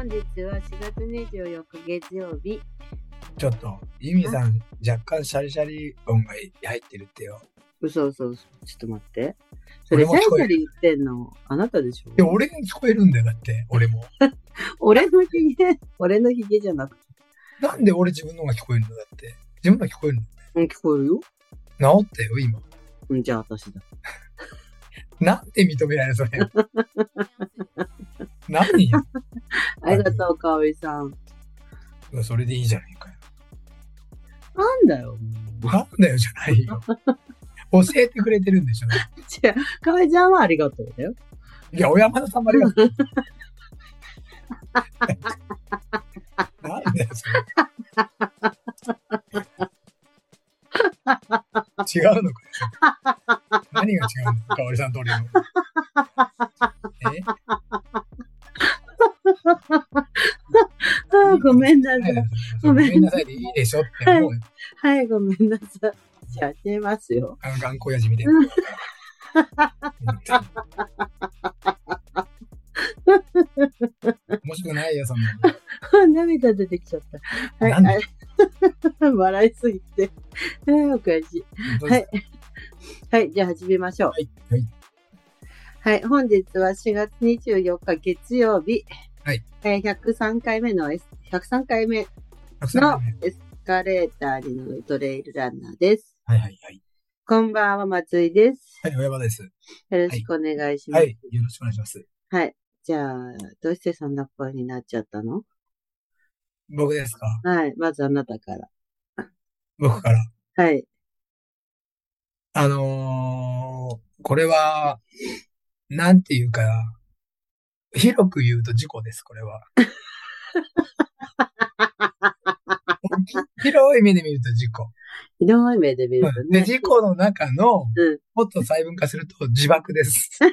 本日は4月24日月曜日。ちょっと、ユミさん、若干シャリシャリ音が入ってるってよ。嘘嘘嘘。ちょっと待って。それシャリシャリ言ってんの、あなたでしょ？いや、俺に聞こえるんだよ、だって、俺も。俺のヒゲ、俺のヒゲじゃなくて。なんで俺自分のが聞こえるのだって。自分のが聞こえるのうん、聞こえるよ。治ったよ、今。うん、じゃあ私だ。なんで認められるそれ。何よ。ありがとう、かおりさん。それでいいじゃないかよ。なんだよ、なんだよじゃないよ。教えてくれてるんでしょ。違う、かおりちゃんはありがとうだよ。いや、小山田さんもありがとう。なんだよ、それ。違うのかよ。何が違うの？かおりさんと俺の。え？ごめんなさい。ごめんなさいでいいでしょって思うよ。はい、ごめんなさい。じゃあ、寝ますよ。あの頑固親父みたいな。面白くないよ、そんなの。涙出てきちゃった。はい、笑いすぎて。おかしい。はい。はい、じゃあ始めましょう。はい。はい。はい、本日は4月24日月曜日。はい。えー103回目のエス、103回目のエスカレーターに乗るトレイルランナーです。はいはいはい。こんばんは、松井です。はい、小山です。よろしくお願いします。はい。よろしくお願いします。はい。じゃあ、どうしてそんな声になっちゃったの？僕ですか？はい。まずあなたから。僕から？はい。あのー、これは、なんていうか、広く言うと事故です、これは。広い目で見ると事故。広い目で見るとね。で、事故の中の、うん。もっと細分化すると自爆です。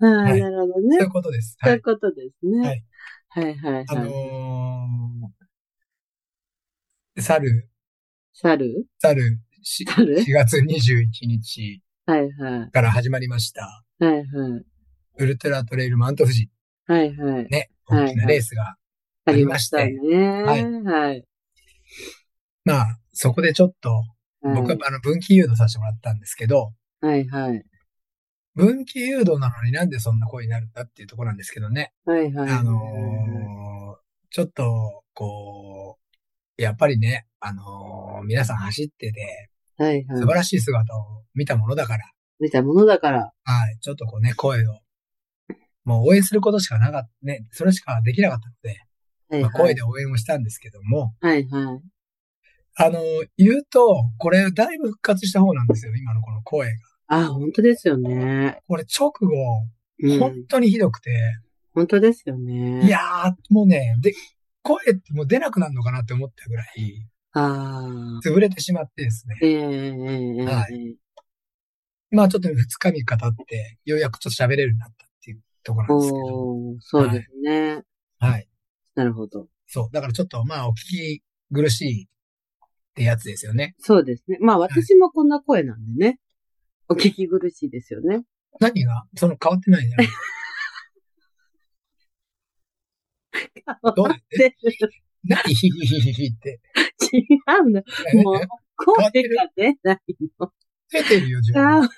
ああ、はいなるほどそういねう。ことです。そうはいい。うことですね。はい。はいはいあのはい。ー、猿、猿？猿、し猿？4月21日はいはい。から始まりました。はいはい。ウルトラトレイルマウント富士、はいはい。ね、はい大きなレースがありましたあね。はいはい。まあ、そこでちょっと、僕はあの分岐誘導させてもらったんですけど、はいはい。分岐誘導なのになんでそんな声になるんだっていうところなんですけどね。はいはい。あのーちょっと、こう、やっぱりね、あのー皆さん走ってて、はいはい。素晴らしい姿を見たものだから、見たものだから。はい、ちょっとこうね、声を、もう応援することしかなかった、ね、それしかできなかったので、はいまあ、声はい。で応援をしたんですけども、はいはい。あのー言うと、これだいぶ復活した方なんですよ、今のこの声が。あ、本当ですよね。これ直後、うん。本当にひどくて、本当ですよね。いやー、もうね、で、声ってもう出なくなるのかなって思ったぐらい。潰れてしまってですね。ええええええはええまあちょっと二日三日経って、ようやくちょっと喋れるようになったっていうところなんですけど。そうですね。はい。なるほど。そう。だからちょっとまあお聞き苦しいってやつですよね。そうですね。まあ私もこんな声なんでね。お聞き苦しいですよね。何が？その変わってないじゃん。どうで何？ヒヒヒヒヒって。違うの。もうえ、声が出ないの。出てるよ、自あ分。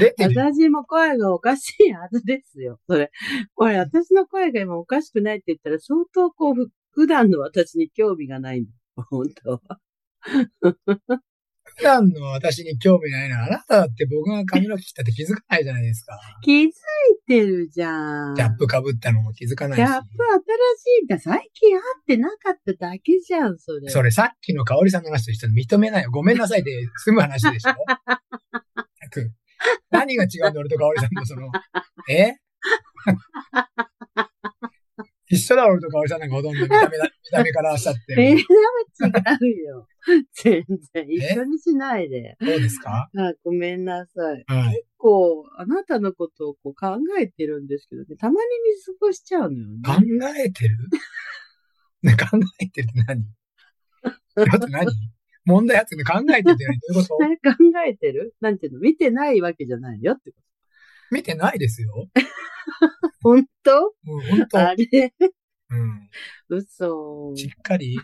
出てるよ。私も声がおかしいはずですよ。それ。これ、私の声が今おかしくないって言ったら、相当こう、ふ普段の私に興味がないんだ。本当は。普段の私に興味ないのは、あなただって僕が髪の毛切ったって気づかないじゃないですか。気づいてるじゃん。キャップ被ったのも気づかないしキャップ。新しいんだ。最近会ってなかっただけじゃん、それ。それさっきの香織さんの話と一緒に認めないよ。ごめんなさいで済む話でしょ？何が違うんだ俺と香織さんのその、え？一緒だ俺と香織さんなんかほとんど見た目だ、見た目からしたっえー、て。違うよ。全然、一緒にしないで。どうですか？あごめんなさい。はい。結構、あなたのことをこう考えてるんですけどね、たまに見過ごしちゃうのよね。考えてる？ね、考えてるって何？ちょっと何？問題あってね、考えててよりどういうこと？考えてる？なんていうの？見てないわけじゃないよってこ見てないですよ。と。本当？もう本当。あれ？うん。嘘。しっかり。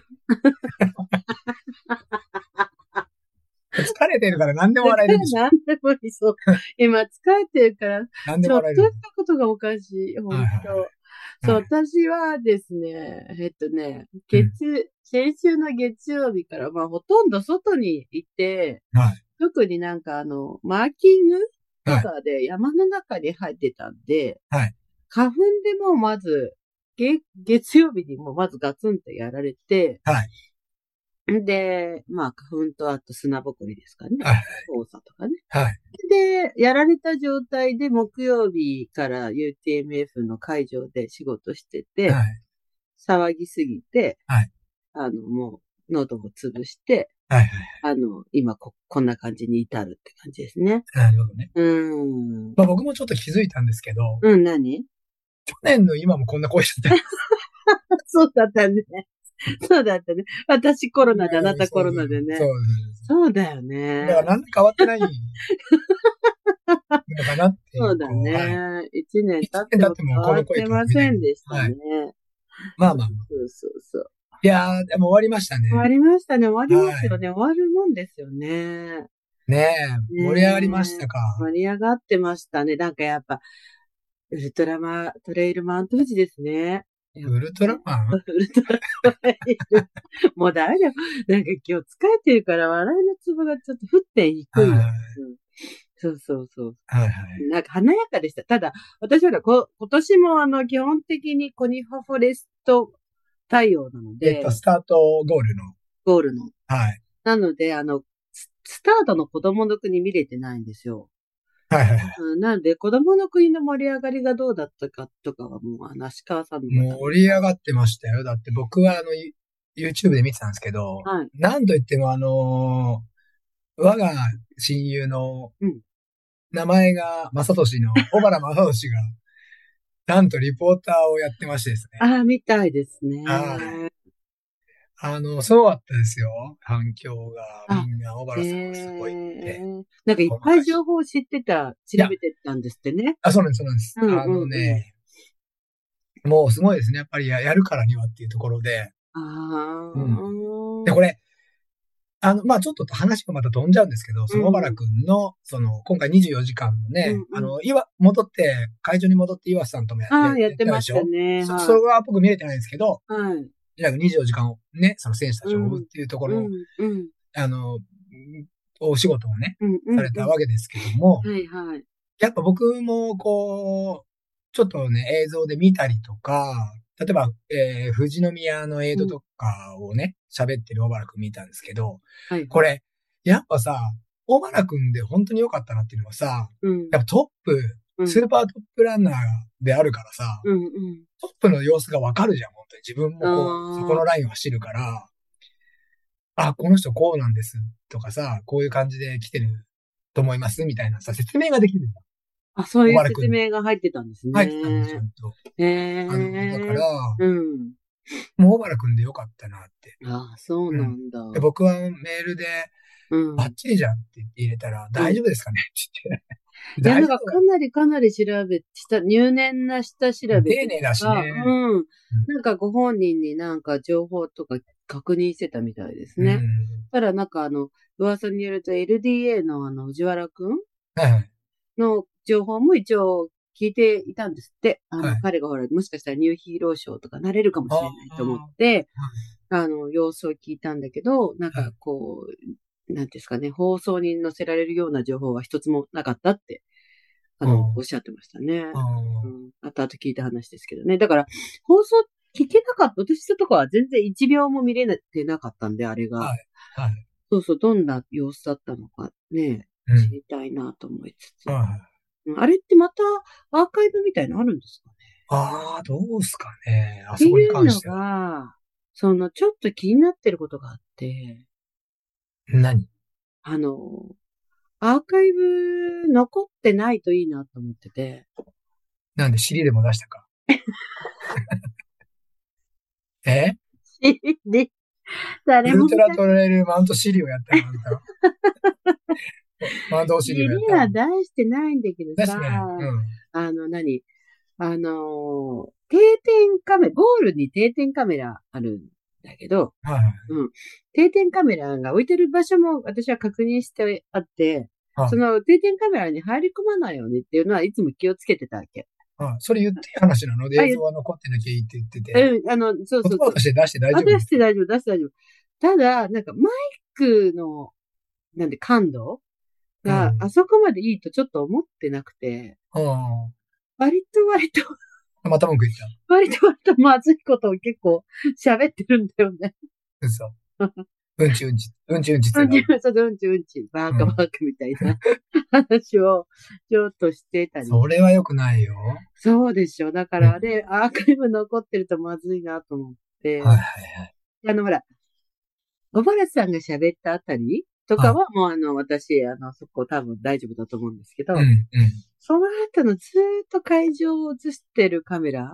疲れてるから何でも笑えるでしょ。何でもいいそう。今疲れてるから、何でちょっとしも笑える。たことがおかしい。本当。はいはいそう、はい私はですね、えっとね、月、先週の月曜日から、まあ、ほとんど外にいて、はい特になんかあの、マーキングとはいかで山の中に入ってたんで、はい花粉でもうまず、月月曜日にもうまずガツンとやられて、はいで、まあ、花粉とあと砂ぼこりですかね。はい黄砂とかね。はい。で、やられた状態で木曜日から UTMF の会場で仕事してて、はい。騒ぎすぎて、はいあの、もう、喉を潰して、はい。はい。あの、今こ、こんな感じに至るって感じですね。なるほどね。うーん。まあ僕もちょっと気づいたんですけど、うん、何？去年の今もこんな声してて。そうだったね。そうだったね。私コロナで、あなたコロナでねそう。そうそうだよ。ねだ。から何ら変わってないのかなって。そうだね。一年経っても一年経っても変わってませんでしたね。まあまあまあ。そうそうそう。いやー、でも終わりましたね。終わりましたね。終わりますよね。終わるもんですよね。ねねえ、盛り上がりましたか。盛り上がってましたね。なんかやっぱ、ウルトラマ、トレイルマウント富士ですね。ウルトラマン？ウルトラマン。もうダメだよ。なんか今日疲れてるから笑いのツボがちょっと降っていくはいよ。うんそうそうそう。はいはい。なんか華やかでした。ただ、私はこ今年もあの、基本的にコニファフォレスト対応なのでえっと、、スタートゴールの。ゴールの。はい。なので、あの、ススタートの子供の国見れてないんですよ。はいはいはい。うん、なんで、子供の国の盛り上がりがどうだったかとかはもう、あの、足川さんの方盛り上がってましたよ。だって僕はあの、ユ YouTube で見てたんですけど、はい。なんといってもあのー我が親友のうん、名前が正俊の、小原正俊が、なんとリポーターをやってましてですね。ああ、みたいですね。はあの、すごかったですよ。反響が。あみんな、小原さんがすごいって。えーなんかいっぱい情報を知ってた、調べてたんですってね。あ、そうなんです、そうなんです。うんうんうんあのね、もうすごいですね。やっぱりややるからにはっていうところで。ああ、で、これ、あの、まあちょっと話がまた飛んじゃうんですけど、その小原くんの、その、今回24時間のね、うんうんあの、いわ、戻って、会場に戻って岩瀬さんともやああ、やってましたね。そはいそれは僕見れてないんですけど、はい。約24時間をね、その選手たちを追うっていうところ、うん、うん、あの、お仕事をね、うん、うん。されたわけですけども、はい、はい。やっぱ僕もこう、ちょっとね、映像で見たりとか、例えば、えー、富士宮の映像とかをね、喋、ってる小原くん見たんですけど、はい。これ、やっぱさ、小原くんで本当に良かったなっていうのはさ、うん、やっぱトップ、うん、スーパートップランナーであるからさ、うん、うん。トップの様子がわかるじゃん、本当に。自分もこう、そこのラインを走るから、あ、この人こうなんですとかさ、こういう感じで来てると思いますみたいなさ、説明ができるじあ、そういう説明が入ってたんですね。入ってたんですよ、ちゃんと。へえ。あの、だから、うん。もう小原くんでよかったなって。ああ、そうなんだ。で僕はメールで、うん。バッチリじゃんって入れたら、大丈夫ですかね？ってい言って。や、なんかかなりかなり調べ、した、入念な下調べ丁寧だしねうん。なんかご本人になんか情報とか確認してたみたいですね。ただなんかあの、噂によると LDA のあの、藤原くんはい。の情報も一応聞いていたんですって。あの、はい彼がほら、もしかしたらニューヒーロー賞とかなれるかもしれないと思って、あの、様子を聞いたんだけど、なんかこう、なんですかね、放送に載せられるような情報は一つもなかったって、あの、うんおっしゃってましたね。うんうん。後々聞いた話ですけどね。だから、放送聞けなかった、私とかは全然1秒も見れてなかったんで、あれが。はいはい。そうそう、どんな様子だったのかね、うん知りたいなと思いつつ。はいあれってまたアーカイブみたいなのあるんですかね？ああ、どうすかね。あってそこにいうの関しては。が、その、ちょっと気になってることがあって、何？あの、アーカイブ残ってないといいなと思ってて、なんで尻でも出したか？え？で、ウルト誰も見たラトレイルマウントシリをやったよ、あんた。マウントシリをや尻はった。出してないんだけどさ。うん。あの、何？あのー定点カメラ、ゴールに定点カメラあるんだけど、はいはい。定点カメラが置いてる場所も私は確認してあって、はいその定点カメラに入り込まないようにっていうのはいつも気をつけてたわけ。あ、それ言っていい話なの？で、あ映像は残ってなきゃいいって言ってて。うん、あの、そうそうそう言葉と。して出して大丈あ、夫出して大丈夫、出して大丈夫。ただ、なんかマイクの、なんで感度がうんあそこまでいいとちょっと思ってなくて、うん。割と割と、また文句言った？割と割とまずいことを結構喋ってるんだよね。嘘。うんちうんち、うんちうんちってうんち、言うんちうんち、バーカうんバーカみたいな話をちょっとしてたり。のそれは良くないよ。そうでしょ。だからあれ、アーカイブ残ってるとまずいなと思って。はいはいはい。あの、ほら、小原さんが喋ったあたりとかは、もうあの、私、あの、そこ多分大丈夫だと思うんですけど、うんうん。その後のずーっと会場を映してるカメラ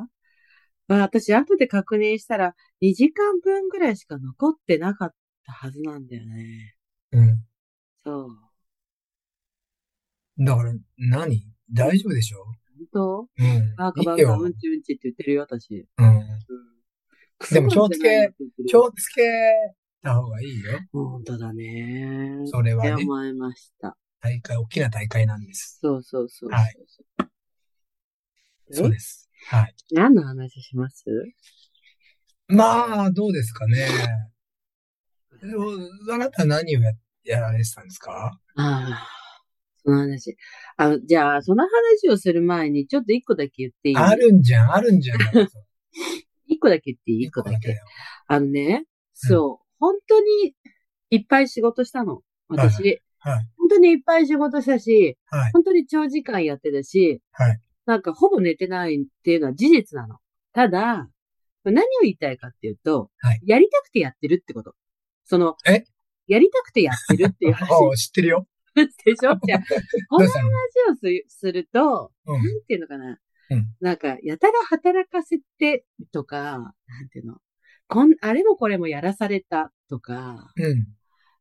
は、私、後で確認したら、2時間分ぐらいしか残ってなかったはずなんだよね。うん。そう。だから、何？大丈夫でしょ？本うん。当バーカバいいよーカ、うんちうんちって言ってるよ、私。うん。うんでも気をつけ、気をつけた方がいいよ。本当だね。それはね思いました。大会、大きな大会なんです。そうそうそうそう。はいそうです。はい。何の話します？まあ、どうですかね。あなたは何をや、やられてたんですか？ああ、その話。あの、じゃあ、その話をする前に、ちょっと一個だけ言っていい？あるんじゃん、あるんじゃん。一個だけ言っていい？一個だけ。あのね、そう、本当にいっぱい仕事したの。私。はい。本当にいっぱい仕事したし、はい。本当に長時間やってたし、はい。なんかほぼ寝てないっていうのは事実なの。ただ、何を言いたいかっていうと、はいやりたくてやってるってこと。その、え？やりたくてやってるっていう話 ああ、知ってるよ。でしょ？じゃあ、この話をすすると、うなんていうのかな。うんなんか、やたら働かせてとか、なんていうの？こん、あれもこれもやらされたとか、ん。うん。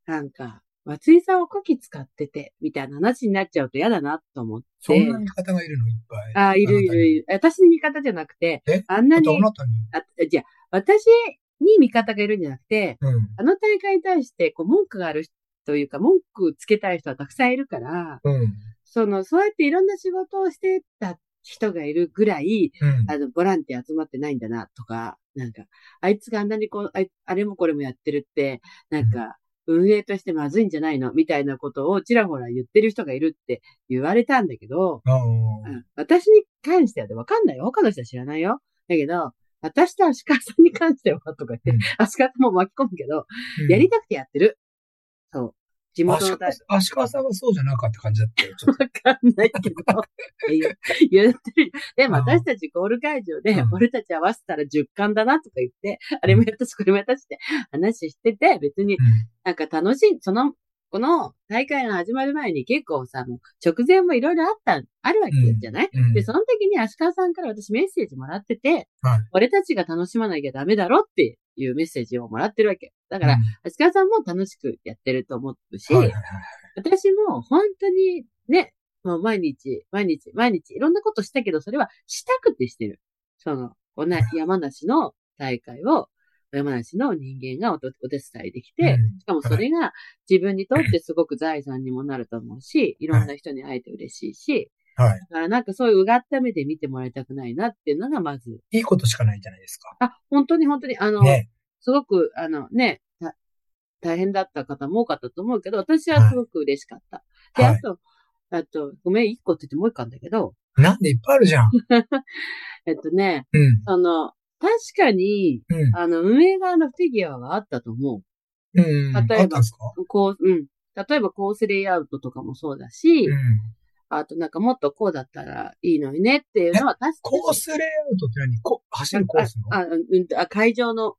なんか、松井さんをこき使ってて、みたいな話になっちゃうと嫌だなと思って。そんな見方がいるの？いっぱい。あ、いるいるいる。私に味方じゃなくて、え？あんなにあなたに？あ、じゃあ私に味方がいるんじゃなくて、うん。あの大会に対して、こう、文句がある人というか、文句つけたい人はたくさんいるから、うん。その、そうやっていろんな仕事をしてた人がいるぐらい、うん。あの、ボランティア集まってないんだな、とか、なんか、あいつがあんなにこう、あいあれもこれもやってるって、なんか、運営としてまずいんじゃないの？みたいなことをちらほら言ってる人がいるって言われたんだけど。うん私に関してはわかんないよ。他の人は知らないよ。だけど、私と足利さんに関してはとか言って、うん足利も巻き込むけど、うんやりたくてやってる。そう。地元足の大利足利さんはそうじゃなかった感じだったよ。わかんないけど。言言ってる。でも私たちゴール会場でう、ん俺たち合わせたら10巻だなとか言って、あれもやったし、これもやったしって話してて、別になんか楽しい、その、この大会が始まる前に結構さ、もう直前もいろいろあった、あるわけじゃない、うん。うんで、その時に足利さんから私メッセージもらってて、はい俺たちが楽しまなきゃダメだろっていうメッセージをもらってるわけ。だから、足利さんも楽しくやってると思うし、私も本当にね、もう毎日、毎日、毎日いろんなことしたけど、それはしたくてしてる。その、こんな山梨の大会を、山梨の人間がお手伝いできて、うんしかもそれが自分にとってすごく財産にもなると思うし、いろんな人に会えて嬉しいし、はい。だからなんかそういううがった目で見てもらいたくないなっていうのがまず、いいことしかないじゃないですか。あ、本当に本当に、あの、ね。すごく、あのね、た大変だった方も多かったと思うけど、私はすごく嬉しかった。で、はいあと、あと、ごめん、一個って言ってもう一個あるんだけど、なんでいっぱいあるじゃん。えっとね、うん。その、確かに、うん。あの、運営側の不手際はあったと思うん。例えばあったんですか？う。こう、うん。例えばコースレイアウトとかもそうだし、うん。あとなんかもっとこうだったらいいのにねっていうのは確かに。コースレイアウトって何？こ走るコースの？あ、あうんとあ、会場の。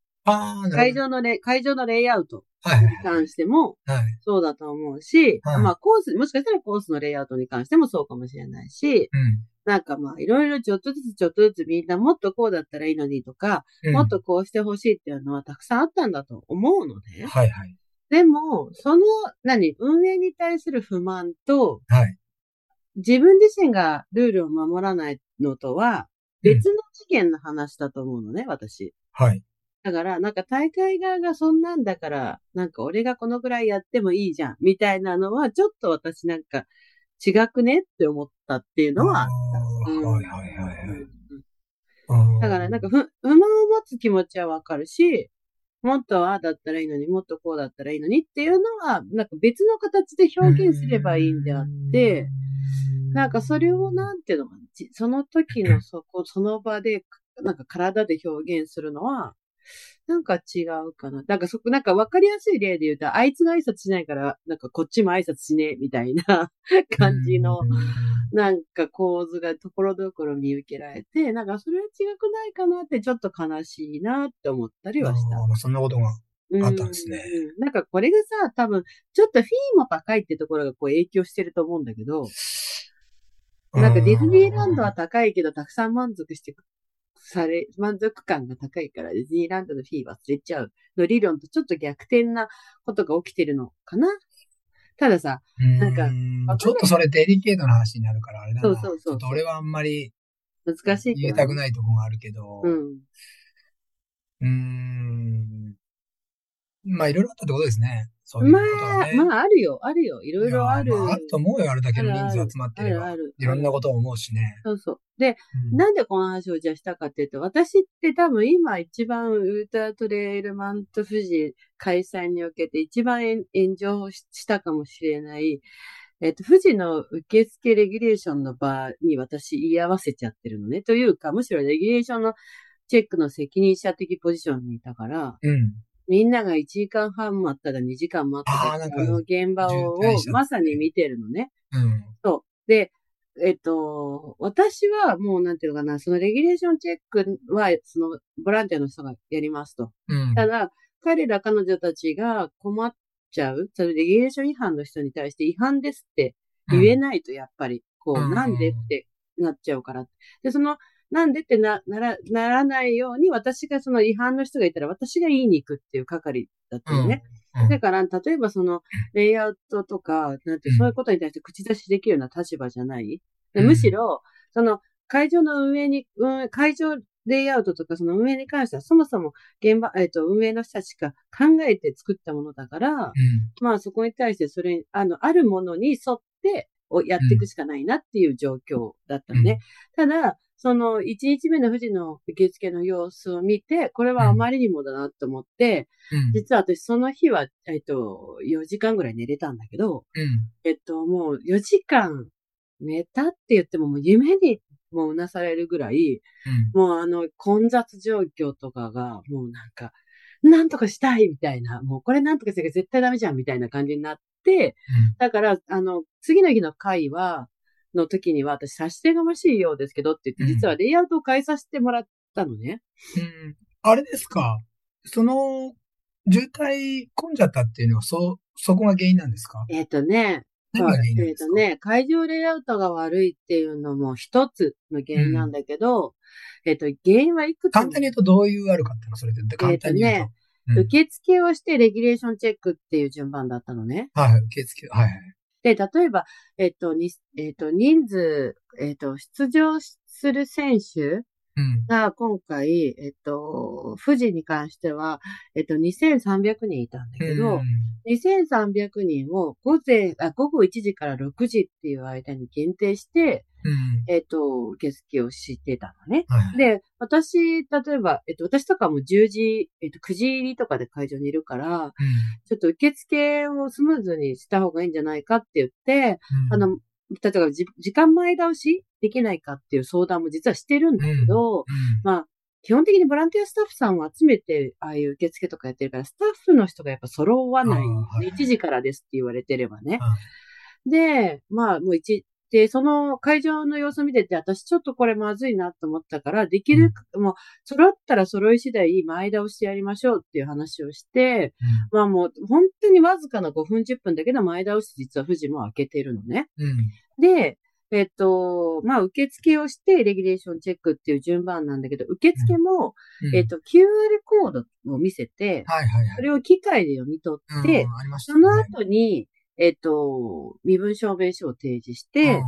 会場のレ、会場のレイアウトはいはいに関しても、はい。はい。そうだと思うし、はいまあコース、もしかしたらコースのレイアウトに関してもそうかもしれないし、うん。なんかまあ、いろいろちょっとずつちょっとずつみんなもっとこうだったらいいのにとか、うんもっとこうしてほしいっていうのはたくさんあったんだと思うのね。はいはい。でも、その、何、運営に対する不満と、はい。自分自身がルールを守らないのとは、別の事件の話だと思うのね、私。はい。だから、なんか大会側がそんなんだから、なんか俺がこのぐらいやってもいいじゃん、みたいなのは、ちょっと私なんか違くねって思ったっていうのはあった。うんはいはいはいはい。うんうんだからなんか不不満を持つ気持ちはわかるし、もっとああだったらいいのに、もっとこうだったらいいのにっていうのは、なんか別の形で表現すればいいんであって、なんかそれをなんていうのかな、じその時のそこ、その場で、なんか体で表現するのは、なんか違うかな。なんかそこ、なんかわかりやすい例で言うと、あいつが挨拶しないから、なんかこっちも挨拶しねえ、みたいな 感じの、なんか構図がところどころ見受けられて、なんかそれは違くないかなってちょっと悲しいなって思ったりはした。あーそんなことが。うんあったんですねうんなんかこれがさ、多分、ちょっとフィーも高いってところがこう影響してると思うんだけど、なんかディズニーランドは高いけど、たくさん満足してされ、満足感が高いから、ディズニーランドのフィー忘れちゃうの理論とちょっと逆転なことが起きてるのかな？たださ、なんかうんちょっとそれデリケートな話になるからあれだな。そうそうそうちょっと俺はあんまり難しい言えたくないとこがあるけど、うん。うーん。まあ、いろいろあったってことですね。そういうまことはあ、ね。まあ、あるよ、あるよ。いろいろある。まあ、あると思うよ、あれだけの人数集まってれば。あるある。いろんなことを思うしね。そうそう。で、うんなんでこの話をじゃあしたかっていうと、私って多分今一番ウルトラトレイルマント富士開催におけて一番炎炎上ししたかもしれない、えっと、富士の受付レギュレーションの場に私言い合わせちゃってるのね。というか、むしろレギュレーションのチェックの責任者的ポジションにいたから、うん。みんなが1時間半待ったら2時間待ったら、あーなんかあの現場をまさに見てるのね。うん。そう。で、えっと、私はもうなんていうのかな、そのレギュレーションチェックは、そのボランティアの人がやりますと。うん。ただ、彼ら彼女たちが困っちゃう、そのレギュレーション違反の人に対して違反ですって言えないと、やっぱり、こう、うんなんでってなっちゃうから。で、その、なんでってな、なら、ならないように、私がその違反の人がいたら、私が言いに行くっていう係だったよね。うんだから、例えばその、レイアウトとか、なんて、うんそういうことに対して口出しできるような立場じゃない？むしろ、その、会場の運営に、うん、会場レイアウトとかその運営に関しては、そもそも現場、えっ、と、運営の人たちが考えて作ったものだから、うん。まあそこに対してそれ、あの、あるものに沿って、をやっていくしかないなっていう状況だったのね。ただ、その1日目の富士の受付の様子を見て、これはあまりにもだなと思って、うん。実は私その日は、えっと、4時間ぐらい寝れたんだけど、うん。えっと、もう4時間寝たって言ってももう夢にもううなされるぐらい、もうあの混雑状況とかがもうなんか、なんとかしたいみたいな、もうこれなんとかしなきゃ絶対ダメじゃんみたいな感じになって、だから、あの、次の日の会は、の時には私差し出がましいようですけどって言って、うん実はレイアウトを変えさせてもらったのね。うん。うん。あれですか？その、渋滞混んじゃったっていうのは、そ、そこが原因なんですか？えっ、とね、何が原因なんえっ、ですか？とね、会場レイアウトが悪いっていうのも一つの原因なんだけど、えっ、と、原因はいくつも簡単に言うとどういう悪かったのそれって簡単に言うと。えっとうん受付をしてレギュレーションチェックっていう順番だったのね。はいはい、受付、はいはい。で、例えば、えっ、と、にえっ、と、人数、えっ、と、出場する選手うん。が今回、えっ、と、富士に関しては、えっ、と、2300人いたんだけど、うん2300人を午前、あ、午後1時から6時っていう間に限定して、うん。えっ、と、受付をしてたのね。はい。で、私、例えば、えっ、と、私とかも10時、えっ、と、9時入りとかで会場にいるから、ちょっと受付をスムーズにした方がいいんじゃないかって言って、うんあ、の、例えばじ時間前倒しできないかっていう相談も実はしてるんだけど、うんまあ、基本的にボランティアスタッフさんを集めて、ああいう受付とかやってるから、スタッフの人がやっぱ揃わない。い1時からですって言われてればね。はで、まあ、もう一、で、その会場の様子を見てて、私ちょっとこれまずいなと思ったから、できる、もう、揃ったら揃い次第前倒してやりましょうっていう話をして、まあもう、本当にわずかな5分10分だけど前倒して実は富士も開けてるのね。うん。うん。で、えっと、まあ、受付をして、レギュレーションチェックっていう順番なんだけど、受付も、うんえっと、QR コードを見せて、はいはいはい。それを機械で読み取って、うんそのね。後に、えっと、身分証明書を提示しうんて、はい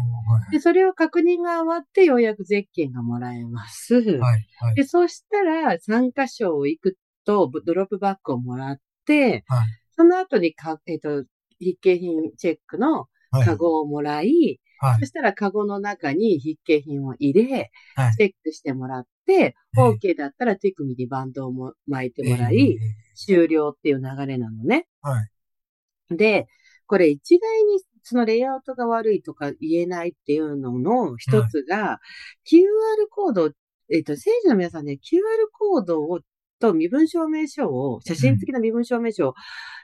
で、それを確認が終わって、ようやくゼッケンがもらえます。はいはい。で、そうしたら、参加賞を行くと、ドロップバッグをもらって、はいその後にか、えっと、筆記品チェックのはいカゴをもらい、はいそしたらカゴの中に筆記品を入れ、はいチェックしてもらって、ええ OK だったら手首にバンドをも巻いてもらい、ええ終了っていう流れなのね。はい。で、これ一概にそのレイアウトが悪いとか言えないっていうのの一つが、QR コード、えっ、と、政治の皆さんね、QR コードをと身分証明書を、写真付きの身分証明書を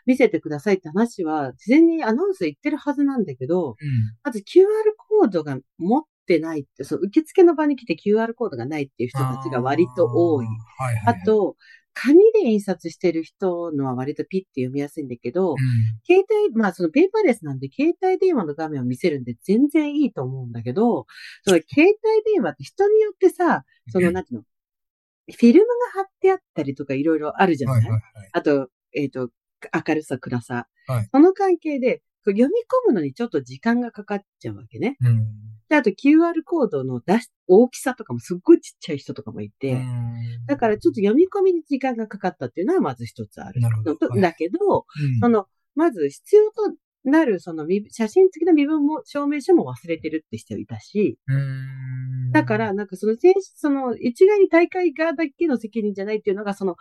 見せてくださいって話は、事前にアナウンス言ってるはずなんだけど、うん。まず QR コードが持ってないって、その受付の場に来て QR コードがないっていう人たちが割と多い。あー。はいはい。あ、と、紙で印刷してる人のは割とピッて読みやすいんだけど、うん。携帯、まあそのペーパーレスなんで携帯電話の画面を見せるんで全然いいと思うんだけど、その携帯電話って人によってさ、そのなんていうの、フィルムが貼ってあったりとかいろいろあるじゃない、はいはいはい。あと、えっ、と、明るさ、暗さ。はいその関係で、読み込むのにちょっと時間がかかっちゃうわけね。うん。で、あと QR コードの出し、大きさとかもすっごいちっちゃい人とかもいて、うんだからちょっと読み込みに時間がかかったっていうのはまず一つある。なるほどだけど、うんその、まず必要となる、その身、写真付きの身分も証明書も忘れてるって人いたし、うん。だから、なんかその選手、その、一概に大会側だけの責任じゃないっていうのが、その、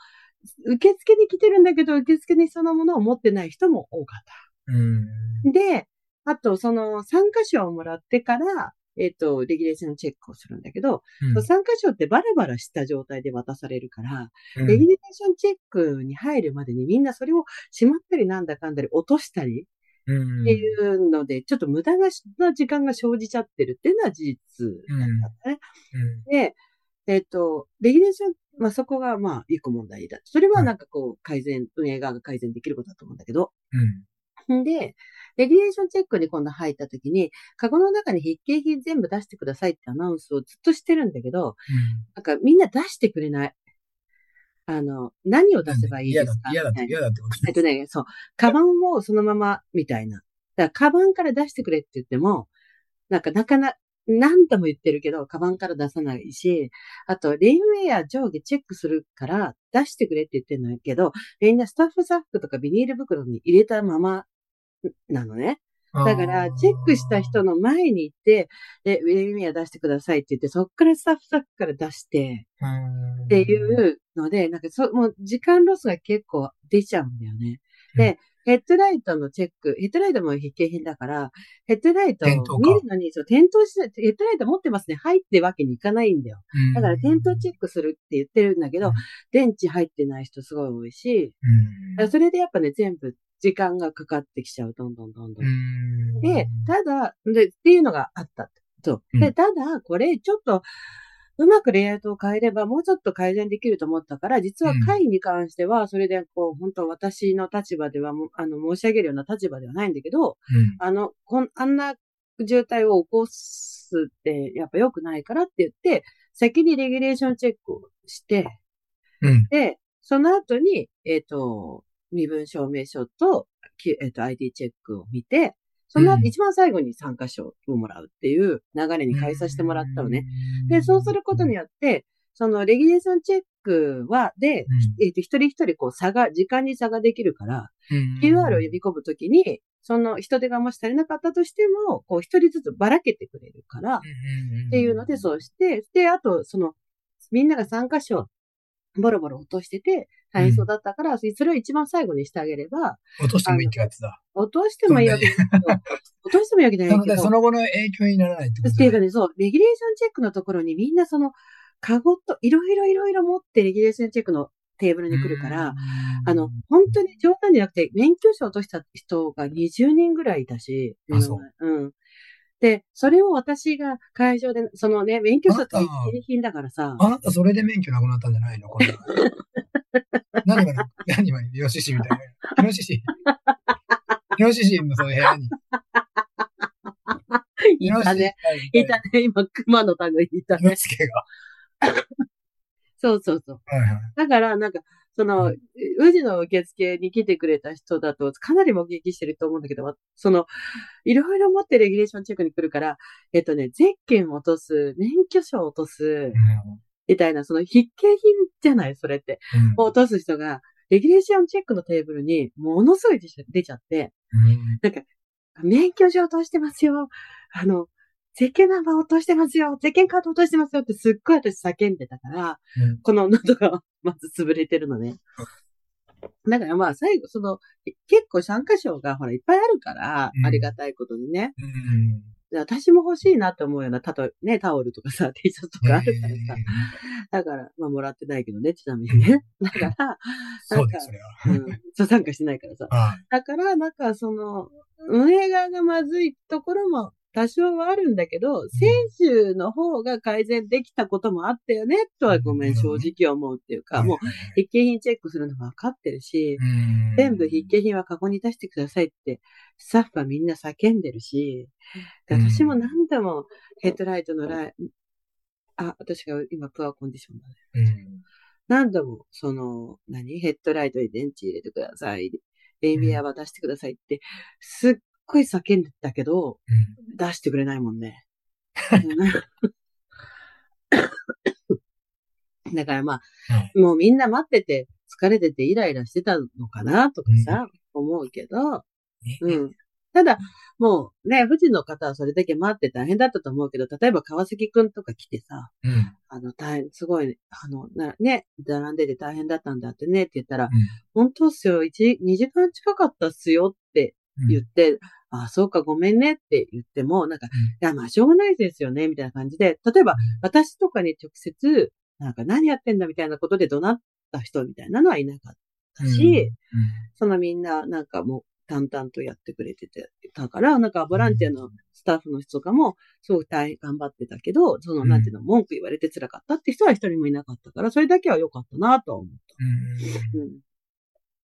受付に来てるんだけど、受付にそのものを持ってない人も多かっうん。た。で、あと、その、参加賞をもらってから、えっ、と、レギュレーションチェックをするんだけど、うん参加賞ってバラバラした状態で渡されるから、うんレギュレーションチェックに入るまでにみんなそれをしまったりなんだかんだり落としたりうんっていうので、ちょっと無駄な時間が生じちゃってるっていうのは事実だったんだね。で、えっ、と、レギュレーション、まあ、そこが、まあ、一個問題だ。それはなんかこう、改善、運営側が改善できることだと思うんだけど。うん。んで、レギュレーションチェックに今度入った時に、カゴの中に筆記品全部出してくださいってアナウンスをずっとしてるんだけど、なんかみんな出してくれない。あの、何を出せばいいですか？嫌だ、嫌だってことえっとね、そう、カバンをそのままみたいな。だから、カバンから出してくれって言っても、なんか、なかな、何度も言ってるけど、カバンから出さないし、あと、レインウェア上下チェックするから出してくれって言ってるんだけど、みんなスタッフサックとかビニール袋に入れたままなのね。だから、チェックした人の前に行って、で、ウェア出してくださいって言って、そっからスタッフサックから出して、っってい、うので、なんかそ、もう時間ロスが結構出ちゃうんだよね。で、ヘッドライトのチェック、ヘッドライトも必見品だから、ヘッドライトを見るのに、そう、点灯して、ヘッドライト持ってますね。入ってわけにいかないんだよ。うんだから点灯チェックするって言ってるんだけどうん、電池入ってない人すごい多いし、うんそれでやっぱね、全部時間がかかってきちゃう。どんどんどんどん。うんで、ただ、で、っていうのがあった。そう。で、うんただ、これ、ちょっと、うまくレイアウトを変えれば、もうちょっと改善できると思ったから、実はうん会に関しては、それで、こう、本当私の立場ではも、あの、申し上げるような立場ではないんだけど、うんあの、こん、あんな渋滞を起こすって、やっぱ良くないからって言って、先にレギュレーションチェックをして、うん。で、その後に、えっ、と、身分証明書と、きえっ、と、ID チェックを見て、その一番最後に参加賞をもらうっていう流れに変えさせてもらったのね。で、そうすることによって、そのレギュレーションチェックは、で、うん。えっ、と、一人一人こう差が、時間に差ができるから、うん、QR を読み込むときに、その人手がもし足りなかったとしても、こう一人ずつばらけてくれるから、っっていうので、そうして、で、あと、その、みんなが参加賞、ボロボロ落としてて、大変そうだったから、それを一番最後にしてあげれば、落としてもいいってやつだ。落としてもいいわけだけど、落としてもいいわけじゃないけど、その後の影響にならないってことっていうかね、そう、レギュレーションチェックのところにみんなその、カゴといろいろいろいろ持ってレギュレーションチェックのテーブルに来るから、、あの、本当に冗談じゃなくて、免許証を落とした人が20人ぐらいいたし、あそう。うん。で、それを私が会場で、そのね、免許証って品だからさ、あなたそれで免許なくなったんじゃないの？これ。何今の、何今の、イノシシみたいな。イノシシ。イノシシのその部屋に。いたね。いたね。今、熊の類いたね。が。そうそうそう。はいはい。だから、なんか、その、宇治の受付に来てくれた人だと、かなり目撃してると思うんだけど、その、いろいろ持ってレギュレーションチェックに来るから、えっとね、ゼッケン落とす、免許証落とす、みたいな、その筆形品じゃないそれって。うん落とす人が、レギュレーションチェックのテーブルに、ものすごい出ちゃって、うんなんか、免許証落としてますよ。あの、ゼッケンナンバー落としてますよ。ゼッケンカード落としてますよってすっごい私叫んでたから、うんこの喉がまず潰れてるのね。だからまあ最後、その、結構参加賞がほらいっぱいあるから、うんありがたいことにね。私も欲しいなと思うような、たと、ね、タオルとかさ、T シャツとかあるからさ。だから、まあもらってないけどね、ちなみにね。だから、そうです、それは。うん、そう参加してないからさ。はい。だから、なんかその、運営側がまずいところも多少はあるんだけど、選手の方が改善できたこともあったよね、とはごめん、正直思うっていうか、もう、筆記品チェックするの分かってるし、うん。全部筆記品はカゴに出してくださいって、スタッフはみんな叫んでるし、私も何度もヘッドライトのライあ、私が今プアコンディションだね。うん。何度も、その、何？ヘッドライトに電池入れてください。レイミアは出してくださいって、すっごい叫んでたけど、うん。出してくれないもんね。だからまあ、もうみんな待ってて、疲れててイライラしてたのかなとかさ、思うけど、ね。うん。ただ、もうね、富士の方はそれだけ待って大変だったと思うけど、例えば川崎くんとか来てさ、うん。あの、大変、すごい、あの、なね、並んでて大変だったんだってねって言ったら、うん。本当っすよ、1、2時間近かったっすよって言って、あそうか、ごめんねって言っても、なんか、いや、まあ、しょうがないですよね、みたいな感じで、例えば、私とかに直接、なんか、何やってんだみたいなことで怒鳴った人みたいなのはいなかったし、そのみんな、なんかもう、淡々とやってくれてて、たから、なんか、ボランティアのスタッフの人とかも、すごく大変頑張ってたけど、その、なんていうの、文句言われて辛かったって人は一人もいなかったから、それだけは良かったなとは思った。うん。うん。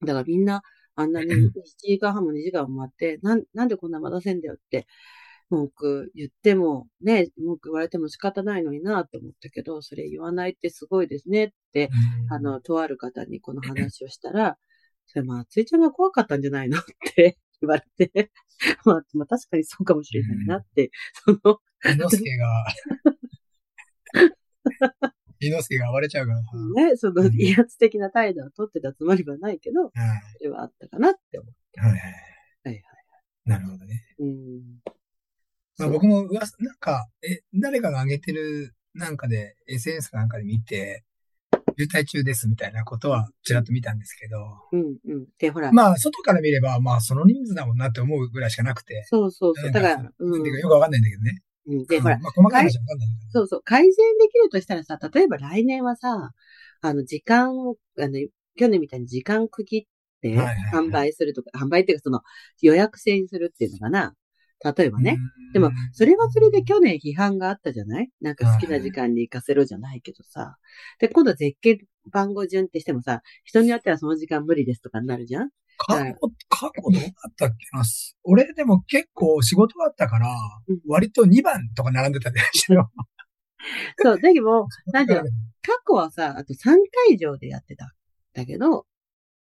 だからみんな、あんなに1時間半も2時間も待って、なん、なんでこんな待たせんだよって、文句言っても、ね、文句言われても仕方ないのになって思ったけど、それ言わないってすごいですねって、あの、とある方にこの話をしたら、それまあ、ついちゃんが怖かったんじゃないのって 言われて、まあ、まあ確かにそうかもしれないなって、その、猪之助が、猪之助が暴れちゃうからさ。ね、そのうん威圧的な態度を取ってたつもりはないけど、はいそれはあったかなって思う。はいはい。はいはい。なるほどね。うん。まあ、僕も噂、なんか、え、誰かが上げてる、なんかで、SNS かなんかで見て、渋滞中ですみたいなことはちらっと見たんですけど、うんうん。で、ほら、まあ、外から見れば、まあ、その人数だもんなって思うぐらいしかなくて、そうそうそう。だから、うんよくわかんないんだけどね。うん。で、ほらうん、まあ、細かい話はわかんない。そうそう、改善できるとしたらさ、例えば来年はさ、あの、時間を、あの、去年みたいに時間区切ってはいはいはい販売するとか、販売っていうかその予約制にするっていうのかな。例えばね。うんでも、それはそれで去年批判があったじゃない？なんか好きな時間に行かせろじゃないけどさ。で、今度は絶景番号順ってしてもさ、人によってはその時間無理ですとかになるじゃん？過去、過去どうだったっけな？俺でも結構仕事があったからうん、割と2番とか並んでたでしょ。そう、だけど、なんていうの？過去はさ、あと3会場でやってた。だけど、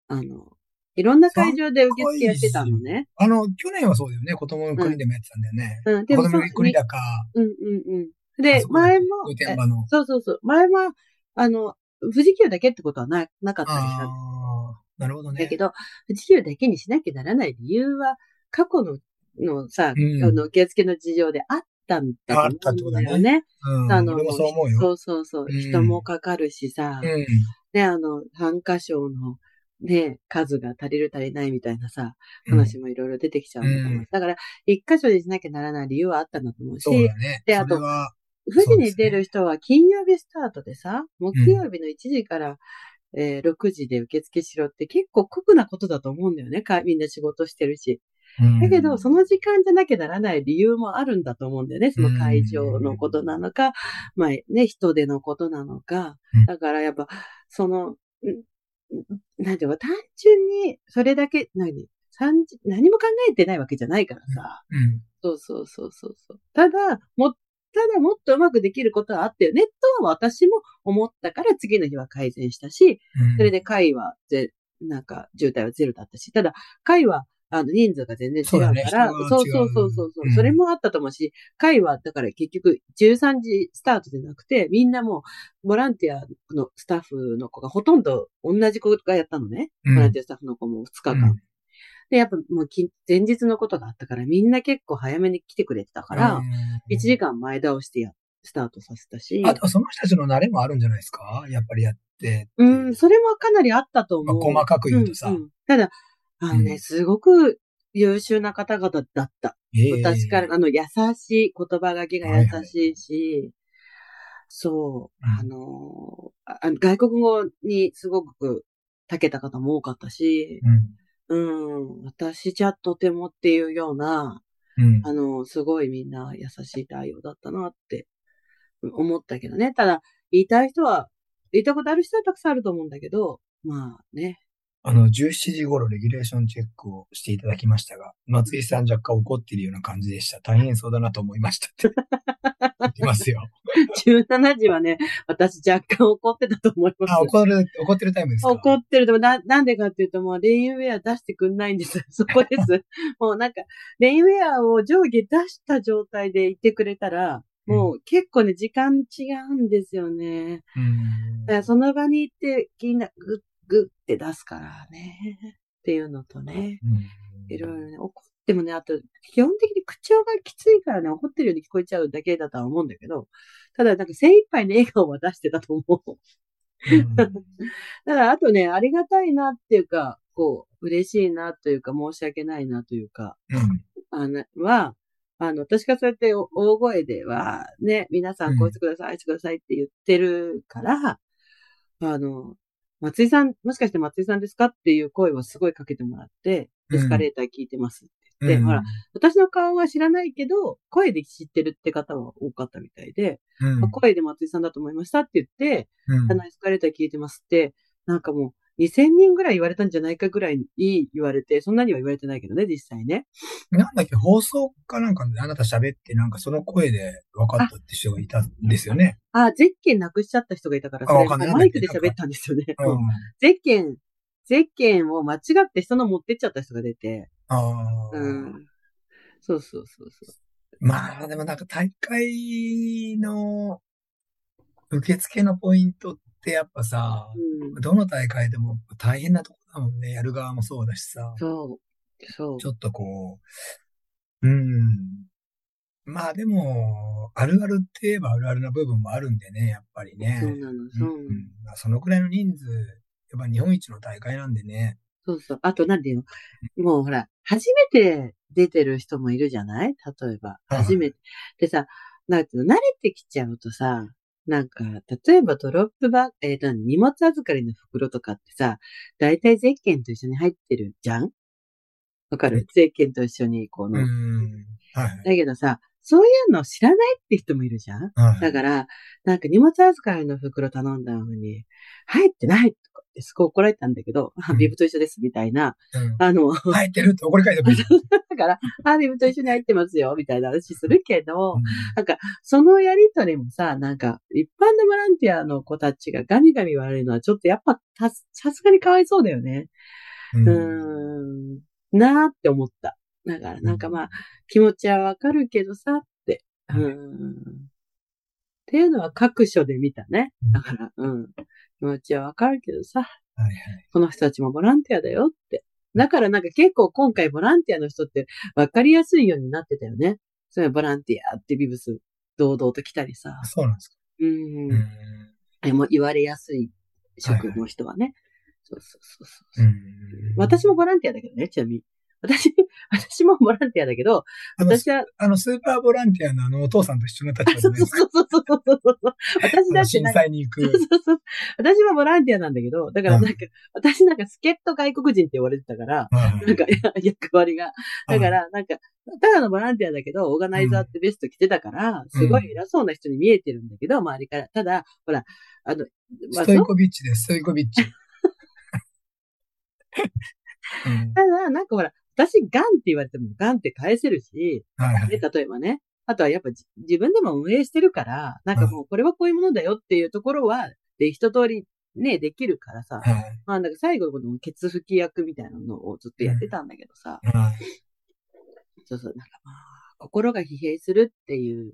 あの、いろんな会場で受付やってたのね。あの、去年はそうだよね。子供の国でもやってたんだよね。うん、で子もそう供の国だか、うんうんうん。で前も。そうそうそう。前は、あの、富士急だけってことはな、なかったりした。ああ、なるほどね。だけど、富士急だけにしなきゃならない理由は、過去の、のさ、うんあの、受付の事情であったんだあったってとことだね思うんだよね。うん、あの、そう思うよ。そうそうそう。うん人もかかるしさ、うん。ね、あの、参加賞の、ね、数が足りる足りないみたいなさ、うん話もいろいろ出てきちゃうんだと思う。うんだから、一箇所にしなきゃならない理由はあったんだと思うし、そうだね。であと富士に出る人は金曜日スタートでさ、木曜日の1時から、えー6時で受付しろって結構酷なことだと思うんだよね。かみんな仕事してるし。うんだけど、その時間じゃなきゃならない理由もあるんだと思うんだよね。その会場のことなのか、まあね、人手のことなのかうん。だからやっぱ、その、んなんていうの、単純にそれだけ、何何も考えてないわけじゃないからさ。うん。そうそうそうそうそう。ただ、も、ただもっとうまくできることはあったよね、とは私も思ったから次の日は改善したし、うん。それで会はぜ、なんか渋滞はゼロだったし、ただ会は、あの、人数が全然違うから、そうそうそうそうそうそれもあったと思うし、会は、だから結局13時スタートじゃなくて、みんなもう、ボランティアのスタッフの子がほとんど同じ子がやったのね。うん。ボランティアスタッフの子も2日間。うんで、やっぱもうき前日のことがあったから、みんな結構早めに来てくれてたから、うん1時間前倒してや、スタートさせたし、あとはその人たちの慣れもあるんじゃないですか？やっぱりやって。う。ん、それもかなりあったと思う。まあ細かく言うとさ。んん。ただ、あのね、うん。すごく優秀な方々だった。ええ。私から、あの、優しい、言葉がけが優しいし、そう、うん。あのああの、外国語にすごく長けた方も多かったし、うん。うん、私じゃとてもっていうような、うん。あの、すごいみんな優しい対応だったなって思ったけどね。ただ、言いたい人は、言いたいことある人はたくさんあると思うんだけど、まあね。あの、17時頃レギュレーションチェックをしていただきましたが、松井さん若干怒っているような感じでした。大変そうだなと思いましたって。言ってますよ。17時はね、私若干怒ってたと思います。あ、怒る、怒ってるタイムですか？怒ってる。でもな、なんでかっていうと、もう、レインウェア出してくんないんです。そこです。もうなんか、レインウェアを上下出した状態でいてくれたら、もう結構ね、時間違うんですよね。うんだからその場に行って、みんなグッグッって出すからね。っていうのとね。うんいろいろね、怒ってもね、あと、基本的に口調がきついからね、怒ってるように聞こえちゃうだけだとは思うんだけど、ただなんか精一杯の笑顔は出してたと思う。うん だから、あとね、ありがたいなっていうか、こう、嬉しいなというか、申し訳ないなというか、うんあの、は、あの、私がそうやって大声では、ね、皆さうんんこうしてください、してくださいって言ってるから、あの、松井さん、もしかして松井さんですか？っていう声をすごいかけてもらって、うん。エスカレーター聞いてますって言って、うん。ほら、私の顔は知らないけど、声で知ってるって方は多かったみたいで、うん。声で松井さんだと思いましたって言って、うん。あの、エスカレーター聞いてますって、なんかもう、2000人ぐらい言われたんじゃないかぐらいに言われて、そんなには言われてないけどね、実際ね。なんだっけ、放送かなんかであなた喋って、なんかその声で分かったって人がいたんですよね。あ、ゼッケンなくしちゃった人がいたから、そマイクで喋ったんですよね。うん。ゼッケン、ゼッケンを間違って人の持ってっちゃった人が出て、ああ、うん。そうそうそうそう。まあ、でもなんか大会の受付のポイントってやっぱさ、うん。どの大会でも大変なとこだもんね。やる側もそうだしさ。そう。そうち。ょっとこう、うん。まあでも、あるあるって言えばあるあるな部分もあるんでね、やっぱりね。そうなの、そうなの。んまあそのくらいの人数、やっぱ日本一の大会なんでね。そうそう。あと、なんていうのもうほら、初めて出てる人もいるじゃない？例えば。はい初めて。でさ、なんていうの、慣れてきちゃうとさ、なんか、例えばドロップバッグ、えーと、荷物預かりの袋とかってさ、だいたいゼッケンと一緒に入ってるじゃん？わかる？ゼッケンと一緒に、こうの。ん。はい。だけどさ、そういうの知らないって人もいるじゃん？はい。だから、なんか荷物預かりの袋頼んだのに、入ってないとかってすごい怒られたんだけど、あうんビブと一緒です、みたいな。うんあの、入ってるって怒り返せばいいじだから、あ、ビブと一緒に入ってますよ、みたいな話するけど、ゃん。そのやりとりもさ、なんか、一般のボランティアの子たちがガミガミ言われるのはちょっとやっぱ、たさすがにかわいそうだよね。う。うんーん、なーって思った。だから、なんかまあ、気持ちはわかるけどさ、って。うーん。っていうのは各所で見たね。だから、うん。気持ちはわかるけどさ、はいはい。この人たちもボランティアだよって。だからなんか結構今回ボランティアの人って分かりやすいようになってたよね。それボランティアってビブス堂々と来たりさ。そうなんですか。うん。うん。えもう言われやすい職の人はね。そうそうそうそう、うん私もボランティアだけどね、ちなみに。私、私もボランティアだけど、私は、あの、スーパーボランティアのあの、お父さんと一緒の立場で、そうそうそうそうそうそう。私だってなんか、災に行く。そうそうそう。私はボランティアなんだけど、だからなんか、私なんか助っ人外国人って言われてたから、はいなんか、や役割が。だから、なんか、ただのボランティアだけど、オーガナイザーってベスト着てたから、すごい偉そうな人に見えてるんだけど、周りから。ただ、ほら、あの、まあ、ストイコビッチです、ストイコビッチ。うんただ、なんかほら、私、ガンって言われてもガンって返せるし、はいはい。ね、例えばね。あとはやっぱじ自分でも運営してるから、なんかもうこれはこういうものだよっていうところは、で、一通りね、できるからさ。はい。まあ、なんか最後のこのケツ吹き役みたいなのをずっとやってたんだけどさ。はい。そうそう、なんかまあ、心が疲弊するって言っ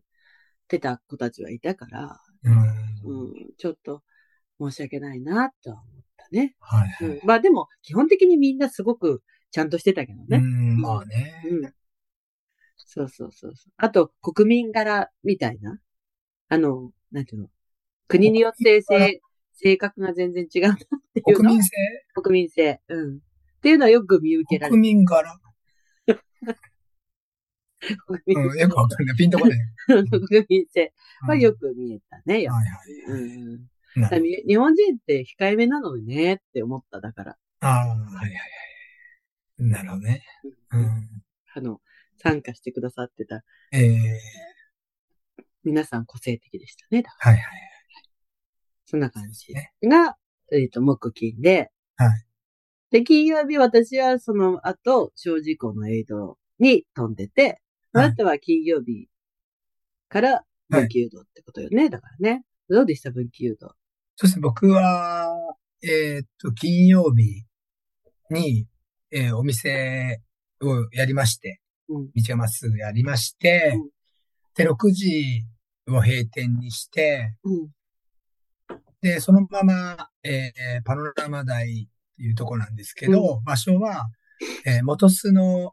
てた子たちはいたから、うん。うん、ちょっと申し訳ないなとは思ったね。はいはい。うん、まあでも、基本的にみんなすごくちゃんとしてたけどね。うん、まあね。うん。そうそうそうそう。あと、国民柄みたいな。あの、なんていうの？国によって性、性格が全然違うなっていう国民性？国民性。うん。っていうのはよく見受けられ国る。民柄 国民うん、よくわかんない。ピンとこない。国民性はよく。く見えたね。やっはいぱはい。りうん日本人って控えめなのねって思った。だから。ああ、はいはいはい。なるほどね。うん。あの、参加してくださってたええ皆さん個性的でしたね。だはいはい。そんな感じねが、えっ、と、木金で、はい。で、金曜日私はその後、小事故のエイドに飛んでて、あはいなたは金曜日から分岐誘導ってことよね。だからね。どうでした分岐誘導。そして僕は、えーっと、金曜日に、えーお店をやりまして、うん。道がまっすぐやりまして、うんで、6時を閉店にして、うん。で、そのまま、えーパノラマ台っていうとこなんですけど、場所は、えー元栖の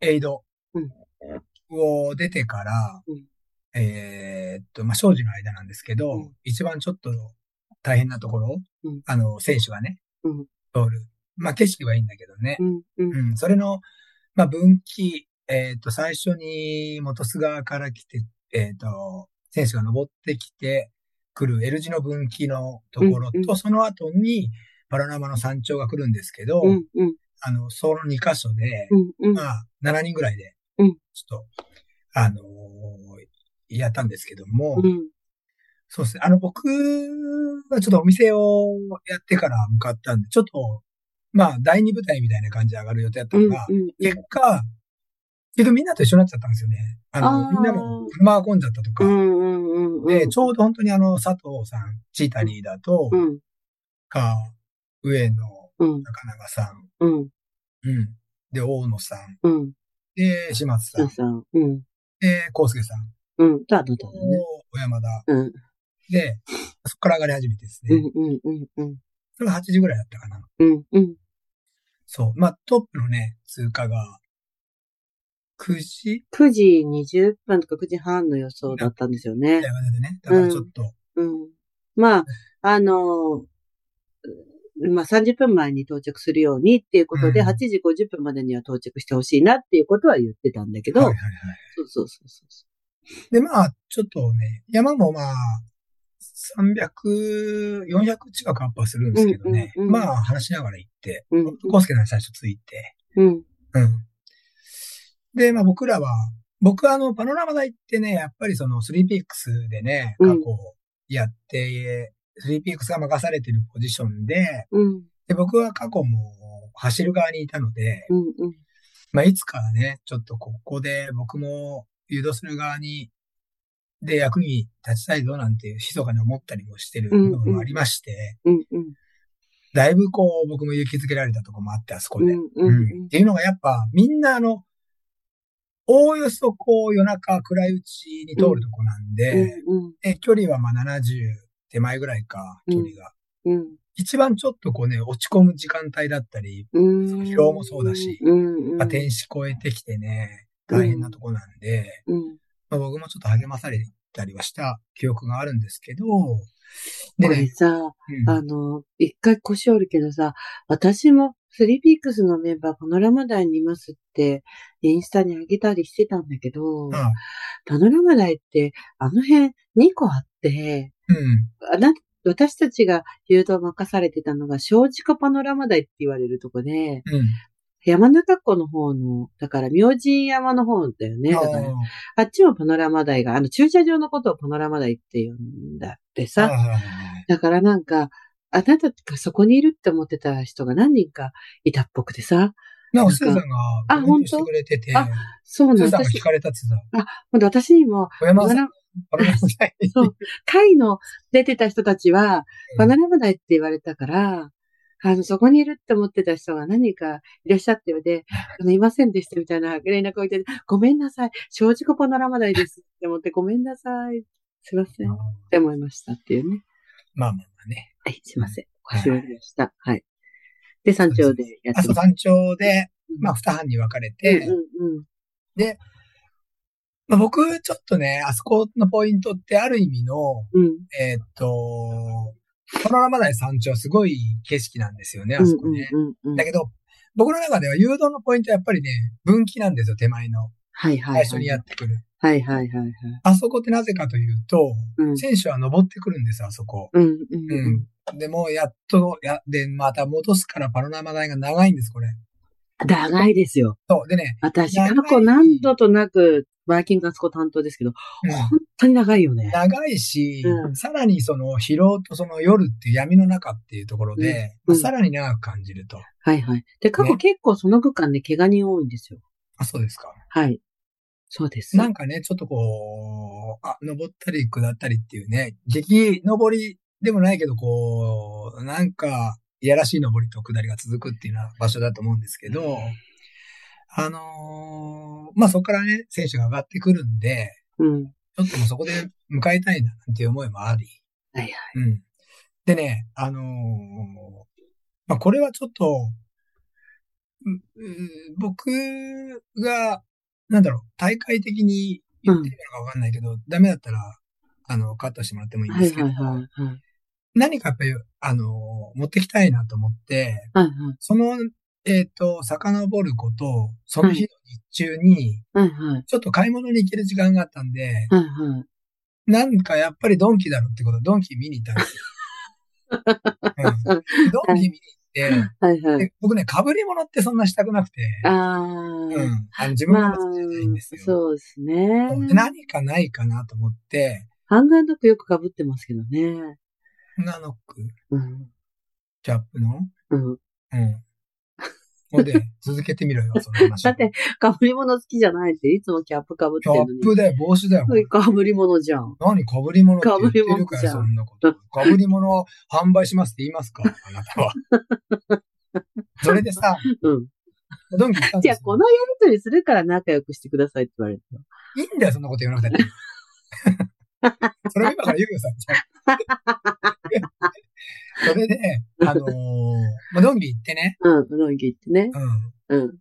エイドうんを出てから、うんえーっと、まあ、庄司の間なんですけど、うん一番ちょっと大変なところ、うんあの、選手がね、うん。通る。まあ、景色はいいんだけどね。うん。うん。うん、それの、まあ、分岐、えっ、と、最初に元栖側から来て、えっ、と、選手が登ってきて来る L 字の分岐のところと、うんうんその後にパラナマの山頂が来るんですけど、うん。うん。あの、その2箇所で、うん。うん。まあ、7人ぐらいで、うんちょっと、あのーやったんですけども、うん。そうですね。あの、僕はちょっとお店をやってから向かったんで、ちょっと、まあ、第二舞台みたいな感じで上がる予定だったうん。のが、うん。結果、結局みんなと一緒になっちゃったんですよね。あの、あーみんなの車が混んじゃったとか。うん。うん。うん。で、ちょうど本当にあの、佐藤さん、チータリーダーと、うん。か、上野、うん。中永さん、うん。うん。で、大野さん、うん。で、島津さん、さん。うん。で、康介さん、うん。と、あなただね。小山田。うん。で、そこから上がり始めてですね。うん。うん。うん。うん。それが8時ぐらいだったかな。うん。うん。そう。まあ、トップのね、通過が、9時？9時20分とか9時半の予想だったんですよね。だからちょっと、うん。まあ、あの、まあ30分前に到着するようにっていうことで、うん8時50分までには到着してほしいなっていうことは言ってたんだけど、はいはいはい。そうそうそうそう。で、まあ、ちょっとね、山もまあ、300、400近くアップはするんですけどね。うんうんうんまあ、話しながら行って、うんコウスケさんに最初ついて、うん。うん。で、まあ僕らは、僕はあの、パノラマ台ってね、やっぱりその、スリーピークスでね、過去やって、スリーピークスが任されてるポジションで、うん。で、僕は過去も走る側にいたので、うん。うん。まあ、いつかはね、ちょっとここで僕も誘導する側に、で役に立ちたいぞなんていう密かに思ったりもしてる部分もありまして、うん。うん。だいぶこう僕も勇気づけられたとこもあって、あそこで。っていうのがやっぱみんなあの、おおよそこう夜中暗いうちに通るとこなんで、うん。え距離はまあ70手前ぐらいか、距離が。うん。一番ちょっとこうね、落ち込む時間帯だったり、うん。疲労もそうだしうん。まあ、天使超えてきてね、大変なとこなんで、うん。まあ、僕もちょっと励まされたりはした記憶があるんですけど、でこれね、さ、うん。あの、一回腰折るけどさ、私もスリーピークスのメンバーパノラマ台にいますって、インスタに上げたりしてたんだけど、うん。パノラマ台って、あの辺2個あって、うん、私たちが誘導を任されてたのが、正直パノラマ台って言われるとこで、うん。山中湖の方の、だから明神山の方だよね。だから、あっちもパノラマ台が、あの駐車場のことをパノラマ台って呼んだってさ、だからなんか、あなたがそこにいるって思ってた人が何人かいたっぽくてさ、なんか、スーさんがあコメントしてくれてて、あそうなん私スーさんが聞、かれたってさ、ほんと私にも、小山さん、そう。会の出てた人たちは、うん。バナナ部内って言われたから、あの、そこにいるって思ってた人が何人かいらっしゃってよで、あの、いませんでしたみたいな連絡をいて、ごめんなさい。正直パノラマ内ですって思って、ごめんなさい。すいません。って思いましたっていうね。まあまあまあね。はい、すいません。はい忘れました。はい。で、山頂でやってます。山頂で、まあ、あ、二班に分かれうんて、うんうん。まあ、僕、ちょっとね、あそこのポイントってある意味の、うん。えーっと、パノラマ台山頂すごい景色なんですよね、あそこね。だけど、僕の中では誘導のポイントはやっぱりね、分岐なんですよ、手前の。はいはいはい。最初にやってくる。はいはいはいはい。あそこってなぜかというと、うん。選手は登ってくるんです、あそこ。うんうんうん。うん。でも、やっと、や、で、また戻すからパノラマ台が長いんです、これ。長いですよ。そう。でね、私、過去何度となく、ワーキングあそこ担当ですけど、うん本当に長いよね。長いし、うんさらにその疲労とその夜っていう闇の中っていうところで、うんさらに長く感じると。はいはい。で、過去ね結構その区間ね、怪我人多いんですよ。あ、そうですか。はい。そうです。なんかね、ちょっとこう、あ、登ったり下ったりっていうね、激登りでもないけど、こう、なんか、いやらしい登りと下りが続くっていうような場所だと思うんですけど、あのーまあ、そこからね、選手が上がってくるんで、うん。ちょっともうそこで迎えたいな、なんていう思いもあり、はいはい。うん。でね、あのーまあ、これはちょっと、うう僕が、なんだろう、大会的に言ってるのかわかんないけど、ダメだったら、あの、カットしてもらってもいいんはいですけど、はいはい。はい何かやっぱり、あのー持ってきたいなと思って、はいはい。その、えっ、と、遡ること、その日の日中に、はいはい。ちょっと買い物に行ける時間があったんで、はいはい。なんかやっぱりドンキだろってことでドンキ見に行ったんですよ。うん、ドンキ見に行って、はいはい。で僕ね、被り物ってそんなしたくなくて、あうん。あ。あの自分まあが好きじゃないんですよ。、そうですね。で何かないかなと思って、ハンガードックよく被ってますけどね。ナノック、うん。キャップの？うん。うん。ほんで、続けてみろよ、その話。だって、被り物好きじゃないって、いつもキャップ被ってキャるのに。ップだよ、帽子だよ。これ被り物じゃん。何被り物って言ってるかよ、そんなこと。被り物を販売しますって言いますかあなたは。それでさ、うん。ドンキじゃあ。このやりとりするから仲良くしてくださいって言われたの。いいんだよ、そんなこと言わなくて。それを今から言うよ、さっちゃん。それで、あのー まあ、ドンキ行ってね、うん、うどん行ってね。うん。うん。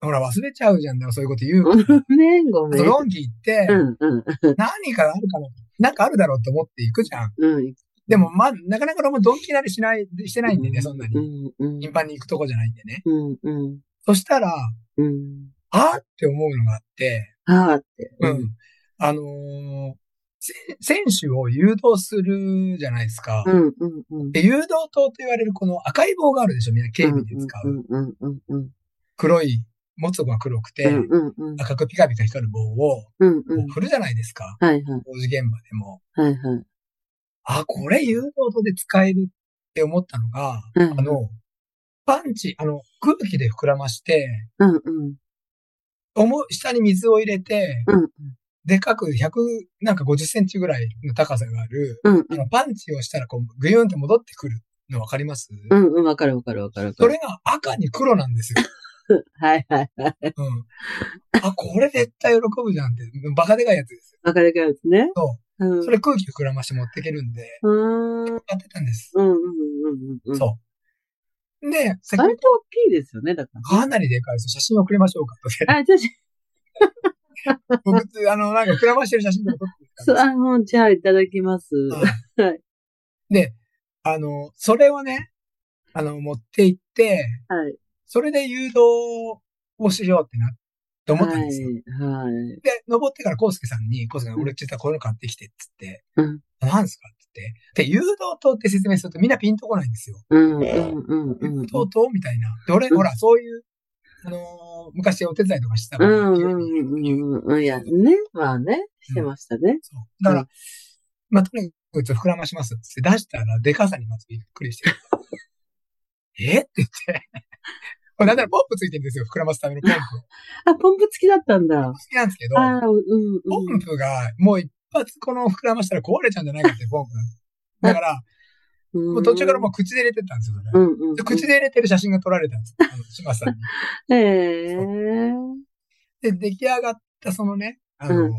ほら、忘れちゃうじゃん、だからそういうこと言うから。ごめん、ごめん。ドンキ行って、うん、うん、何かあるかな、なんかあるだろうって思って行くじゃん。うん。でも、まあ、なかなか俺もドンキなりしない、してないんでね、そんなうに。ん、うん。頻繁に行くとこじゃないんでね。うん、うん。そしたら、うん。あーって思うのがあって、ああって。うん。あのーせ選手を誘導するじゃないですか。うん、うん、うん。で誘導灯と言われるこの赤い棒があるでしょみんな警備で使う。黒い、持つとこが黒くて。赤くピカピカ光る棒を振るじゃないですか。工事現場でも。はい、はい。あ、これ誘導灯で使えるって思ったのが、うんあの、パンチ、あの、空気で膨らまして、うん、うん。思う、下に水を入れて、うん、でかく100、なんか50センチぐらいの高さがある、うん、あの、パンチをしたらこう、ぐゆんって戻ってくるのわかります、うん、うん、わかるわかるわかる。それが赤に黒なんですよ。はい、はい、はい。うん。あ、これ絶対喜ぶじゃんって。バカでかいやつですわかるやつね。。そううん。それ空気膨らまして持っていけるんで、うーん。やってたんです。うん、うん、うん、うん。そう。で、先割と大きいですよね、だかかなりでかいです。写真送りましょうかと。ら。あ、じゃあ、僕、あの、なんか膨らましてる写真とか撮ってそう、たんあの、じゃあ、いただきます。はい。で、あの、それをね、あの、持って行って、はい。それで誘導をしようってな、って思ったんですよ。はい。はい。で、登ってからコウスケさんに、コウスケさん、俺実はこういうの買ってきて、つって、うん。何すかって言って。で、誘導灯って説明するとみんなピンとこないんですよ。うん、うん、うん、うん。誘導灯みたいな。で、俺、うんほら、そういう、あのー昔お手伝いとかしてたから、うん、うん、うん、うん。いや、ね。まあね。してましたね。そう。だから、うんまあ、とにかくちょっと膨らましますって出したら、でかさにまずびっくりして。え？って言って、これなんならポンプついてるんですよ、膨らますためのポンプ。あ、ポンプ付きだったんだ。好きなんですけど、うん、うん。ポンプがもう一発この膨らましたら壊れちゃうんじゃないかってポンプなんです。だから、もう途中からもう口で入れてったんですよ、それうん、うん。で口で入れてる写真が撮られたんです。あの、島さんに。へえ。で、出来上がったそのね、あのーうん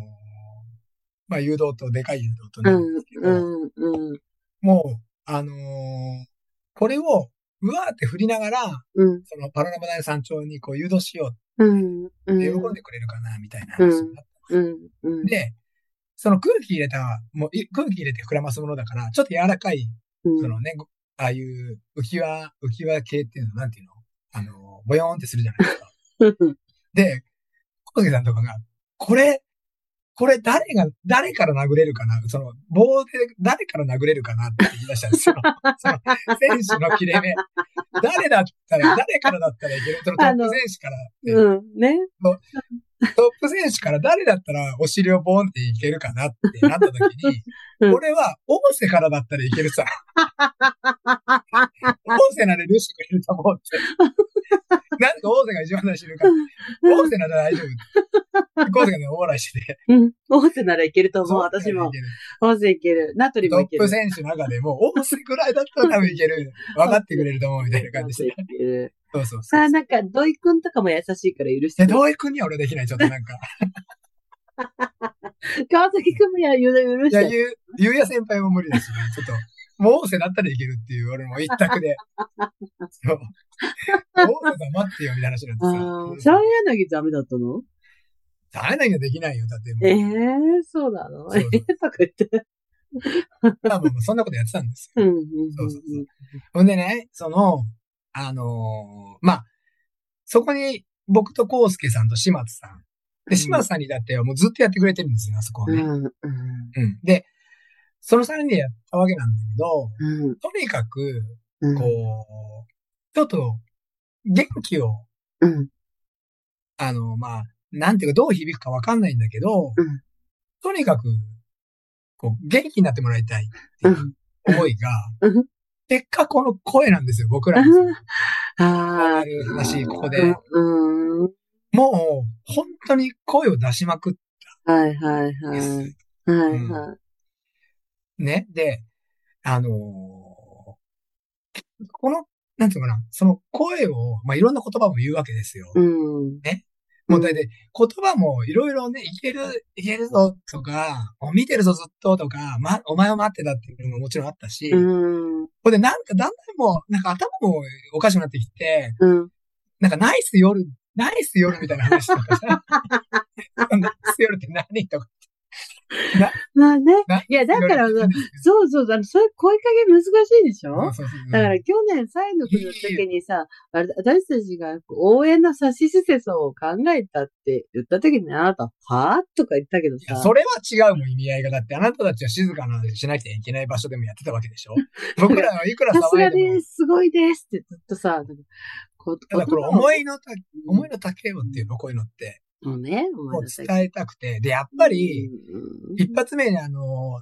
まあ、誘導とでかい誘導とうんなんですけ、ど、うん、うん。もう、あのーこれを、うわーって振りながら、うん、そのパノラマ大山頂にこう誘導しよううん、うん。喜んでくれるかな、みたいな話になっうん、うん。た。で、その空気入れた、もうい空気入れて膨らますものだから、ちょっと柔らかい、うん、そのね、ごああいう浮き輪、浮き輪系っていうの、なんていうの？あの、ボヨーンってするじゃないですか。うん。で、小杉さんとかが、これ、これ誰が、誰から殴れるかな？その、棒で誰から殴れるかな？って言い出したんですよ。その、選手の切れ目。誰だったら、誰からだったらいける？そのトップ選手から、ねうん、ね。トップ選手から誰だったらお尻をボンっていけるかなってなった時に、うん俺は、大瀬からだったらいけるさ。大瀬ならルシがいると思うって。なんか大瀬が一番最初に言うから、大瀬なら大丈夫。大瀬がね、大笑いしてて。うん。大手ならいけると思う、私も大手いける。ナトリトッもいける。プ選手の中でも、大瀬ぐらいだったら多分いける。分かってくれると思うみたいな感じ。そうそうそう。さあ、なんか、土井くんとかも優しいから許してで、。同意君には俺できない、ちょっとなんか。川崎くんもや許いや、して。ゆう、ゆうや先輩も無理だし、ね、ちょっと、もう大瀬だったらいけるっていう、俺も一択で。そう。大瀬さん待ってよ、みたいな話なんああ、ですよ。三柳ダメだったの？誰なきゃできないよ、だってもう。ええそうなの？ええ とか言って。まあそんなことやってたんですよ。うん、うん。そうそうそうほんでね、その、あのーまあ、そこに僕とコウスケさんと島津さん。で、島津さんにだってはもうずっとやってくれてるんですよ、あそこはね。うん、うん。うん。で、その3人でやったわけなんだけど、うん、とにかく、うん。こう、ちょっと、元気を、うん、あの、まあ、なんていうかどう響くかわかんないんだけど、うんとにかく、こう、元気になってもらいたいってう。いうん思いがうん、結果この声なんですよ、僕らの。ああ。ある話、ここで。うん。うんもう、本当に声を出しまくっはい、はい、はい。はい、はい。ね。で、あのーこの、なんていうのかな、その声を、まあ、いろんな言葉も言うわけですよ。うん。もう大体、言葉もいろいろね、いける、いけるぞとか、お見てるぞずっととか、ま、お前を待ってたっていうのももちろんあったし、うん。これでなんかだんだんもう、なんか頭もおかしくなってきて、うん。なんかナイス夜、ナイス夜みたいな話とかさ、ナイス夜って何とか。まあね。いや、だから、そうそう、あの、そういう声かけ難しいでしょ？だから去年サイの国の時にさ、私たちが応援の差しすせそを考えたって言った時にあなた、はぁ？とか言ったけどさ。それは違うもん、意味合いが。だって、あなたたちは静かなしなきゃいけない場所でもやってたわけでしょ？僕らはいくらさすが騒いでも。で、す、すごいですってずっとさ、こただこれ思いのた、思いの丈をっていうの、こういうのって、もうね、思もいう出した伝えたくて。で、やっぱり、うん一発目にあの、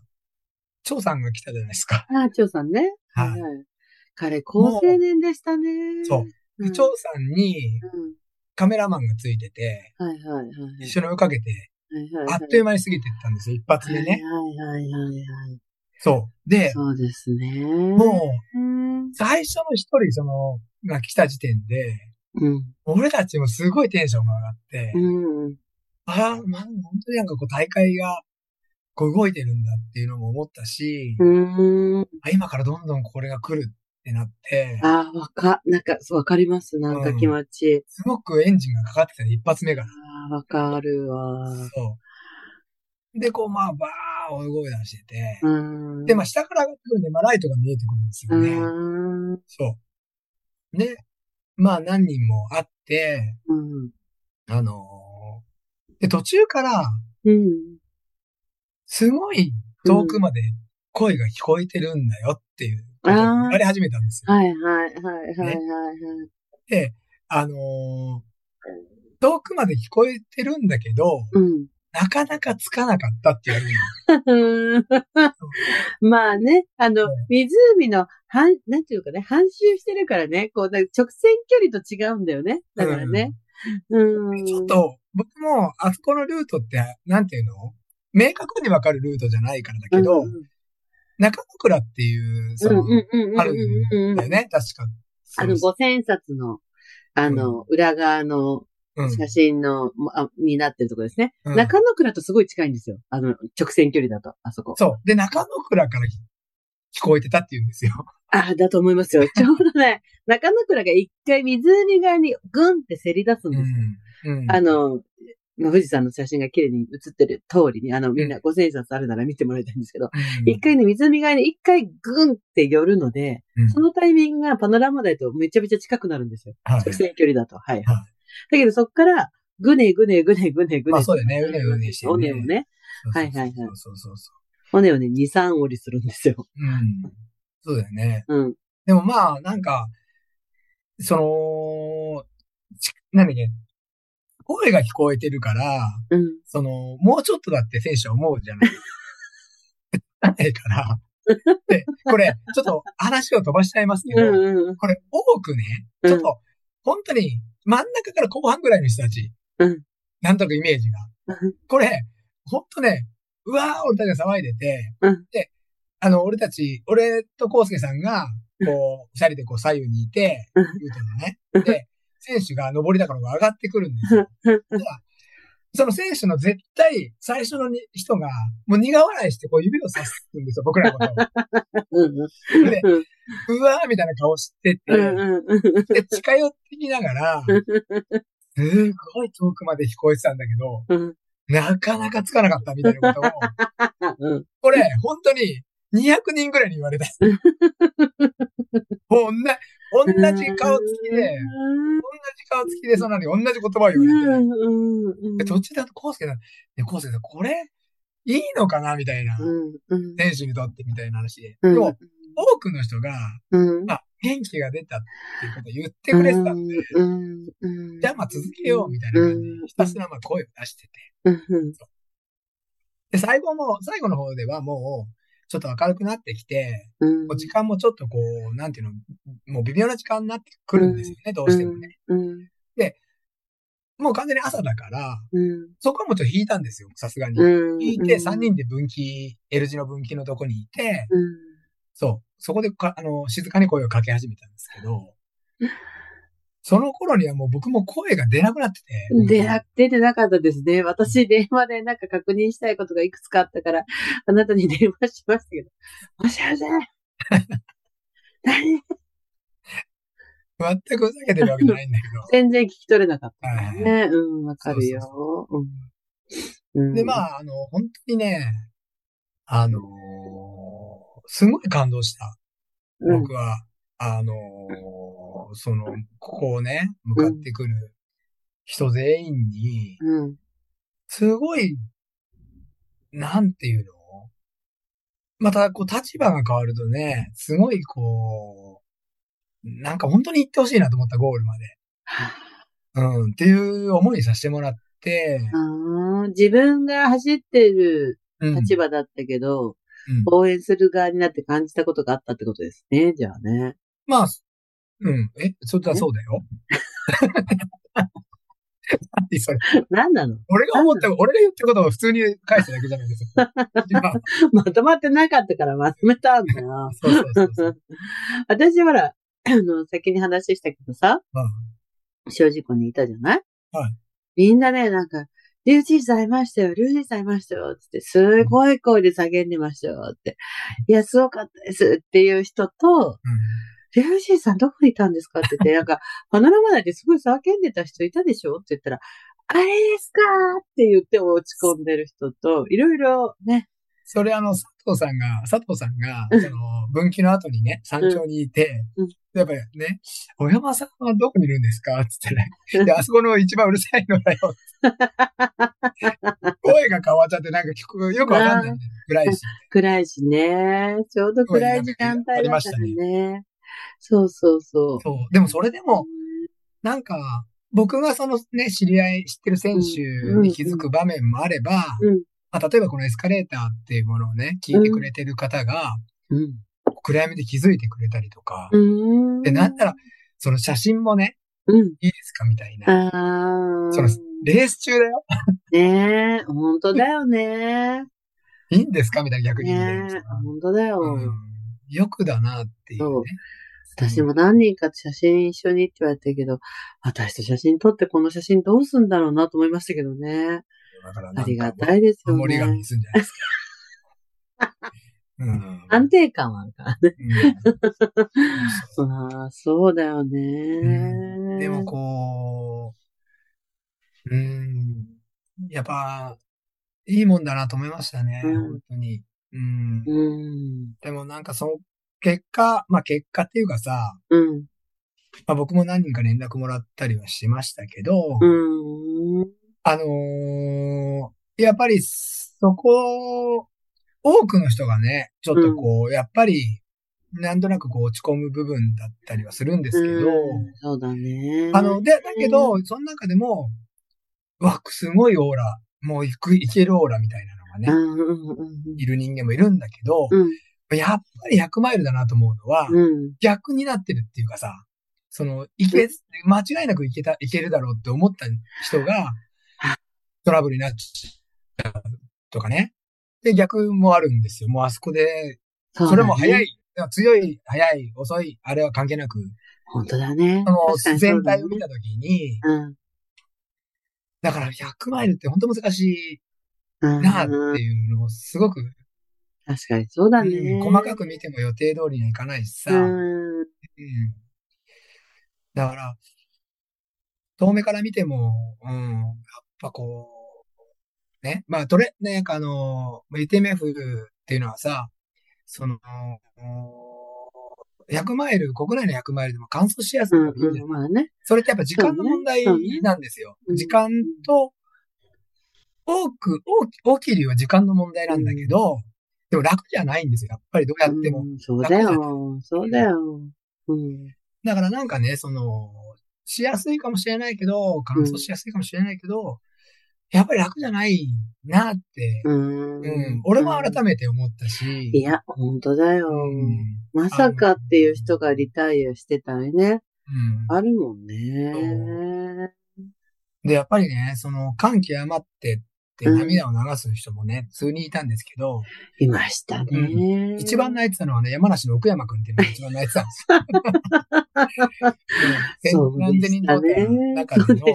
張さんが来たじゃないですか。あ、張さんね。はいい。彼、高青年でしたね。そう。うん。張さんにうんカメラマンがついてて、はいはいはい。一緒に追いかけて、あっという間に過ぎてったんですよ、一発目ね。はいはいはいはい。そう。で、そうですね。もう、うん。最初の一人、その、が来た時点で、うん。俺たちもすごいテンションが上がって、うん。ああ、まあ、本当になんかこう大会が、こう動いてるんだっていうのも思ったし、うん。あ今からどんどんこれが来るってなって、ああ、わか、なんか、そうわかります。なんか気持ち。すごくエンジンがかかってたね、一発目が。ああ、わかるわ。そう。で、こう、まあ、バー大声出してて、うん。で、まあ、下から上がってくるんで、まあ、ライトが見えてくるんですよね。うん。そう。で、まあ、何人も会って、うん。あのーで、途中から、うん。すごい遠くまで声が聞こえてるんだよっていうことを言われ始めたんですよ。はいはいはいはいはいはい。で、あのー遠くまで聞こえてるんだけど、うん。なかなかつかなかったって言われる。うん。まあね、あのうん、湖の半、なんていうかね、半周してるからね、こう、直線距離と違うんだよね。だからね。うん。ちょっと、僕も、あそこのルートって、なんていうの？明確にわかるルートじゃないからだけど、うん。中野倉っていう、その、あるんだよね、確か。あの、五千冊の、あの、裏側のうん写真の、あになってるところですね。うん中野倉とすごい近いんですよ。あの、直線距離だと、あそこ。そう。で、中野倉から聞こえてたって言うんですよ。ああ、だと思いますよ。ちょうどね、中野倉が一回湖側にぐんってせり出すんですよ。うん。あの、まあ富士山の写真が綺麗に写ってる通りに、あの、みんなう五千冊あるなら見てもらいたいんですけど、うん一回ね、湖側に一回ぐんって寄るので、うんそのタイミングがパノラマ台とめちゃめちゃ近くなるんですよ。はい直線距離だと。はいはい。はいだけどそっから、ぐねぐねぐねぐねぐね。まあそうだよねうねうねしてねおねをね、はいはいはいそうそうそおねをね、2、3折りするんですよ。う。うん。そうだよね。うん。でもまあ、なんか、その、ちなんだっけ、声が聞こえてるから、うん。その、もうちょっとだって選手は思うじゃない？ないから。で、これ、ちょっと話を飛ばしちゃいますけど、うんうんうん。これ多くね、ちょっと、本当に真ん中から後半ぐらいの人たち、うん。なんとなくイメージが。うん。これ、本当ね、うわー、俺たちが騒いでて、うん。で、あの、俺たち、俺とコウスケさんが、こう、二人でこう左右にいて、うん。ルートのね。で、選手が上りだから上がってくるんですよ。ただその選手の絶対、最初のに人が、もう苦笑いしてこう指をさすんですよ、僕らのことを。うん。うん。で、うわーみたいな顔してて。で、近寄ってきながら、すごい遠くまで聞こえてたんだけど、うんなかなかつかなかったみたいなことを、うん。これ、本当に200人ぐらいに言われた。もうな、同じ顔つきで、同じ顔つきで、そんなに同じ言葉を言われて、途中だとコウスケさん、ね、コウスケさん、これ、いいのかなみたいな。うんうん選手にとってみたいな話で。うんでも、多くの人が、うん。まあ、元気が出たっていうことを言ってくれてた。んで、うんうん。じゃあまあ続けようみたいな感じで、ひたすらまあ声を出してて。うん。で、最後も、最後の方ではもう、ちょっと明るくなってきて、うん。時間もちょっとこう、なんていうの、もう微妙な時間になってくるんですよね、どうしてもね。うん。もう完全に朝だから、うん。そこはもうちょっと引いたんですよ、さすがに。うん。引いて、3人で分岐、L 字の分岐のとこにいて、うんそう、そこでか、あの、静かに声をかけ始めたんですけど、その頃にはもう僕も声が出なくなってて。出な、出てなかったですね。私、電話でなんか確認したいことがいくつかあったから、あなたに電話しましたけど、もしもし 何？全くふざけてるわけじゃないんだけど。全然聞き取れなかったはいはいね。うん、わかるよ。うんうんで、まあ、あの、本当にね、あのーすごい感動した。うん僕は、あのーその、ここをね、向かってくる人全員に、うん。すごい、なんていうの？また、こう、立場が変わるとね、すごい、こう、なんか本当に行ってほしいなと思った、ゴールまで。うん、っていう思いにさせてもらって、自分が走ってるうん。立場だったけど、うん応援する側になって感じたことがあったってことですね、じゃあね。まあ、うん。え、それはそうだよ。何それ？何なの？俺が思った、俺が言ってることを普通に返しただけじゃないですか。今 まとまってなかったからまとめたんだよ。そうそうそうそう。私ほら、あの、先に話したけどさ、うん小事故にいたじゃない？はい。みんなね、なんか、リュウジーさんいましたよ、リュウジーさんいましたよ、つって、すごい声で叫んでましたよ、って。いや、すごかったですっていう人と、リュウジーさんどこにいたんですかって言って、なんか、パノラマ内ですごい叫んでた人いたでしょって言ったら、あれですかって言って落ち込んでる人と、いろいろね、それあの、佐藤さんが、佐藤さんが、その、分岐の後にね、山頂にいてうん、やっぱりね、小山さんはどこにいるんですか？つってね。で、あそこの一番うるさいのだよ。声が変わっちゃってなんか聞く、よくわかんないね。暗いし。暗いしね。ちょうど暗い時間帯だったらありましたね。そうそうそう。そう。でもそれでも、なんか、僕がそのね、知り合い、知ってる選手に気づく場面もあれば、うんまあ、例えばこのエスカレーターっていうものをね、聞いてくれてる方が、うん。暗闇で気づいてくれたりとか、うん。で、なんなら、その写真もね、うん。いいですかみたいな。その、レース中だよ。ねえ、本当だよね。いいんですかみたいな逆にね言うえ、本当だよ。うん。よくだなっていうね。私も何人かと写真一緒にって言われたけど、私と写真撮ってこの写真どうすんだろうなと思いましたけどね。だからありがたいですよ守り神ね。すんじゃないですか。うん。安定感はあるからね。うんあ あ、そうだようね。んでもこう、うん。やっぱ、いいもんだなと思いましたね。うん本当に。うん。うん。でもなんかその結果、まあ結果っていうかさ、うん。まあ僕も何人か連絡もらったりはしましたけど、うん。あのーやっぱりそこ、多くの人がね、ちょっとこう、やっぱり、なんとなくこう落ち込む部分だったりはするんですけど、うんそうだね。あの、で、だけど、その中でも、うわ、すごいオーラ、もう行く、行けるオーラみたいなのがね、うんうんうんいる人間もいるんだけど、うん。やっぱり100マイルだなと思うのは、うん。逆になってるっていうかさ、その、いけ、間違いなくいけた、いけるだろうって思った人が、トラブルになっちゃうとかね。で、逆もあるんですよ。もうあそこで、そそれも早い。い、強い、早い、遅い、あれは関係なく、本当だね。その全体を見たときに、うん。だから100マイルって本当難しうん。いなっていうのをすごく、確かにそうだうんね。細かく見ても予定通りにはいかないしさ、うん。うんだから、遠目から見ても、うん、やっぱこう、ね、まあ、トレ、ね、あの、UTMF っていうのはさ、その、100マイル、国内の100マイルでも乾燥しやすいうんうんうん。まあね。それってやっぱ時間の問題なんですよ。うん時間と、多く、大き大きい理由は時間の問題なんだけど、でも楽じゃないんですよ。やっぱりどうやっても。うんそうだよ。そうだよ。うん。だからなんかね、その、しやすいかもしれないけど、乾燥しやすいかもしれないけど、やっぱり楽じゃないなって、うん。うん、俺も改めて思ったし、いや、本当だよ。うん、まさかっていう人がリタイアしてたりね。うん。あるもんね。で、やっぱりね、その、感極まってって涙を流す人もね、数人いたんですけど、いましたね。一番泣いてたのはね、山梨の奥山くんっていうのが一番泣いてたんですよ。そう何千人のね。中での。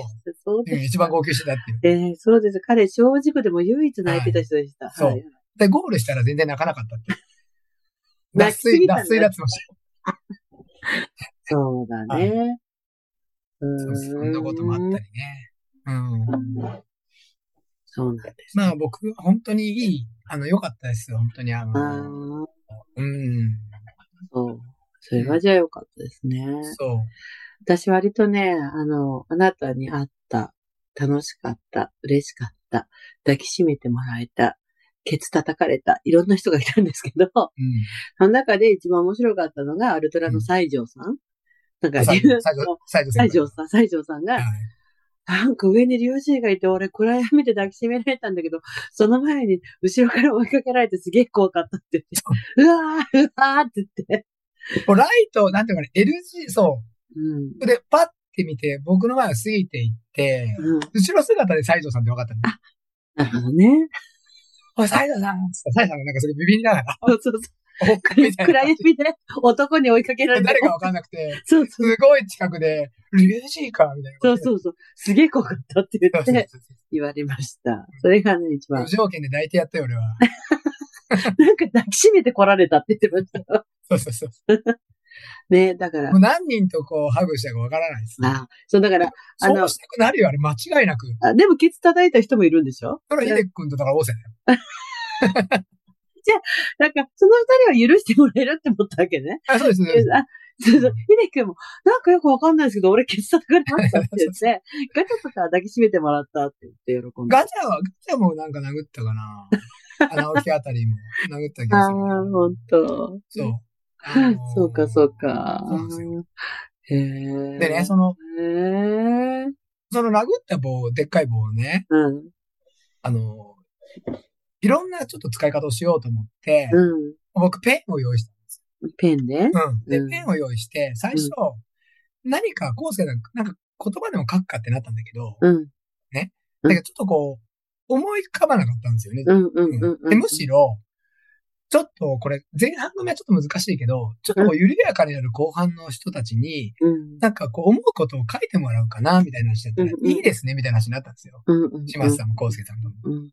一番号泣してたっていう。えーそうです。彼、正直でも唯一泣いてた人でした。そうはいで、ゴールしたら全然泣かなかったって。脱水、脱水だってました。そうだね。うそうそんなこともあったりね。うん。そうなんです。まあ僕、本当にいい、あの、良かったですよ。本当にああの、あ、うん。そう。それはじゃあよかったですね。そう。私割とね、あの、あなたに会った、楽しかった、嬉しかった、抱きしめてもらえた、ケツ叩かれた、いろんな人がいたんですけど、うん。その中で一番面白かったのが、アルトラの西条さん。なんか、西条、西条、西条さん、西条さんがはい、なんか上に竜神がいて、俺暗闇で抱きしめられたんだけど、その前に後ろから追いかけられてすげえ怖かったって言って、うわー、うわーって言って。ライト、なんていうかね、LG、そう。うん。で、パッて見て、僕の前を過ぎていって、うん。後ろ姿で西条さんって分かったの。なるほどね。おい、西条さんつって、西条さんがなんかそれビビりながら、そうそうそう。暗。闇で男に追いかけられて。誰か分かんなくて、そうそう。すごい近くで、リュウジーかみたいな。そうそうそう。すげえ怖かったって言って言われました。それがね、一番無。条件で抱いてやったよ、俺は。なんか抱きしめて来られたって言ってました。そうそうそう。ね、だからもう、何人とこう、ハグしたか分からないです。あ、そうだから、あのそうしたくなるよ、あれ、間違いなく。あでもケツ叩いた人もいるんでしょ？それはヒデ君とだから大瀬だよ。なんか、その二人は許してもらえるって思ったわけね。あ、そうです、そうです。あ、そうそう。ひでくんも、なんかよくわかんないですけど、俺ケツ叩かれましたって言って、ガチャとか抱きしめてもらったって言って喜んで。ガチャは、ガチャもなんか殴ったかな。あの、青木あたりも殴った気ああがする。ー、ほんと。そう。あのーそうか、そうか。へえ。でね、その、へえ。その殴った棒、でっかい棒をね、うん。あの、いろんなちょっと使い方をしようと思って、う僕ペンを用意したんです。ん。ペンで？うん。で、うんペンを用意して、最初、何か、後世なんか、なんか言葉でも書くかってなったんだけど、うん。うんだけどちょっとこう、思い浮かばなかったんですよね。うんうんうんうん。で、むしろ、ちょっとこれ、前半組はちょっと難しいけど、ちょっとこう緩やかになる後半の人たちに、うん。なんかこう思うことを書いてもらうかな、みたいな話だったら、うんうんいいですね、みたいな話になったんですよ。うんうん。島津さんも康介さんとも。うん。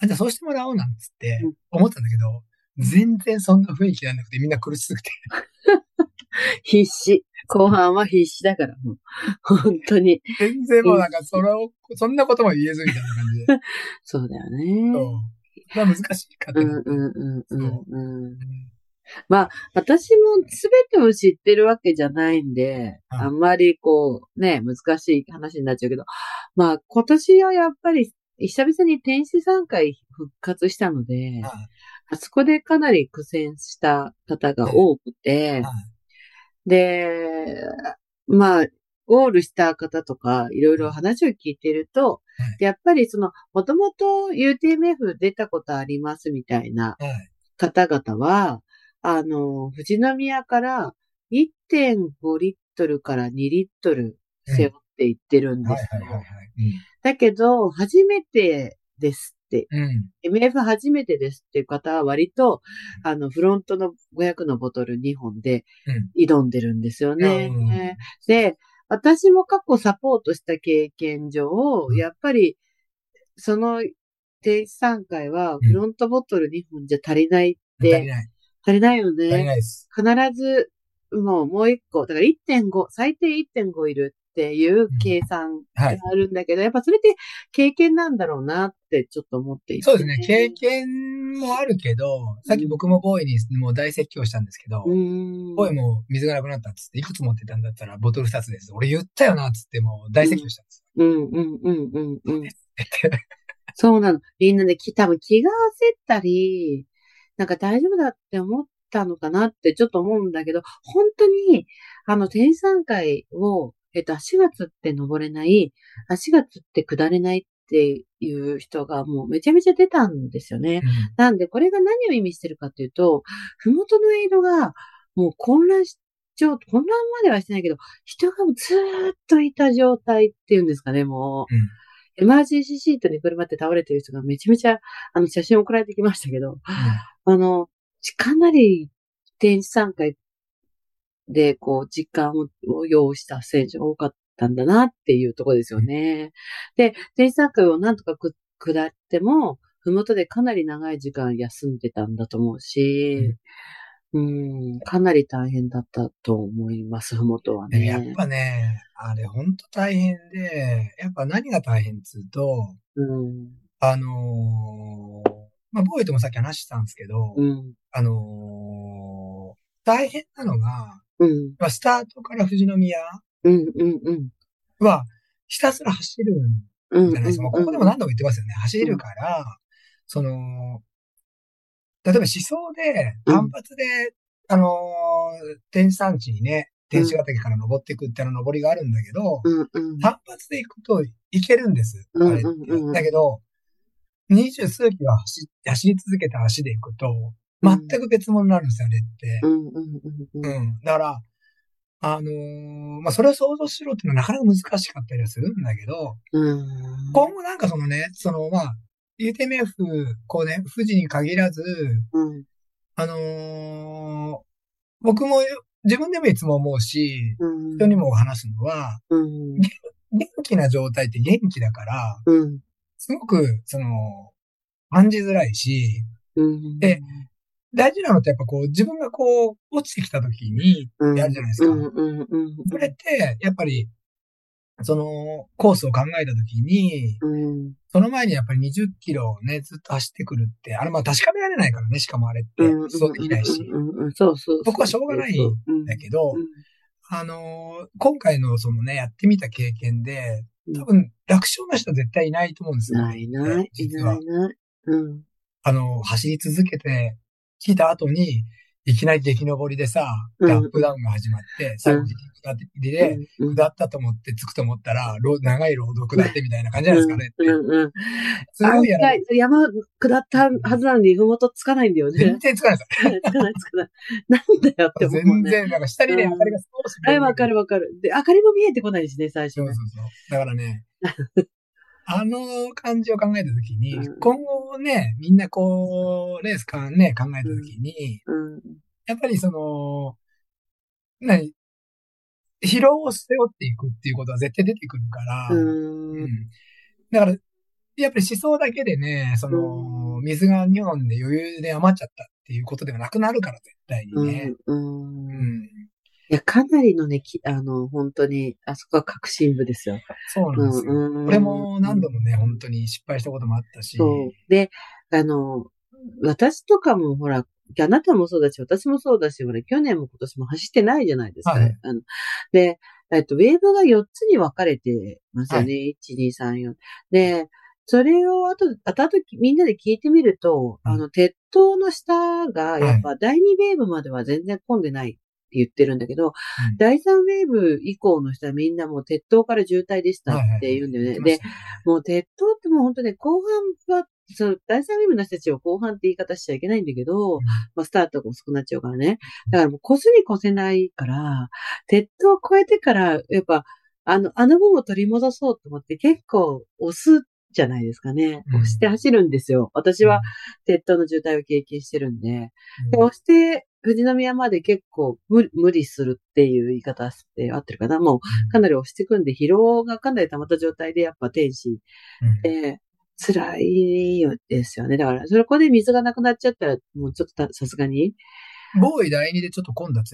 あ、じゃあそうしてもらおうなんつってうん思ったんだけど、全然そんな雰囲気なんなくてみんな苦しすぎて。必死。後半は必死だから、もう。本当に。全然もうなんかそれを、そんなことも言えずみたいな感じで。そうだよね。そう。まあ難しかったな。うんうんうんうんうん。うん私もすべてを知ってるわけじゃないんで、はいあんまりこう、ね、難しい話になっちゃうけど、まあ今年はやっぱり久々に天使3回復活したので、はい。あそこでかなり苦戦した方が多くて、はい。で、まあ、ゴールした方とか、いろいろ話を聞いてると、はい。やっぱりその、もともと UTMF 出たことありますみたいなはい。方々は、あの、富士宮から1.5リットルから2リットル背負っていってるんではいすよはいはいはい。だけど、初めてですって、うん。MF 初めてですっていう方は割と、あの、フロントの500のボトル2本でうん挑んでるんですよね。うんで、私も過去サポートした経験上、うんやっぱり、その、定時3回はフロントボトル2本じゃ足りないって、足りない。足りないよ足りね。ないです。必ず、もうもう一個、だから1.5、最低1.5いるっていう計算がはい。あるんだけど、やっぱそれって経験なんだろうなってちょっと思っていて。そうですね。経験もあるけど、さっき僕もボーイにもう大説教したんですけど、うーん。ボーイも水がなくなったっつって、いくつ持ってたんだったらボトル2つです。俺言ったよなっつってもう大説教したんです。うんうんうんうんうん。そうなの。みんなね、き多分気が焦ったり、なんか大丈夫だって思ったのかなってちょっと思うんだけど、本当に、あの、天山会を、えっと、足がつって登れない、足がつって下れないっていう人がもうめちゃめちゃ出たんですよね。なんで、これが何を意味してるかっていうと、ふもとのエイドがもう混乱し混乱まではしてないけど、人がずーっといた状態っていうんですかね、もう。うんエマージェンシーシートにくるまって倒れてる人がめちゃめちゃ、あの、写真送られてきましたけど、あの、かなり展示参回で、こう、時間をを要した選手が多かったんだなっていうところですよね。で、展示参回をなんとかく下っても、ふもとでかなり長い時間休んでたんだと思うし、うん、かなり大変だったと思います、ふもとはでもやっね。ぱね、あれほんと大変で、やっぱ何が大変っつうと、うん、あのーまあ、ボーイともさっき話したんですけど、うん、あのー大変なのが、うん、まあ、スタートから富士宮うん、うん、うん。は、ひたすら走るうんんじゃないですか。まあここでも何度も言ってますよね。走るから、その、例えば思想で、うん単発で、あのー天山地にね、天使ヶ岳から登っていくってあの登りがあるんだけど、うん、うん。単発で行くといけるんです。あうんれだけど、二十数キロ走っ走り続けた足で行くと、全く別物になるんですよ、あれって。うん。だから、あのーまあ、それを想像しろっていうのはなかなか難しかったりはするんだけど、うん。今後なんかそのね、そのまあ、UTMF、こうね、富士に限らず、うん、あのー僕も自分でもいつも思うし、うん。人にも話すのは、うん、元気な状態って元気だから、うん、すごく、その、感じづらいし、うん。で大事なのってやっぱこう、自分がこう、落ちてきた時に、うん、やるじゃないですか。それって、やっぱり、その、コースを考えた時に、うん、その前にやっぱり20キロね、ずっと走ってくるって、あれまあ確かめられないからね、しかもあれってうん。、そうできないし。そうそう。僕はしょうがないんだけど、あのー今回のそのね、やってみた経験で、多分楽勝な人は絶対いないと思うんですよ。ないない、い実はない。ない。うん。あの、走り続けてきた後に、いいきなり激登りでさ、うんアップダウンが始まって、最後激下りで、うん下ったと思って着くと思ったら、ロ長いロードを下ってみたいな感じじゃないですかね。うんうん。すごいやらあ山下ったはずなのに、ふもとつかないんだよ全ね。然つかないです つかないつかない。なんだよってよ。思う。全然、なんか下にね、うん明かりが少しはい、わかる。るわかる。で、明かりも見えてこないしね、最初ね。そうそうそう。だからね、あの感じを考えたときに、うん今後ね、みんなこう、レースかね、考えたときに、うん。やっぱりその、何疲労を背負っていくっていうことは絶対出てくるから、う。うんんだから、やっぱり思想だけでね、その、水が日本で余裕で余っちゃったっていうことではなくなるから、絶対にうね。ん。うん。うん。いや、かなりのね、きあの、本当に、あそこは革新部ですよ。そうなんですよ。うん俺も何度もね、本当に失敗したこともあったし。そう。で、あの、私とかもほら、あなたもそうだし、私もそうだし、ほら、去年も今年も走ってないじゃないですか。はいあので、えっと、ウェーブが4つに分かれてますよね。1、2、3、4。で、それを後で、後々みんなで聞いてみると、うんあの、鉄塔の下が、やっぱ第2ウェーブまでは全然混んでない言ってるんだけど、うん第3ウェーブ以降の人はみんなもう鉄塔から渋滞でしたって言うんだよね。で言ってまし、たねもう鉄塔ってもう本当ね、後半は、その、第3ウェーブの人たちを後半って言い方しちゃいけないんだけど、まあ、スタートが遅くなっちゃうからね。だからもう越すに越せないから、鉄塔を越えてから、やっぱ、あの、あの分を取り戻そうと思って結構押すじゃないですかね。うん押して走るんですよ。私は鉄塔の渋滞を経験してるんで。うんで押して、富士宮まで結構無理無理するっていう言い方って合ってるかなもうかなり押してくんで疲労がかなり溜まった状態でやっぱ天使うんで、辛いですよね。だから、そこで水がなくなっちゃったら、もうちょっとたさすがに。ボーイ第二でちょっと混んだよ、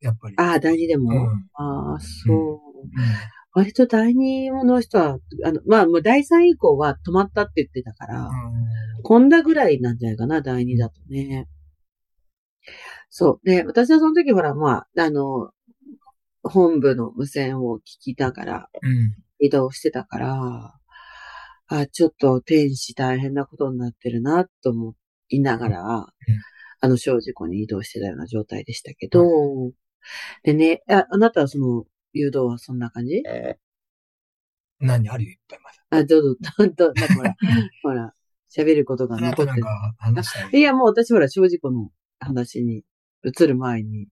やっぱり。ああ、第二でも？うんああ、そう。う割と第二の人は、あの、まあ、もう第三以降は止まったって言ってたから、ん。混んだぐらいなんじゃないかな、第二だとね。そう。で、私はその時ほら、まあ、あの、本部の無線を聞きながらうん。移動してたから、あ、ちょっと天使大変なことになってるな、と思いながら、あの、小事故に移動してたような状態でしたけど、でね、あ、あなたはその、誘導はそんな感じ？何？あるよ、いっぱいまあ、どうぞ、どうぞ、ほら、ほら、喋ることがだ。あな残ってる。たなんか話したい。いや、もう私ほら、小事故の話に移る前に。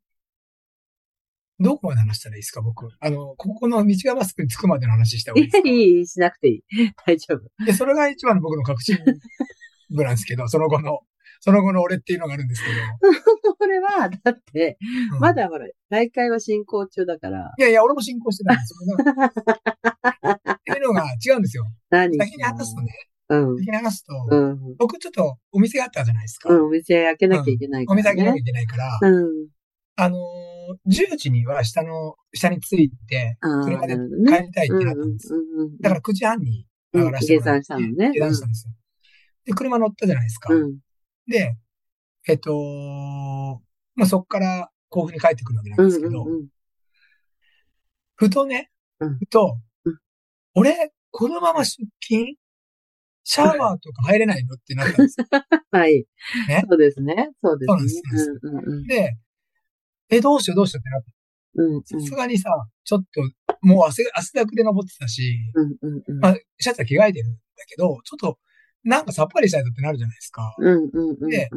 どこまで話したらいいですか、僕。あの、ここの道がマスクに着くまでの話した方がいいいですか？い、しなくていい。大丈夫。で、それが一番の僕の確信部なんですけど、その後の、その後の俺っていうのがあるんですけど。これは、だって、うんまだほら、大会は進行中だから、いやいや、俺も進行してたんですよ。っていうのが違うんですよ。何？先に話すとね、うん。先に話すと、うん。僕ちょっとお店があったじゃないですか。うん、お店開けなきゃいけないから、ね。お店開けなきゃいけないから、うん。あのー、10時には下の、下に着いて、車で。帰りたいってなったんです。だから9時半に上がらせてもらって、したのね下山したんですよ。で、車乗ったじゃないですか。うん。で、えっと、まあ、そこから甲府に帰ってくるわけなんうんですけど。ふとね、うんふと、うん俺、このまま出勤シャワーとか入れないの？ってなったんですよ。はい。ね？そうですね。そうですね。そうなんです。で、え、どうしようどうしようってなって、うんうん。さすがにさ、ちょっと、もう汗、汗だくで登ってたし、うんうんうん。まあ、シャツは着替えてるんだけど、ちょっと、なんかさっぱりしたいぞってなるじゃないですか。うんうんうんで。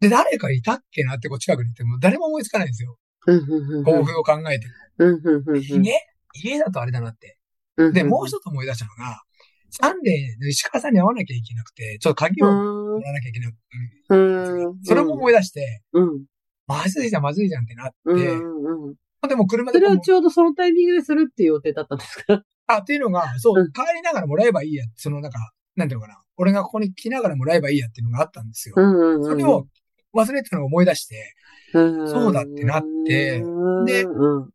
で、誰かいたっけなってこう近くにいても誰も思いつかないんですよ。うんうんうん。抱負を考えて。うんうんうんうん。家家だとあれだなって。うんで、もう一つ思い出したのが、サンデーの石川さんに会わなきゃいけなくて、ちょっと鍵をもうらわなきゃいけなくん。うん。それも思い出して、うん。まずいじゃん、まずいじゃんってなって、うんうんうん。でも車でそれをちょうどそのタイミングでするっていう予定だったんですか？あ、っていうのが、そうう、ん帰りながらもらえばいいや、そのなんか、なんていうのかな。俺がここに来ながらもらえばいいやっていうのがあったんですよ。うんうんうん。それを忘れてたのを思い出して、そそうだってなってでうん。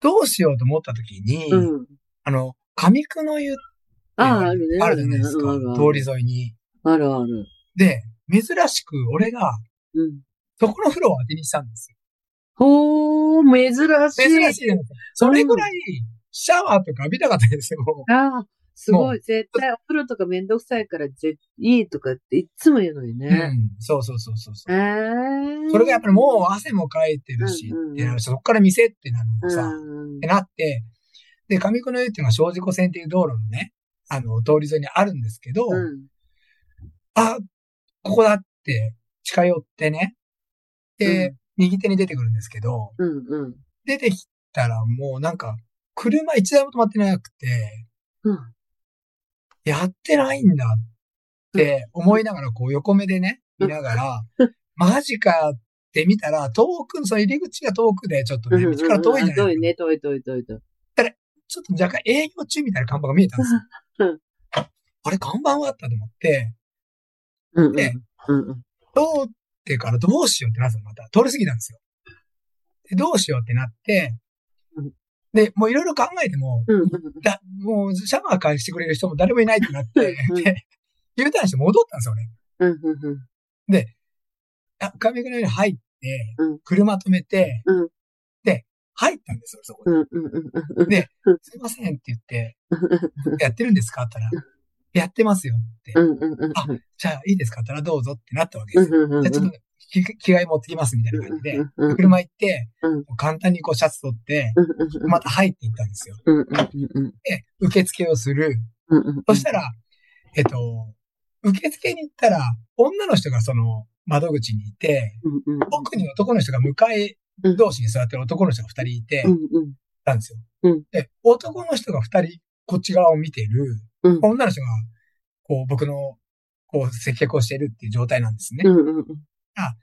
どうしようと思った時に、うん。あの、上久の湯ってああ、あるね。あるじゃないですか。通り沿いに。あるある。で、珍しく俺が、うん。そこの風呂を当てにしたんですよ。ほー、珍しい。珍しいじゃないですか。それぐらい、シャワーとか浴びたかったですよ。ああ、すごい。絶対お風呂とかめんどくさいからぜいいとかっていつも言うのにうね。ん。そうそうそうそうそう。えー、それがやっぱりもう汗もかいてるし、ってなるしそこから店ってなるのもさ、うんってなって、で、上久野湯っていうのは正直線っていう道路のね、あの、通り沿いにあるんですけど、うん。あ、ここだって近寄ってね、で、うん右手に出てくるんですけど、うん。うん。出てきたらもうなんか、車一台も止まってなくて、うん。やってないんだって思いながら、こう横目でね、見ながら、マジかって見たら、遠く、その入り口が遠くで、ちょっとね、道から遠いじゃないですか。遠いね、遠い遠い遠い遠い。ちょっと若干営業中みたいな看板が見えたんですよ。うんああれ、看板はあったと思って、うん。うん。でうん。うん。通ってからどうしようってなったの、また。通り過ぎたんですよ。で、どうしようってなってうん、で、もういろいろ考えても、うん。だもうシャワー返してくれる人も誰もいないってなって、うんで、U ターンして戻ったんですよ、俺。うん。うん。うん。あ、上倉に入ってうん、車止めて、うんで、入ったんですよ、そこ。でうん、すいませんって言って、やってるんですか？って言ったら、やってますよって。あじゃあいいですか？って言ったらどうぞってなったわけですよ。じゃあちょっと着着替え持ってきますみたいな感じで、うん。車行って、簡単にこうシャツ取って、うん。また入っていったんですよ。で、受付をする。うん。そしたら、えっと、受付に行ったら、女の人がその窓口にいて。奥に男の人が向かい同士に座ってる男の人が二人いて。たんですよ。うんで、男の人が二人こっち側を見てる、うん女の人が、こう僕の、こう接客をしてるっていう状態なんですね。うん。うん。あ、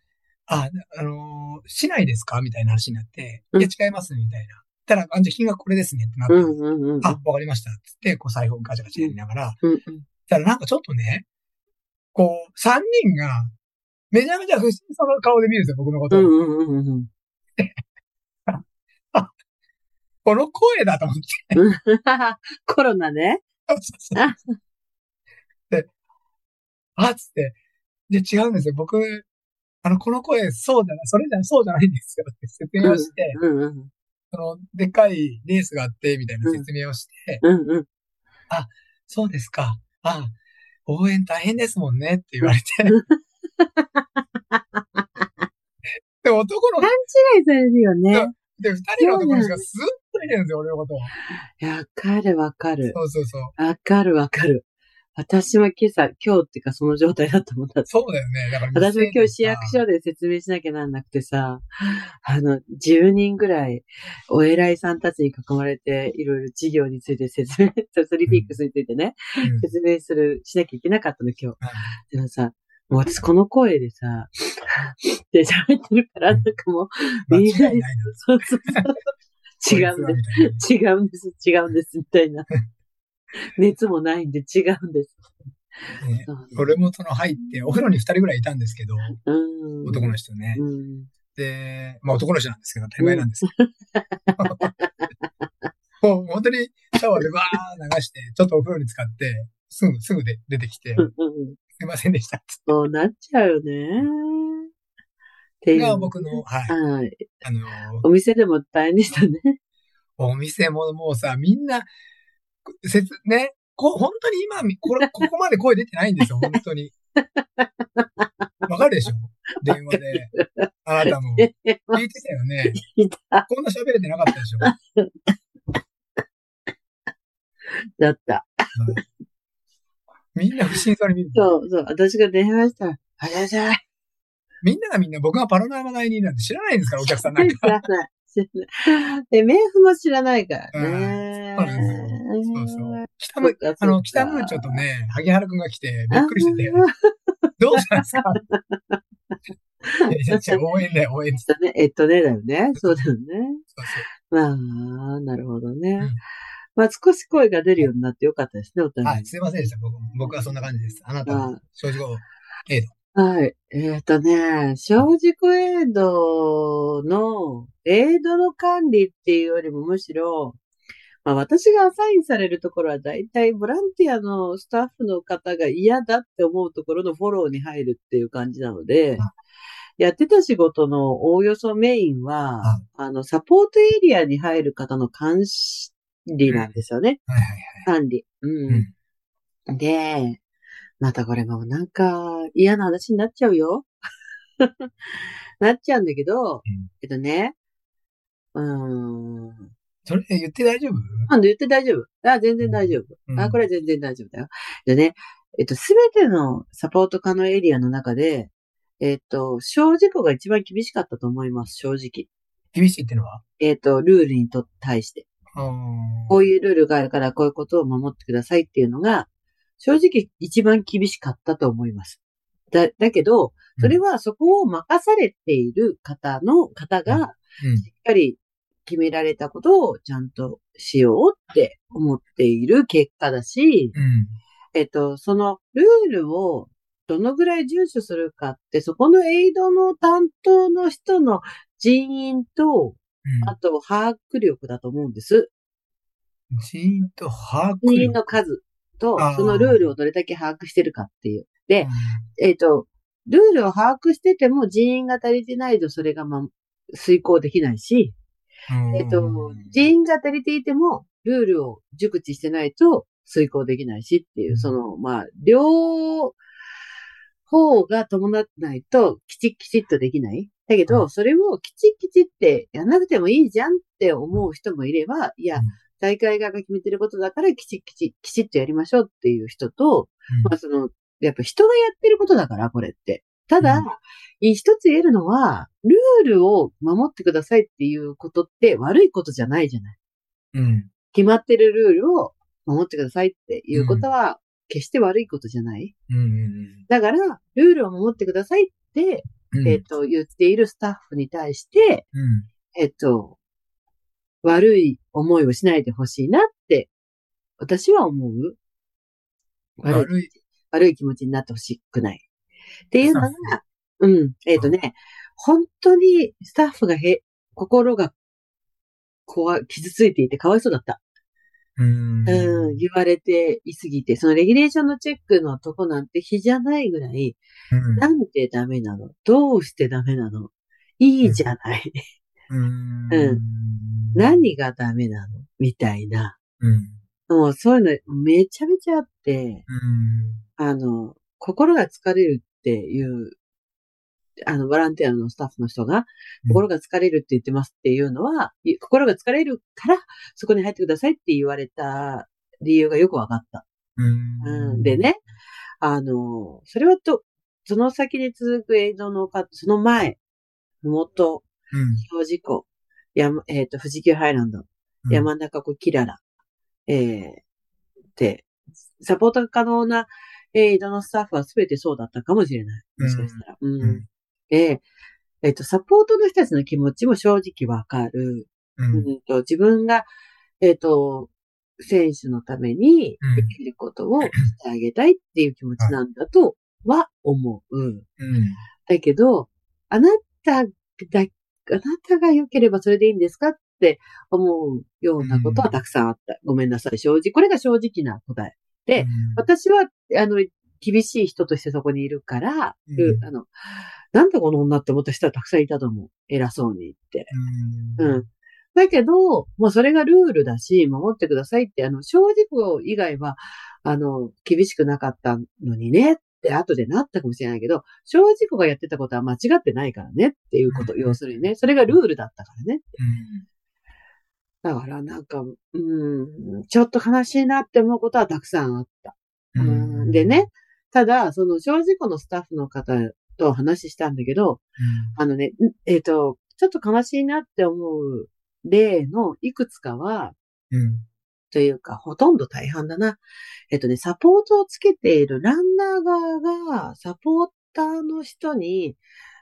あのー市内ですかみたいな話になって、うんいや違いますみたいな。たら、あ、じゃあ金額これですねってなって、うん。うん。うん。あ、わかりました。つって、こう財布をガチャガチャやりながら、うん。たらなんかちょっとね、こう、三人が、めちゃめちゃ不審そうな顔で見るんですよ、僕のこと。うん。うん。うん。うん。この声だと思って。コロナね。で、あ、つって、で、違うんですよ。僕、あの、この声、そうじゃない、それじゃそうじゃないんですよって説明をして、うん。うん。その、でっかいレースがあって、みたいな説明をして、うん。うん。そうですか。あ、応援大変ですもんねって言われて。で、男の勘、違いされるよね。で、二人の男の人がスーッと見てるんですよ、俺のことを。わかるわかる。そうそうそう。わかるわかる。私も今朝、今日っていうかその状態だったもんだって。そうだよね。だから、私も今日市役所で説明しなきゃなんなくてさ、あの、10人ぐらい、お偉いさんたちに囲まれて、いろいろ事業について説明、スリーピックスについてね、うん説明する、しなきゃいけなかったの、今日。はいでもさ、もう私この声でさ、で喋ってるから、なんかもう、みんない。そうそうそう。違うんです。す。違うんです、違うんです、みたいな。熱もないんで違うんです。ね俺もその入って、お風呂に二人ぐらいいたんですけど、うん。男の人ね。うん。で、まあ男の人なんですけど、当たり前なんですけど。もう本当にシャワーでバー流して、ちょっとお風呂に使って、すぐ、すぐで出てきて。すいませんでした。そうなっちゃうよね。っていう。が僕の、はい。はい。あの、お店でも大変でしたね。お店ももうさ、みんな、せつ、ね、こ本当に今み、これ、ここまで声出てないんですよ、本当に。わかるでしょ？電話で。あなたも。聞いてたよね。こんな喋れてなかったでしょ？だった。みんな不審そうに見る。そう、そう。私が電話したら、あらら。みんながみんな僕がパラノーマ第二なんて知らないんですから、お客さんなん知か。らない。知らない。で、メーフも知らないからね。そうなんですよ。そうそう。北ムそっかそっかあの、北ムーチョとね、萩原くんが来て、びっくりしてて、どうしたんですか？いやいやいや応援だよ、応援。えっとね、えっとね、だよね。そうだよね。そうそうまあ、なるほどね。うんまあ、少し声が出るようになってよかったですね、お互いにはい、すいませんでした。僕僕はそんな感じです。あなたはの正直を。はい。えっ、とね、正直エイドの、エイドの管理っていうよりもむしろ、まあ私がアサインされるところは大体ボランティアのスタッフの方が嫌だって思うところのフォローに入るっていう感じなので、やってた仕事のおおよそメインは、あの、サポートエリアに入る方の監視理なんですよね。はいはいはい。管理。うん。で、またこれもなんか嫌な話になっちゃうよ。なっちゃうんだけど、んえっとね、うーん。それ言って大丈夫？なんで言って大丈夫あ、全然大丈夫。うんあ、これは全然大丈夫だよ。でね、えっと、すべてのサポート可能エリアの中で、えっと、小事故が一番厳しかったと思います、正直。厳しいってのは？えっと、ルールにと対して。あこういうルールがあるからこういうことを守ってくださいっていうのが、正直一番厳しかったと思います。だ、だけど、それはそこを任されている方の方が、うん。しっかり決められたことをちゃんとしようって思っている結果だし、うん。えっと、そのルールをどのぐらい遵守するかって、そこのエイドの担当の人の人員と、あと把握力だと思うんです。うん。人員と把握人員力。の数とそのルールをどれだけ把握してるかっていう。で、えっ、と、ルールを把握してても人員が足りてないとそれがま、遂行できないし、うん、えっ、と、人員が足りていても、ルールを熟知してないと遂行できないしっていう、その、まあ、両方が伴ってないと、きちっきちっとできない。だけうど、それをきちっきちってやんなくてもいいじゃんって思う人もいれば、いやうん、大会側が決めてることだから、きちっきち、きちっとやりましょうっていう人と、うんまあその、やっぱ人がやってることだから、これって。ただ、うん一つ言えるのは、ルールを守ってくださいっていうことって悪いことじゃないじゃない。うん。決まってるルールを守ってくださいっていうことは、決して悪いことじゃない。うん。うん。だから、ルールを守ってくださいって、うん。えっ、と、言っているスタッフに対して、うん。えっ、と、悪い思いをしないでほしいなって、私は思う。悪い悪い。気持ちになってほしくない。っていうのが、うん、えっ、とね、本当にスタッフがへ、心が、こわ、傷ついていてかわいそうだった。うん。うん、言われていすぎて、そのレギュレーションのチェックのとこなんて比じゃないぐらい、うん。なんでダメなの？どうしてダメなの？いいじゃない。うん。うん 何がダメなの？みたいな。うん。もうそういうのめちゃめちゃあって、うん。あの、心が疲れるっていう、あの、ボランティアのスタッフの人が、心が疲れるって言ってますっていうのは、い心が疲れるから、そこに入ってくださいって言われた理由がよくわかった。うん。うん、でね、あの、それはと、その先に続く映像のか、その前、元、うん。小事故、山、えっ、と、富士急ハイランド、うん。山中湖キララ、えー、で、サポート可能な、えー、移動のスタッフは全てそうだったかもしれない。もしかしたら。うん。うんで、えっ、と、サポートの人たちの気持ちも正直わかる。うん。うんと、自分が、えっ、と、選手のためにうんできることをしてあげたいっていう気持ちなんだとは思う。うん。だけど、あなただ、あなたが良ければそれでいいんですかって思うようなことはたくさんあった。ごめんなさい、正直。これが正直な答え。で私は、あの、厳しい人としてそこにいるから、うんあの、なんでこの女って思った人はたくさんいたと思う。偉そうに言って。うん。うん。だけど、もうそれがルールだし、守ってくださいって、あの、正直以外は、あの、厳しくなかったのにねって後でなったかもしれないけど、正直がやってたことは間違ってないからねっていうこと、うん要するにね。それがルールだったからね。うん。だからなんか、うん、ちょっと悲しいなって思うことはたくさんあった。うん、でね、ただ、その正直のスタッフの方と話したんだけど、あのね、んえっ、と、ちょっと悲しいなって思う例のいくつかは、うん。というか、ほとんど大半だな。えっとね、サポートをつけているランナー側が、サポーターの人に、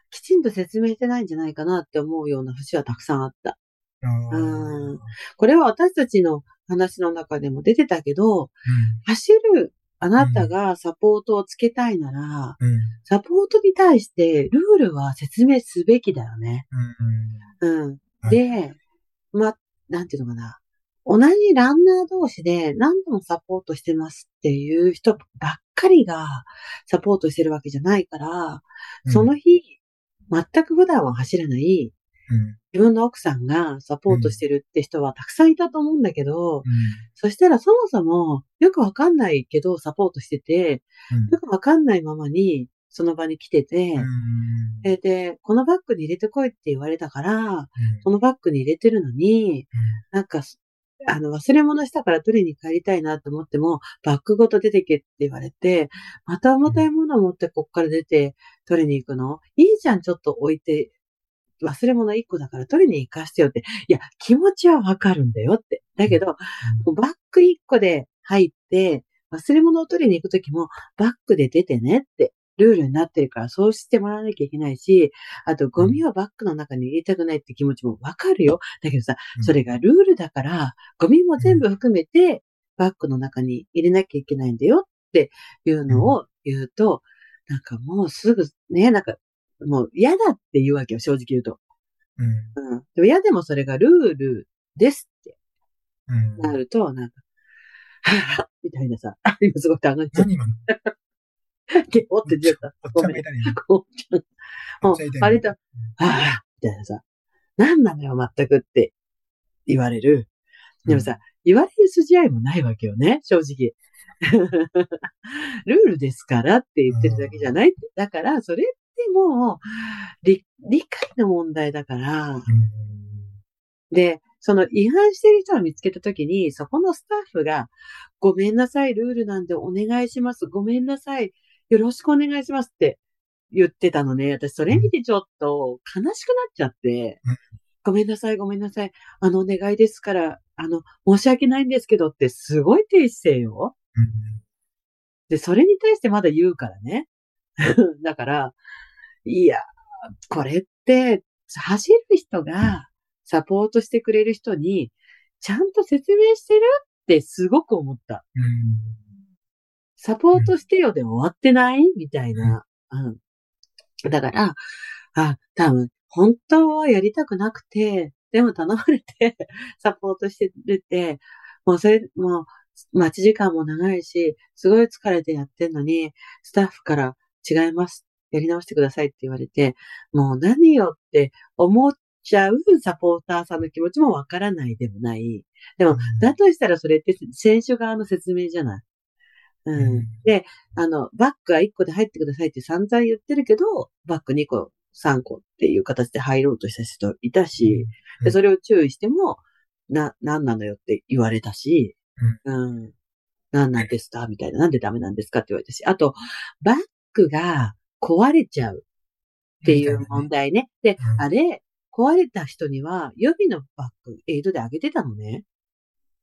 きちんと説明してないんじゃないかなって思うような節はたくさんあった。うん。うんこれは私たちの話の中でも出てたけど、走るあなたがサポートをつけたいなら、うん。サポートに対してルールは説明すべきだよね。うん。うん。はいで、ま、なんていうのかな。同じランナー同士で何度もサポートしてますっていう人ばっかりがサポートしてるわけじゃないから、その日、全く普段は走らない、自分の奥さんがサポートしてるって人はたくさんいたと思うんだけど、うん。そしたらそもそもよくわかんないけどサポートしてて、うん。よくわかんないままにその場に来てて、うん。えーで、このバッグに入れてこいって言われたから、このバッグに入れてるのに、なんか、あの、忘れ物したから取りに帰りたいなと思っても、バッグごと出てけって言われて、また重たいものを持ってこっから出て取りに行くの？いいじゃん、ちょっと置いて、忘れ物一個だから取りに行かしてよって。いや、気持ちはわかるんだよって。だけど、もうバッグ一個で入って、忘れ物を取りに行くときも、バッグで出てねって、ルールになってるから、そうしてもらわなきゃいけないし、あと、ゴミをバッグの中に入れたくないって気持ちもわかるよ。だけどさ、うんそれがルールだから、ゴミも全部含めて、バッグの中に入れなきゃいけないんだよっていうのを言うと、なんかもうすぐね、なんか、もう嫌だって言うわけよ、正直言うと。うん。うん。でも嫌でもそれがルールですってうん。なると、なんか、は ぁみたいなさ、あ 今すごい上がっちゃっ何今の？た。ゲホって出ちゃった。ごめん。こうちもうあれと、はぁみたいなさ、何なのよ、全くって言われる。でもさ、言われる筋合いもないわけよね、正直。ルールですからって言ってるだけじゃないって。だから、それってもう、理、理解の問題だから、うん。で、その違反してる人を見つけたときに、そこのスタッフが、ごめんなさい、ルールなんでお願いします。ごめんなさい。よろしくお願いしますって言ってたのね。私、それ見てちょっと悲しくなっちゃってうん、ごめんなさい、ごめんなさい。あの、お願いですから、あの、申し訳ないんですけどってすごい低姿勢よ。うん。で、それに対してまだ言うからね。だから、いや、これって、走る人がサポートしてくれる人に、ちゃんと説明してるってすごく思った。うん。サポートしてよで終わってない？みたいな。うん。だから、あ、多分、本当はやりたくなくて、でも頼まれて、サポートしてるって、もうそれ、もう、待ち時間も長いし、すごい疲れてやってんのに、スタッフから違います。やり直してくださいって言われて、もう何よって思っちゃうサポーターさんの気持ちもわからないでもない。でも、だとしたらそれって選手側の説明じゃない。ううんん。で、あの、バッグは1個で入ってくださいって散々言ってるけど、バッグ2個、3個っていう形で入ろうとした人いたし、で、それを注意しても、な、なんなのよって言われたし、うん。なんなんですか？みたいな。なんでダメなんですか？って言われたし。あと、バッグが壊れちゃうっていう問題ね。で、うんあれ、壊れた人には予備のバッグ、エイドであげてたのね。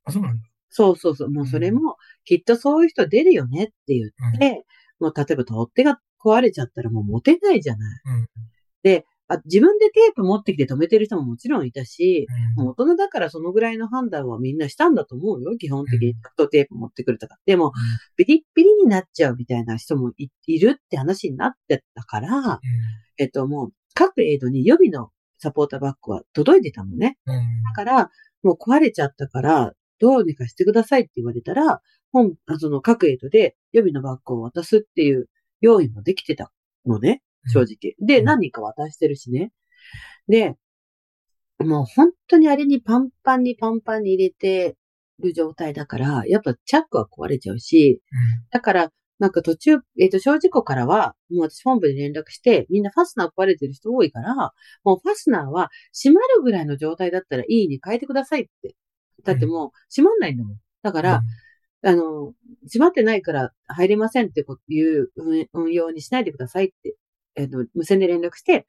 あ、そうなんだ。そうそうそう。もうそれも、きっとそういう人出るよねって言って、もう例えば取っ手が壊れちゃったらもう持てないじゃない。うん。あ自分でテープ持ってきて止めてる人ももちろんいたし、うん。もう大人だからそのぐらいの判断はみんなしたんだと思うよ。基本的にダクトテープ持ってくるとか。でも、ビリッビリになっちゃうみたいな人もいいるって話になってたから、えっともう、各エイドに予備のサポーターバッグは届いてたのね。うん。だから、もう壊れちゃったから、どうにかしてくださいって言われたら、本、あその各エイドで予備のバッグを渡すっていう用意もできてたのね、正直。で、うん何人か渡してるしね。で、もう本当にあれにパンパンにパンパンに入れてる状態だから、やっぱチャックは壊れちゃうし、だから、なんか途中、えっ、と、小事故からは、もう私本部に連絡して、みんなファスナー壊れてる人多いから、もうファスナーは閉まるぐらいの状態だったらいいに変えてくださいって。だってもう閉まんないんだもん。だから、あの、閉まってないから入れませんってこいう運運用にしないでくださいって、えっ、と、無線で連絡して、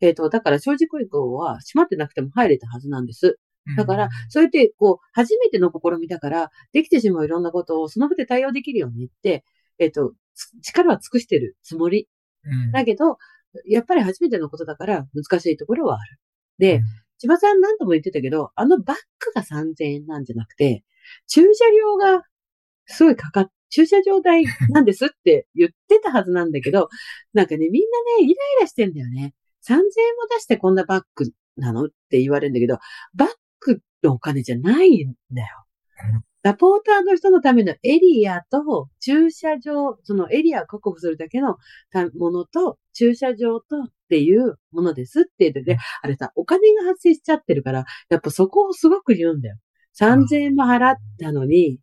えっ、と、だから小事故以降は閉まってなくても入れたはずなんです。うんだから、それって、こう、初めての試みだから、できてしまういろんなことをその場で対応できるようにって、えっ、と、つ力は尽くしてるつもり。うんだけど、やっぱり初めてのことだから難しいところはある。で、千葉さん何度も言ってたけど、あのバッグが3000円なんじゃなくて、駐車料がすごいかかっ、駐車場代なんですって言ってたはずなんだけど、なんかね、みんなね、イライラしてんだよね。3000円も出してこんなバッグなのって言われるんだけど、バッグのお金じゃないんだようん。サポーターの人のためのエリアと駐車場、そのエリアを確保するだけのたものと、駐車場とっていうものですって言ってて、あれさ、お金が発生しちゃってるから、やっぱそこをすごく言うんだよ。3000円も払ったのに、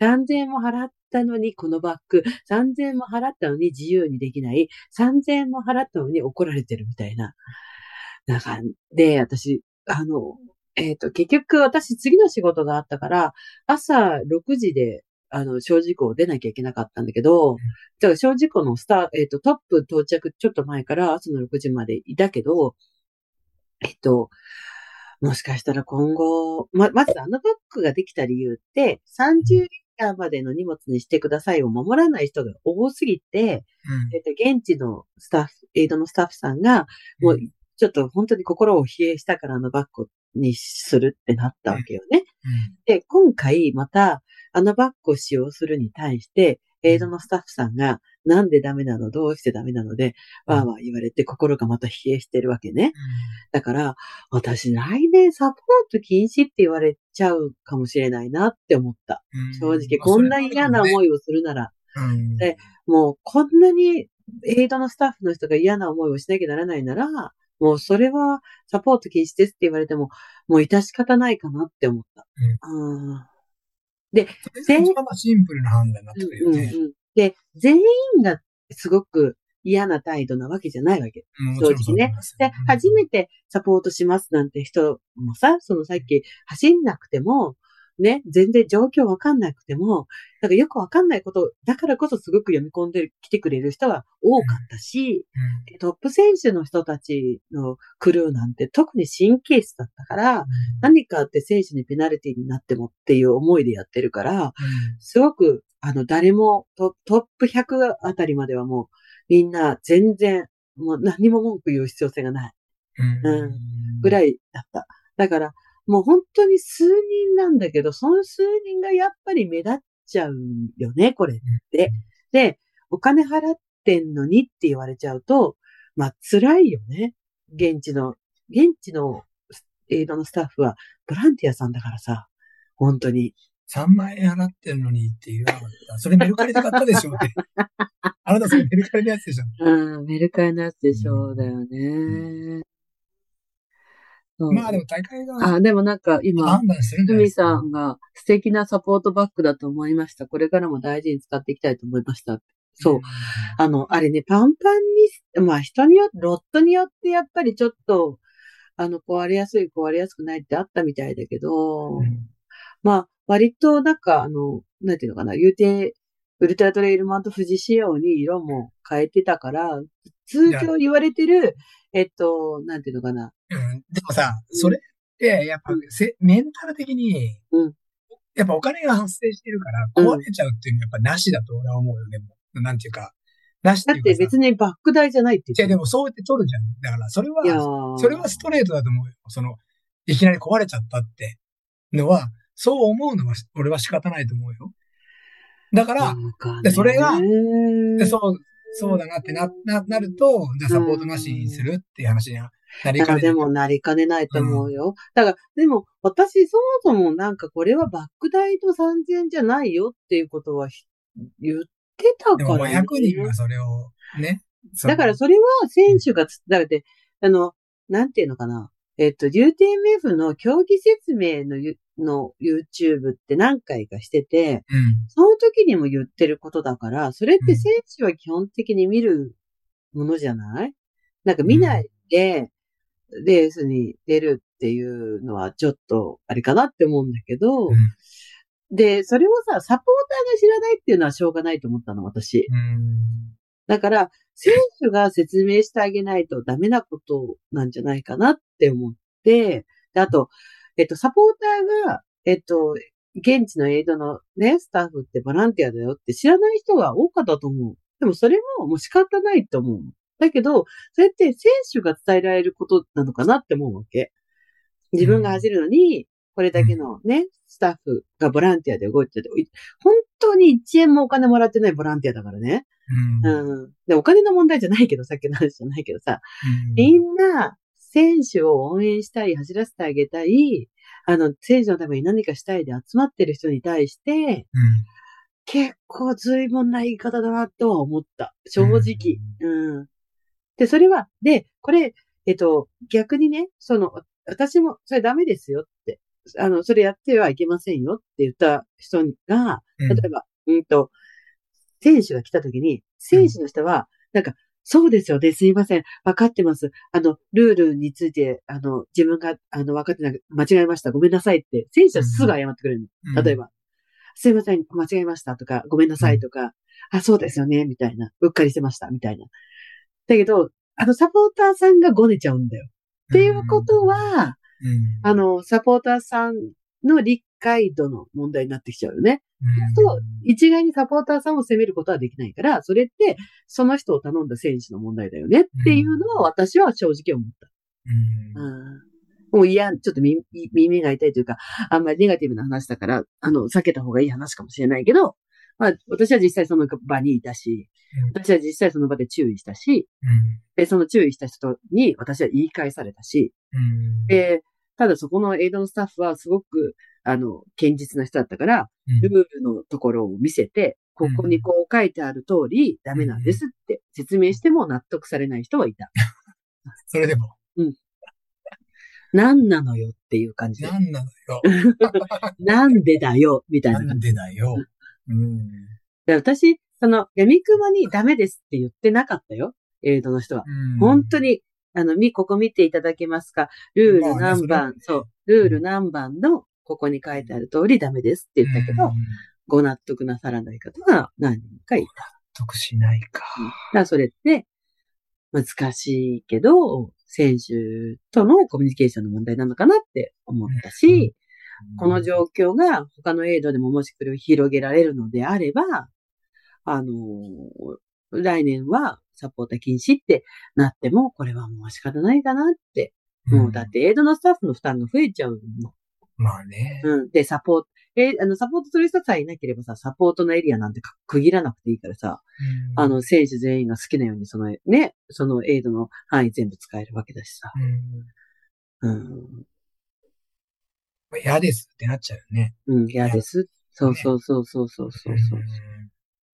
3000円も払ったのにこのバッグ、3000円も払ったのに自由にできない、3000円も払ったのに怒られてるみたいな。なんか、で、私、あの、えっ、と、結局私次の仕事があったから、朝6時で、あの、小事故出なきゃいけなかったんだけど、だから小事故のスター、えっ、と、トップ到着ちょっと前から朝の6時までいたけど、えっと、もしかしたら今後、ま、まずあのバッグができた理由って、30リッターまでの荷物にしてくださいを守らない人が多すぎて、えっと、現地のスタッフ、エイドのスタッフさんが、もう、ちょっと本当に心を疲弊したからあのバッグにするってなったわけよね。で、今回またあのバッグを使用するに対して、エイドのスタッフさんが、なんでダメなの？どうしてダメなの？で、わーわー言われて心がまた疲弊してるわけね。だから、私来年サポート禁止って言われちゃうかもしれないなって思った。正直、こんな嫌な思いをするなら、でもうこんなにエイドのスタッフの人が嫌な思いをしなきゃならないなら、もうそれはサポート禁止ですって言われても、もう致し方ないかなって思った。うんそれが一番まあシンプルな判断になってくるよね。うんうんで、全員がすごく嫌な態度なわけじゃないわけ。うん正直ね。で、初めてサポートしますなんて人もさ、そのさっき走んなくても、ね、全然状況わかんなくても、なんかよくわかんないこと、だからこそすごく読み込んできてくれる人は多かったし、トップ選手の人たちのクルーなんて特に神経質だったから、何かあって選手にペナルティになってもっていう思いでやってるから、すごく、あの、誰もトトップ100あたりまではもう、みんな全然、もう何も文句言う必要性がない。うん。ぐらいだった。だから、もう本当に数人なんだけど、その数人がやっぱり目立っちゃうよね、これって。で、お金払ってんのにって言われちゃうと、まあ辛いよね。現地の、現地のエイドのスタッフはボランティアさんだからさ、本当に。3万円払ってるのにって言わなかった。それメルカリで買ったでしょって。あなたそれメルカリのやつでしょ。うん、メルカリのやつでしょうだよね。そうまあでも大会があ、でもなんか今、ふみ。さんが素敵なサポートバッグだと思いました。これからも大事に使っていきたいと思いました。そう。あの、あれね、パンパンに、まあ人によって、ロットによってやっぱりちょっと、あの、壊れやすい、壊れやすくないってあったみたいだけど、うん。まあ、割となんか、あの、なんていうのかな、言うて、ウルトラトレイルマンと富士仕様に色も変えてたから、通常言われてる、えっと、なんていうのかな、うん。でもさ、それって、やっぱせ、メンタル的に、うんやっぱお金が発生してるから、壊れちゃうっていうのはやっぱなしだと俺は思うよ、でも。なんていうか。なし。だって別にバック代じゃないって言ってもそうやって取るじゃん。だから、それいやは、ーそれはストレートだと思うよ。その、いきなり壊れちゃったってのは、そう思うのは、俺は仕方ないと思うよ。だから、でそれがうんでそう、そうだなってな、な、なると、じゃあサポートなしにするっていう話にはなりだかねない。でもなりかねないと思うよ。だから、でも私そもそもなんかこれはバック代と3000円じゃないよっていうことはひ言ってたでもから、ね。500人がそれを、ね。だからそれは選手がつ、だって、あの、なんていうのかな。えっと、UTMF の競技説明のゆの YouTube って何回かしてて、うん。その時にも言ってることだから、それって選手は基本的に見るものじゃない？なんか見ないで、レースに出るっていうのはちょっとあれかなって思うんだけど、うんで、それをさ、サポーターが知らないっていうのはしょうがないと思ったの、私。うん。だから、選手が説明してあげないとダメなことなんじゃないかなって思って、であと、えっと、サポーターが、えっと、現地のエイドのね、スタッフってボランティアだよって知らない人が多かったと思う。でもそれももう仕方ないと思う。だけど、それって選手が伝えられることなのかなって思うわけ。自分が走るのに、これだけのね、スタッフがボランティアで動いてて、本当に1円もお金もらってないボランティアだからね。うん。うん。で、お金の問題じゃないけど、さっきの話じゃないけどさ、みんな、選手を応援したい、走らせてあげたい、あの、選手のために何かしたいで集まってる人に対して、結構随分な言い方だなとは思った。正直。うん。で、それは、で、これ、えっと、逆にね、その、私も、それダメですよって、あの、それやってはいけませんよって言った人が、うん例えば、うんと、選手が来た時に、選手の人は、なんか、そうですよね、すいません、分かってます。あの、ルールについて、あの、自分が、あの、分かってなく、間違えました、ごめんなさいって、選手はすぐ謝ってくれるの。例えば。ば、すいません、間違えましたとか、ごめんなさいとか、あ、そうですよね、みたいな。うっかりしてました、みたいな。だけど、あの、サポーターさんがごねちゃうんだよ。っていうことは、うん、あの、サポーターさんの理解度の問題になってきちゃうよね。うん、と、一概にサポーターさんを責めることはできないから、それって、その人を頼んだ選手の問題だよねっていうのは私は正直思った。うん、うんもう嫌、ちょっと耳耳が痛いというか、あんまりネガティブな話だから、あの、避けた方がいい話かもしれないけど、まあ、私は実際その場にいたし、うん私は実際その場で注意したし、うんで、その注意した人に私は言い返されたし、うん、で、ただそこのエイドのスタッフはすごく、あの、堅実な人だったから、うんルールのところを見せて、ここにこう書いてある通り、ダメなんですって説明しても納得されない人はいた。それでも、何なのよっていう感じで。なのよ。なんでだよみたいななん。でだよ。うん。で私、その、闇雲にダメですって言ってなかったよ。エイドの人は。うん本当。に、あの、み、ここ見ていただけますか？ルール何番、そう、ルール何番の、ここに書いてある通りダメですって言ったけど、うんご納得なさらない方が何人かいた。得しないか。だからそれって、難しいけど、選手とのコミュニケーションの問題なのかなって思ったし、この状況が他のエイドでももし繰り広げられるのであれば、あのー来年はサポーター禁止ってなっても、これはもう仕方ないかなって。もうだってエイドのスタッフの負担が増えちゃうの。まあね。うん。で、サポート、え、あの、サポートする人さえいなければさ、サポートのエリアなんてか区切らなくていいからさ、うんあの、、選手全員が好きなように、そのね、そのエイドの範囲全部使えるわけだしさ。うんうん。嫌ですってなっちゃうよね。うん、嫌です。そうそうそうそうそうそうそう。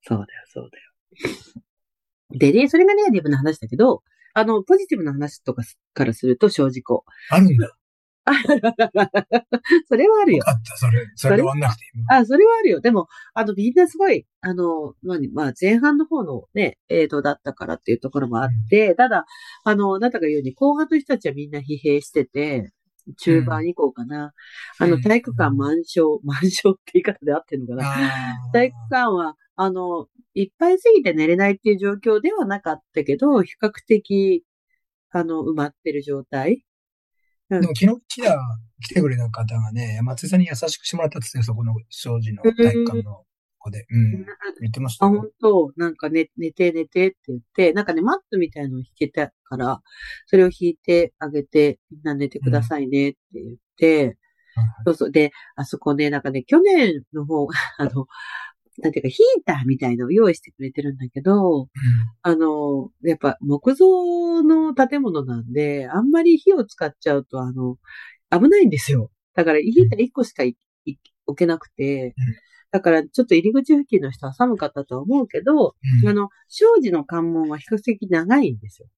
そうだよ、そうだよ。でね、それがネガティブな話だけど、あの、ポジティブな話とかすからすると正直。あるんだ。それはあるよ。よかった、それ。それで終わんなくていい。あ、それはあるよ。でも、あの、みんなすごい、あの、まあ、まあ、前半の方のね、エイドだったからっていうところもあって、ただ、あの、なんだか言うように、後半の人たちはみんな疲弊してて、中盤以降かな。あの、うん体育館満床、満床って言い方で合ってるのかな。体育館は、あの、いっぱいすぎて寝れないっていう状況ではなかったけど、比較的、あの、埋まってる状態。でも昨日来た、来てくれた方がね、松井さんに優しくしてもらったって言ってそこの庄司の体育館の子で。うん。言ってましたあ、よ本当なんか寝、寝て寝てって言って、なんかね、マットみたいのを引けたから、それを引いてあげて、みんな寝てくださいねって言って、そうそう。で、あそこね、なんかね、去年の方が、あの、なんていうか、ヒーターみたいのを用意してくれてるんだけど、あの、やっぱ木造の建物なんで、あんまり火を使っちゃうと、あの、危ないんですよ。だから、ヒーター1個しか置けなくて、だから、ちょっと入り口付近の人は寒かったとは思うけど、うん。あの、庄司の関門は比較的長いんですよ。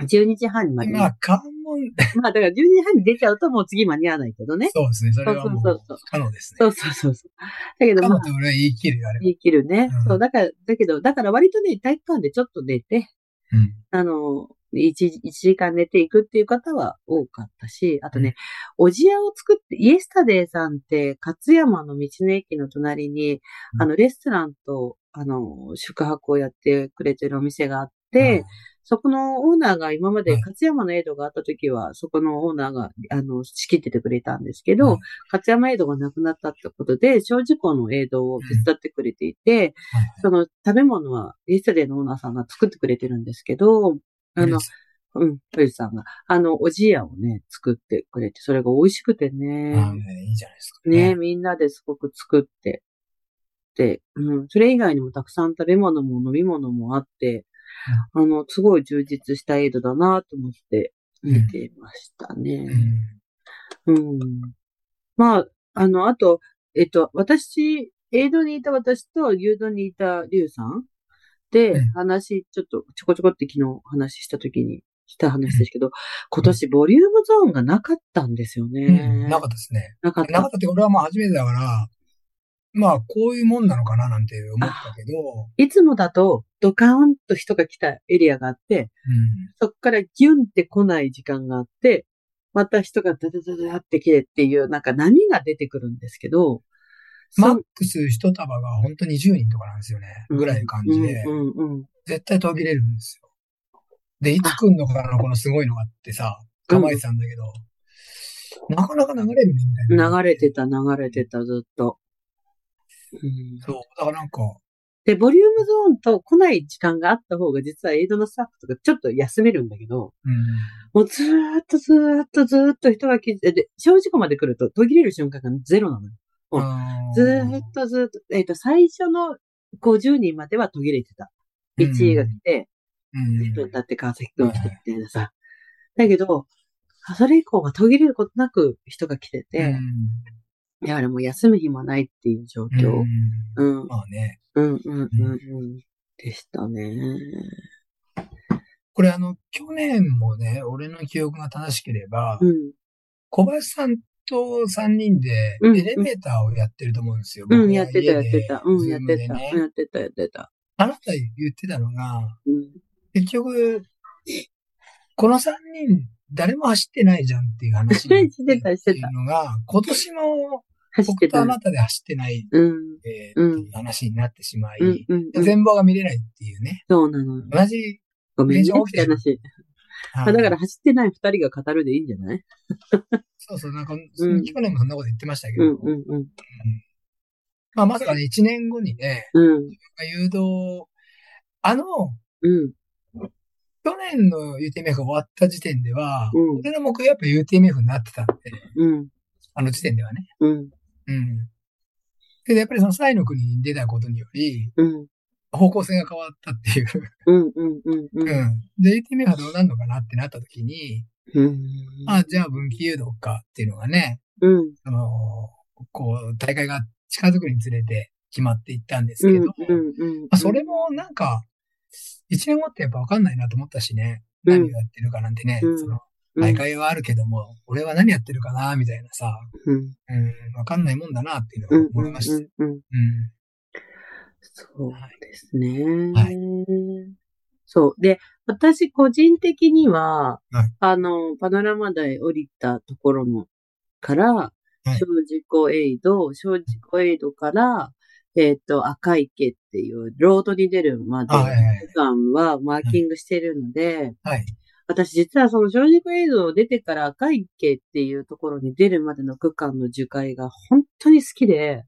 12時半にまで。まあ、関門、まあ、だから12時半に出ちゃうともう次間に合わないけどね。そうですね。それはもうそうそうそう不可能ですね。そうそうそうそう。だけど、まあ俺は言い切るよ、あれは。言い切るね。うんそう、だから、だけど、だから割とね、体育館でちょっと寝て、うん。あの、一一時間寝ていくっていう方は多かったし、あとね、おじやを作って、イエスタデーさんって、勝山の道の駅の隣に、うん。あの、レストランと、あの、宿泊をやってくれてるお店があって、そこのオーナーが今まではい。勝山のエイドがあった時は、そこのオーナーが、あの、仕切っててくれたんですけど、はい。勝山エイドがなくなったってことで、小事故のエイドを手伝ってくれていて、その食べ物はイエスタデーのオーナーさんが作ってくれてるんですけど、あの、うん、トイズさんが、あの、おじやをね、作ってくれて、それが美味しくてね。ああねいいじゃないですか。ね、みんなですごく作って。で、うん、それ以外にもたくさん食べ物も飲み物もあって、あの、すごい充実したエイドだなと思って見てましたね。うん。うん。まあ、あの、あと、えっと、私、エイドにいた私と、ユードにいたリュウさんで、うん話、ちょっとちょこちょこって昨日話した時にした話ですけど、今年ボリュームゾーンがなかったんですよね。うん。なかったですね。なかった。なかったって俺はまあ初めてだから、まあこういうもんなのかななんて思ったけど、いつもだとドカーンと人が来たエリアがあって、そこからギュンって来ない時間があって、また人がダダダダって来てっていう、なんか波が出てくるんですけど、マそックス一束が本当に20人とかなんですよね。ぐらいの感じで、うんうんうん。絶対途切れるんですよ。で、いつ来んのかな、このすごいのがってさ、構えてたんだけど、なかなか流れるね、みたいな。流れてた、流れてた、ずっと。うんそう。だからなんか、で、ボリュームゾーンと来ない時間があった方が、実はエイドのスタッフとかちょっと休めるんだけど、うん。もうずーっとずーっとずーっと人が来て、で、正直まで来ると途切れる瞬間がゼロなのよ。ずーっとずーっと、えっ、と、最初の50人までは途切れてた。1位が来て、うん1分経って川崎君が来てみたいなさ。だけど、それ以降は途切れることなく人が来てて、だからもう休む暇ないっていう状うん況。うんうん、まあね。うん、うん、うん、うん。でしたね。これあの、去年もね、俺の記憶が正しければ、うん。小林さんと3人でうんエレベーターをやってると思うんですよ。うん、やってた、やってた。うん、やってた。やってた、やってた。あなた言ってたのが、うん。結局、この3人、誰も走ってないじゃんっていう話になって してたしてたっていうのが、今年も。僕とあなたで走ってない、うん。えーうんっていう話になってしまい、全貌が見れないっていうね。そうなのよ。同じ、ごめんね現象起きてるって話。ああだから走ってない二人が語るでいいんじゃない？そうそう、なんか、うん去年もそんなこと言ってましたけど、うん、うん、うん。まあまさかね、1年後にね、うん、誘導、あの、うん。去年の UTMF が終わった時点では、うん俺の目標やっぱ UTMF になってたんで、うん、あの時点ではね。うん、うん。で、やっぱりそのサイの国に出たことにより、うん。方向性が変わったっていう。うん、うん、うん、うん。うん。で、UTMF はどうなるのかなってなった時に、うん。あ、じゃあ分岐誘導かっていうのがね、うん。あの、こう、大会が近づくにつれて決まっていったんですうん、けど、うん、うん。まあ、それもなんか、一年後ってやっぱ分かんないなと思ったしね。うん何をやってるかなんてね、うんその、大会はあるけども、俺は何やってるかな、みたいなさ、うん、うん、分かんないもんだなっていううんのを、思いました。うん、うん。うん。そうですね。はいそう。で、私個人的には、はいあの、パノラマ台降りたところの、から、い小事故エイド、小事故エイドから、えっ、と、赤池っていう、ロードに出るまで区間はマーキングしてるので、はい。私実はその小事故エイドを出てから赤池っていうところに出るまでの区間の樹海が本当に好きで、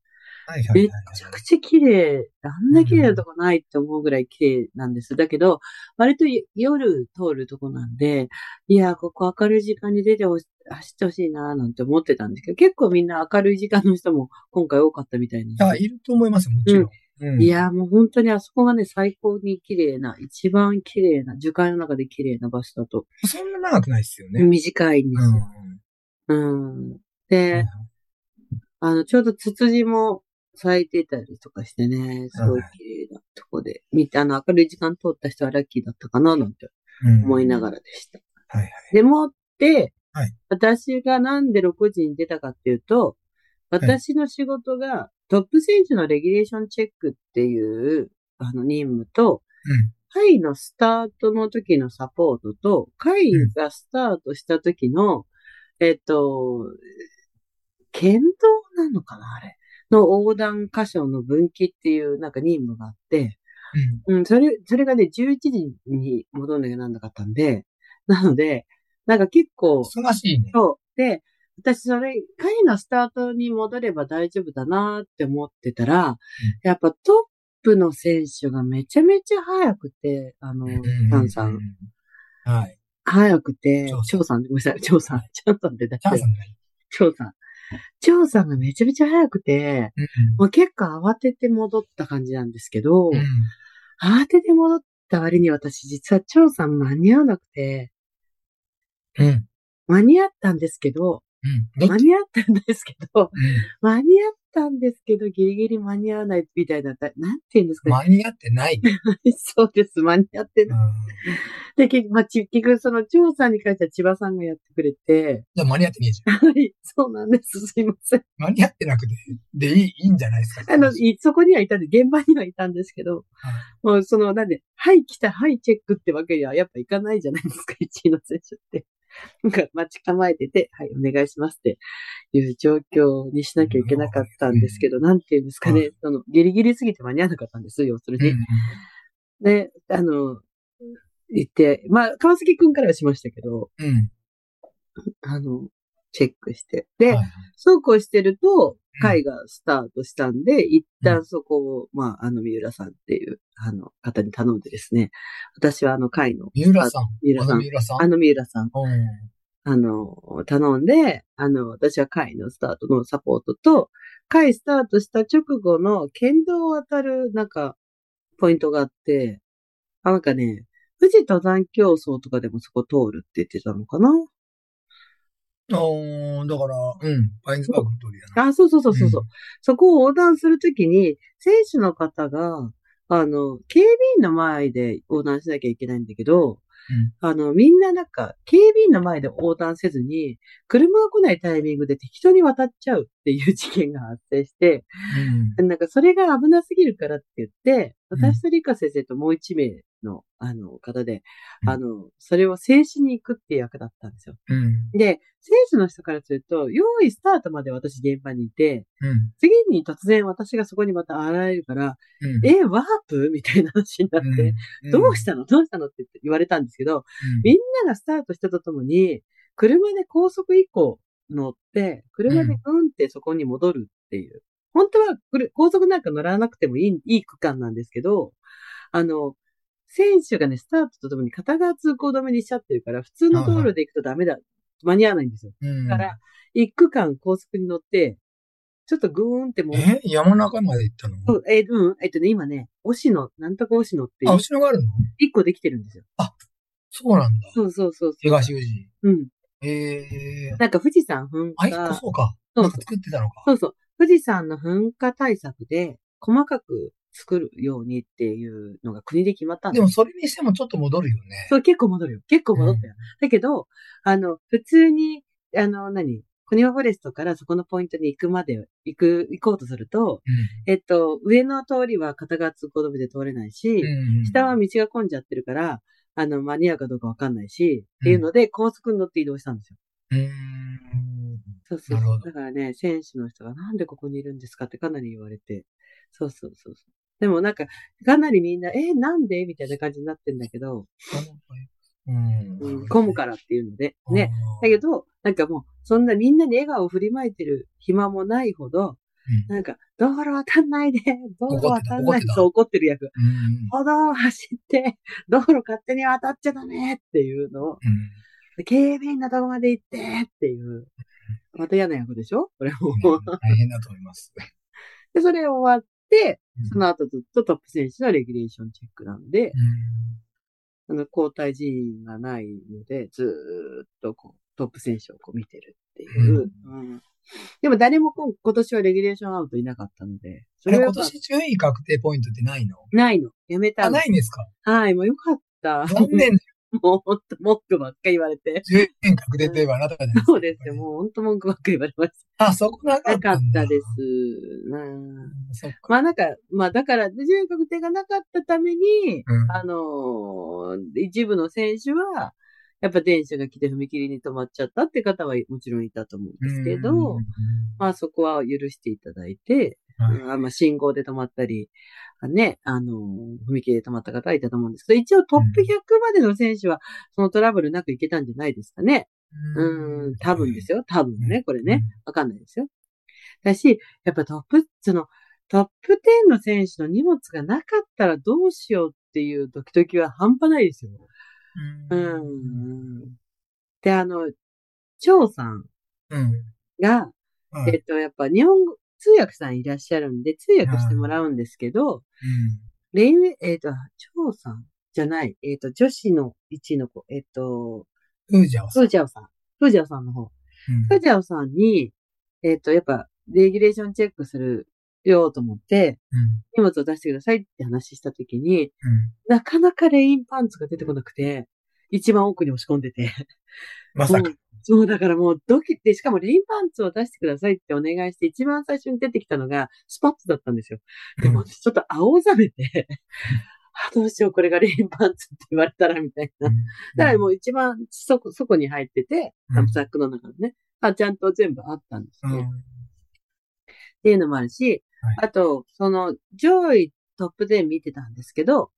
はいはいめっはいちゃくちゃ綺麗。あんな綺麗なとこないって思うぐらい綺麗なんです。だけど、割と夜通るとこなんで、いや、ここ明るい時間に出てほし、走ってほしいななんて思ってたんですけど、結構みんな明るい時間の人も今回多かったみたいなあ、いると思いますよ、もちろん。うんいや、もう本当にあそこがね、最高に綺麗な、一番綺麗な、樹海の中で綺麗な場所だと、そんな長くないですよね。短いんですうんよ。うん。で、あの、ちょうどツツジも咲いてたりとかしてね、すごい綺麗なとこで、見て、あの、明るい時間通った人はラッキーだったかな、なんてうん思いながらでした。はいはい。でもって、はい私がなんで6時に出たかっていうと、私の仕事がトップ選手のレギュレーションチェックっていう、あの、任務と、うん。会のスタートの時のサポートと、会がスタートした時の、えっと、剣道なのかなあれ。の横断箇所の分岐っていうなんか任務があって、うん。うん、それ、それがね、11時に戻んなきゃなんなかったんで、なので、なんか結構、忙しいね。そう。で、私それ、会のスタートに戻れば大丈夫だなって思ってたら、やっぱトップの選手がめちゃめちゃ速くて、あの、チャンさん。。はい。速くて、張チョウさん、ごめんなさい、チョウさん、チョウさんって誰？チャンさんさん。チョウさんがめちゃめちゃ速くて、もう結構慌てて戻った感じなんですけど、うん。うん。慌てて戻った割に私実はチョウさん間に合わなくて、うん。間に合ったんですけど、うん。間に合ったんですけど、うん間に合ったんですけど、ギリギリ間に合わないみたいな、なんて言うんですかね。間に合ってない。そうです、間に合ってうんない。で、結局、まあ、ち結局、その、張さんに関しては千葉さんがやってくれて、じゃあ間に合ってねえじゃん。はい、そうなんです。すいません。間に合ってなくて、で、いい、いいんじゃないですか。あの、いそこにはいたんで、現場にはいたんですけど、もうその、なんで、はい、来た、はい、チェックってわけにはやっぱいかないじゃないですか、1位の選手って。なんか、待ち構えてて、はい、お願いしますっていう状況にしなきゃいけなかったんですけど、なんていうんですかね、はいその、ギリギリすぎて間に合わなかったんです、要するに。うんで、あの、言って、まあ、川崎くんからはしましたけど、うん。あの、チェックして。で、はいそうこうしてると、会がスタートしたんで、一旦そこを、まあ、あの、三浦さんっていう、あの、方に頼んでですね、私はあの、会の、三浦さん？三浦さん。あの三浦さん？あの三浦さん、うん。あの、頼んで、あの、私は会のスタートのサポートと、会スタートした直後の県道を渡る、なんか、ポイントがあって、あ、なんかね、富士登山競争とかでもそこ通るって言ってたのかな？おーだから、うん。パインズパークの通りだな。あ、そうそうそうそうそう、うんそこを横断するときに、選手の方が、あの、警備員の前で横断しなきゃいけないんだけど、あの、みんななんか、警備員の前で横断せずに、車が来ないタイミングで適当に渡っちゃうっていう事件が発生して、うん。なんかそれが危なすぎるからって言って、うん私とリカ先生ともう一名の、あの、方で、うんあの、それを制止に行くっていう役だったんですよ。うん。で、選手の人からすると、用意スタートまで私現場にいて、うん。次に突然私がそこにまた現れるから、うん。え、ワープ？みたいな話になって、うんどうしたの？どうしたの？って言われたんですけど、みんながスタートしたとともに、車で高速以降乗って、車でうんってそこに戻るっていう。本当は高速なんか乗らなくてもいいいい区間なんですけど、あの、選手がね、スタートとともに片側通行止めにしちゃってるから、普通の道路で行くとダメだ。間に合わないんですよ。うん。だから、一区間高速に乗って、ちょっとグーンってもう、え？山中まで行ったの？そうえーうん、えっとね、今ね、押野、なんとか押野っていあ、う、後ろがあるの？一個できてるんですよ。そうなんだ。そうそうそうそう。東宇治。うん。ええ。なんか富士山噴あ、一個火、そうか。そうなんか作ってたのか。そうそう。富士山の噴火対策で細かく作るようにっていうのが国で決まったんですでもそれにしてもちょっと戻るよね。そう、結構戻るよ。結構戻ったよ。だけど、あの、普通に、あの、何コニワフォレストからそこのポイントに行くまで、行く、行こうとすると、えっと、上の通りは片側通行止めで通れないし、うん。うん。下は道が混んじゃってるから、あの、間に合うかどうかわかんないし、っていうので、高速に乗って移動したんですよ。そうそうだからね、選手の人がなんでここにいるんですか？ってかなり言われて。そうそうそうそう。でもなんか、かなりみんな、え、なんで？みたいな感じになってんだけど、うん。うん、混むからっていうので。ね。だけど、なんかもう、そんなみんなに笑顔を振りまいてる暇もないほど、うんなんか、道路渡んないで、道路渡んないと怒ってる役。うん。歩道を走って、道路勝手に渡っちゃダメっていうのを、うん。警備員のとこまで行ってっていう、また嫌な役でしょ？これも。大変だと思います。で、それ終わっその後ずっとトップ選手のレギュレーションチェックなんで、あの、交代人員がないので、ずーっとこう、トップ選手をこう見てるっていう。うんでも誰も今今年はレギュレーションアウトいなかったので、そあれ、今年順位確定ポイントってないの？ないの。やめたあ、の。ないんですか？はい、もうよかった。残念。もうほんと文句ばっかり言われて。順位確定といえばあなたじゃないですか。そうですよ。もうほんと文句ばっかり言われましあ、そこなかた。なかっったです。まあなんか、まあだから、順位確定がなかったために、うんあのー一部の選手は、やっぱ電車が来て踏切に止まっちゃったって方はもちろんいたと思うんですけど、うんまあそこは許していただいて、はいうんまあ信号で止まったり、あね、あのー踏切で止まった方はいたと思うんですけど、一応トップ100までの選手はそのトラブルなくいけたんじゃないですかね。うん、多分ですよ。多分ね、これね。わかんないですよ。だし、やっぱトップ、その、トップ10の選手の荷物がなかったらどうしようっていうドキドキは半端ないですよ。う。うんん。で、あの、張さん。が、うん。えっと、やっぱ日本語、通訳さんいらっしゃるんで、通訳してもらうんですけど、レイウェイ、えっと、張さんじゃない、えっと、女子の1の子、えっと、うん。フージャオさん。フージャオさん。フージャオさんの方。うん。カジャオさんに、えっ、と、やっぱ、レギュレーションチェックするよと思って、うん。荷物を出してくださいって話したときに、うん。なかなかレインパンツが出てこなくて、一番奥に押し込んでて。まさか。そう、だからもうドキって、しかもレインパンツを出してくださいってお願いして、一番最初に出てきたのがスパッツだったんですよ。でも私ちょっと青ざめて、あ、どうしよう、これがレインパンツって言われたらみたいな。だからもう一番そこ、そこに入ってて、うんあのザックの中でね。あ、ちゃんと全部あったんですうん、ね。っていうのもあるし、はいあと、その上位トップ10見てたんですけど、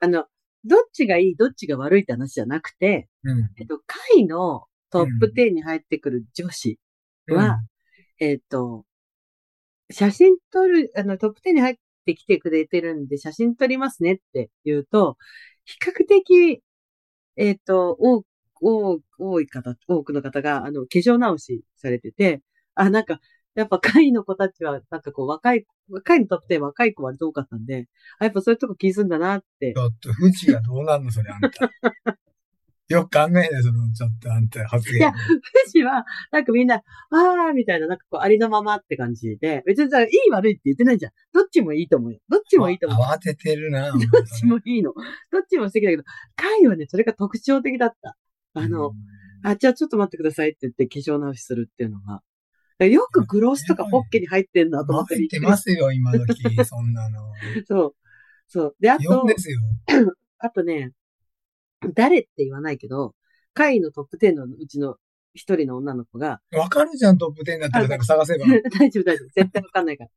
あの、どっちがいい、どっちが悪いって話じゃなくて、うん。えっと、下位のトップ10に入ってくる女子うん。は、えっと、写真撮る、あの、トップ10に入ってきてくれてるんで、写真撮りますねって言うと、比較的、えっと、多多多い方、多くの方が、あの、化粧直しされてて、あ、なんか、やっぱ会員の子たちは、なんかこう、若い、若いのトップ10若い子割と多かったんで、あ、やっぱそういうとこ気にするんだなってち。ょっと、富士がどうなんのそれ、あんた。よく考えない、その、ちょっと、あんた発言。いや富士は、なんかみんな、あーみたいな、なんかこう、ありのままって感じで、別にさ、いい悪いって言ってないじゃん。どっちもいいと思うよ。どっちもいいと思う。慌ててるな、どっちもいいの。どっちも素敵だけど、会はね、それが特徴的だった。あの、あ、じゃあちょっと待ってくださいって言って化粧直しするっていうのが。よくグロスとかポッケに入ってんなと思って入ってますよ、今時、そんなの。そう。そう。で、あと4、ですよ。あとね、誰って言わないけど、会のトップ10のうちの一人の女の子が、わかるじゃん、トップ10だったらなんか探せば。大丈夫大丈夫。絶対わかんないから。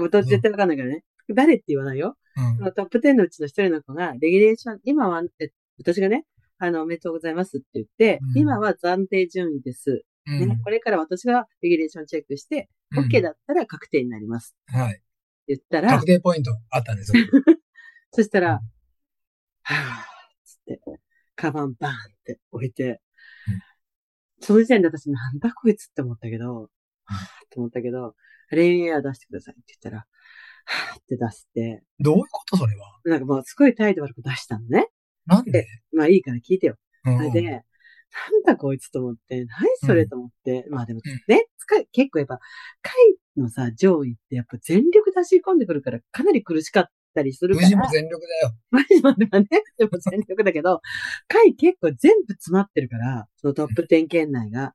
もう絶対わかんないからね。誰って言わないよ。うんトップ10のうちの一人の子が、レギュレーション、今は、え私がね、あの、おめでとうございますって言って、うん今は暫定順位です、うんね。これから私がレギュレーションチェックして、うん OK だったら確定になります。はい。言ったら確、定ポイントあったんですよ。そしたらうん、はぁ、つって、カバンバーンって置いて、その時点で私なんだこいつって思ったけど、はぁって思ったけど、レインエア出してくださいって言ったら、はぁって出して、どういうことそれは？なんかもうすごい態度悪く出したのね。なんで？まあいいから聞いてよ。うんそれで、なんだこいつと思って、何それと思って、まあでもうん。ね、使い結構やっぱ、会のさ、上位ってやっぱ全力出し込んでくるから、かなり苦しかったりするから。無事も全力だよ。マジまではね、でも全力だけど、回結構全部詰まってるから、そのトップ10圏内が、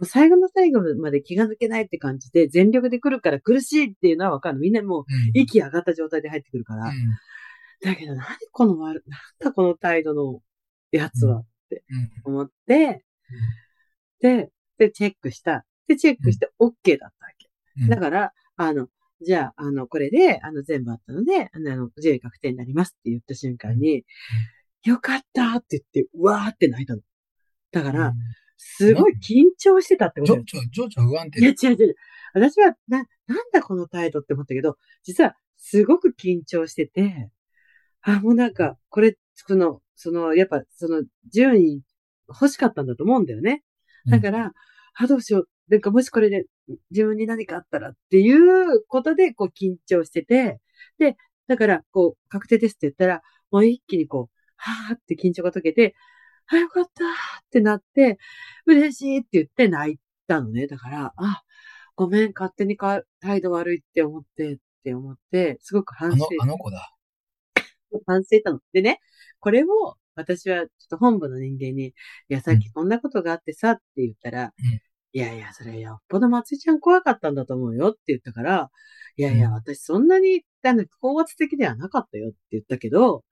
うん最後の最後まで気が抜けないって感じで、全力で来るから苦しいっていうのはわかる。みんなもう、うん息上がった状態で入ってくるから。だけど、何この悪、なんだこの態度のやつは、うん思って、で、で、チェックした。で、チェックして OK だったわけ。うんだから、あの、じゃあ、あの、これで、あの、全部あったので、あの、順位確定になりますって言った瞬間に、よかったって言って、うわーって泣いたの。だから、すごい緊張してたってことよ。ちょちょ、不安定いや、違う違う。私は、な、なんだこの態度って思ったけど、実は、すごく緊張してて、あ、もうなんか、これ、その、その、やっぱ、その、順位欲しかったんだと思うんだよね。だから、あ、どうしよう。なんかもしこれで自分に何かあったらっていうことで、こう緊張してて、で、だから、こう、確定ですって言ったら、もう一気にこう、はーって緊張が解けて、あ、よかったーってなって、嬉しいって言って泣いたのね。だから、あ、ごめん、勝手にか態度悪いって思ってって思って、すごく反省あの、あの子だ。反省したの。でね、これを私はちょっと本部の人間に、いや、さっきこんなことがあってさって言ったら、うんいやいや、それよっぽど松井ちゃん怖かったんだと思うよって言ったから、いやいや、うん私そんなに、あの、高圧的ではなかったよって言ったけど、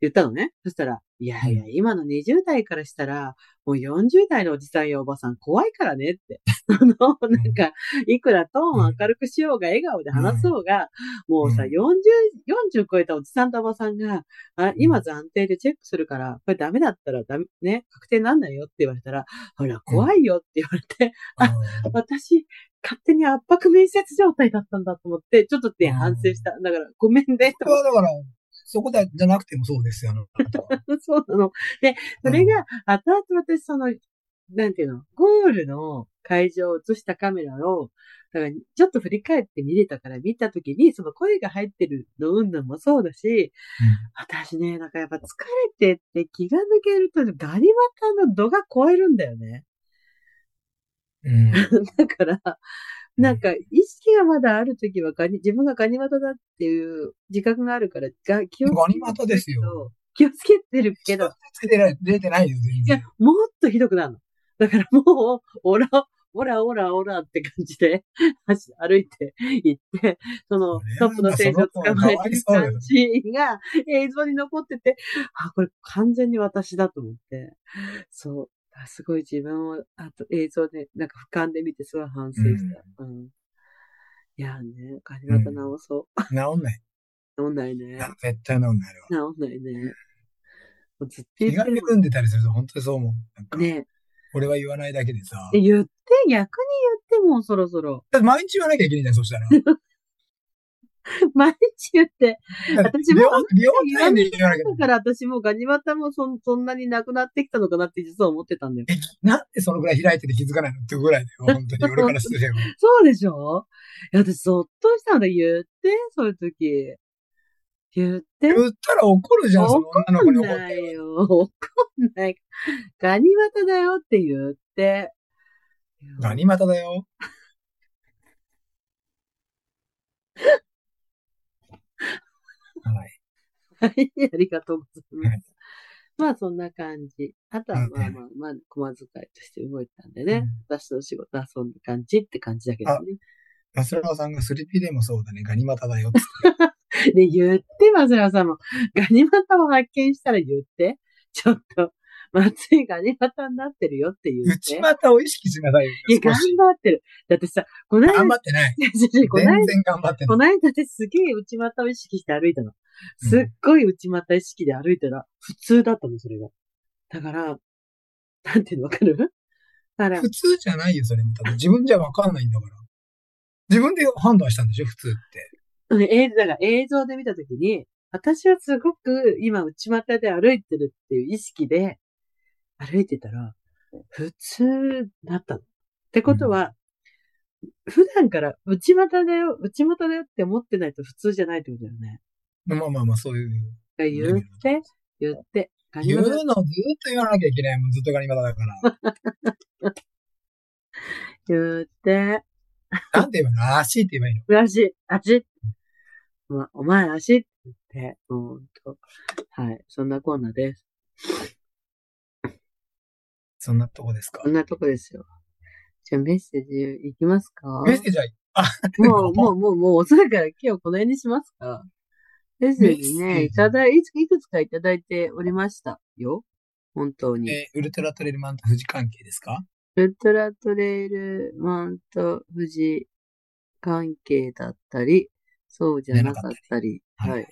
言ったのね。そしたら、いやいや、今の20代からしたら、もう40代のおじさんやおばさん怖いからねって。あの、なんか、いくらトーン明るくしようが、笑顔で話そうが、もうさ、うん。40、40超えたおじさんとおばさんが、あ、今暫定でチェックするから、これダメだったらダメ、ね、確定なんないよって言われたら、ほら、怖いよって言われて、あ私、勝手に圧迫面接状態だったんだと思って、ちょっとね、うん反省した。だから、ごめんね、だから、そこだじゃなくてもそうですよ。そうなの。で、それが、後々私、その、なんていうの、ゴールの会場を映したカメラを、だから、ちょっと振り返って見れたから見たときに、その声が入ってるのうんぬんもそうだし、私ね、なんかやっぱ疲れてって気が抜けると、ガニ股の度が超えるんだよね。うん。だから、なんか、意識がまだあるときはガニ、自分がガニ股だっていう自覚があるから、が気をつけてガニ股ですよ。気をつけてるけど、つけてない、出てないよ、全いや然。、もっとひどくなるの。だからもう、オラ、オラオラオラって感じで、走歩いて行って、そのトップの選手を捕まえてる感じが映像に残ってて、あ、これ完全に私だと思って、そう。あすごい自分を、あと映像で、なんか俯瞰で見てすごい反省した。うん。いやね、ガニ股直そう。治んない。治んないね。絶対治んないわ。治んないね。もうずっと言ってる緩んでたりすると本当にそう思う。なんかね。俺は言わないだけでさ。で言って、逆に言ってもうそろそろ。だって毎日言わなきゃいけないじゃん、そしたら。毎日言って。私も両、両タイムで言わ。だから私もガニ股もそんそんなになくなってきたのかなって実は思ってたんだよ。え、なんでそのぐらい開いてて気づかないの？ってぐらいだよ。本当に俺からしてれば。そうでしょ？いや、私そっとしたんだ。言って、そういう時。言って。言ったら怒るじゃん、その怒女の子にん怒って。ないよ。怒んない。ガニ股だよって言って。ガニ股だよ。はい。はい、ありがとうございまはいす。まあそんな感じ。あとはまあまあまあ、駒遣いとして動いたんでね。私の仕事はそんな感じって感じだけどね。マスラオさんがスリピでもそうだね、ガニ股だよって。で、言って、松浦さんも、ガニ股を発見したら言って。ちょっと、松井ガニ股になってるよって言って。内股を意識しなさいよ。いや、頑張ってる。だってさ、この間、頑張ってない。こ全然頑張ってこない。の間私すげえ内股を意識して歩いたの。すっごい内股意識で歩いたら、普通だったの、それが。だから、なんていうのわかる？だから普、通じゃないよ、それも。だって自分じゃわかんないんだから。自分で判断したんでしょ、普通って。うん映だから映像で見たときに、私はすごく今内股で歩いてるっていう意識で歩いてたら、普通だったの。ってことは、普段から内股だよ、内股だよって思ってないと普通じゃないってことだよね。まあまあまあ、そういう。言って、言って、言う股のずっと言わなきゃいけないもん、ずっとガニ股だから。言って、なんて言えばいいの？足って言えばいいの？足、足、ま、お前足って言って、ほんと。はい、そんなコーナーです。そんなとこですか？こんなとこですよ。じゃあメッセージいきますか？メッセージは、あ、もう、もう、もう、もう遅いから今日この辺にしますかメッセージね、いただい、いくつかいただいておりましたよ。本当に。えーウルトラトレイルマンと富士関係ですか？ウルトラトレイルマウント富士関係だったり、そうじゃなかったり、はい。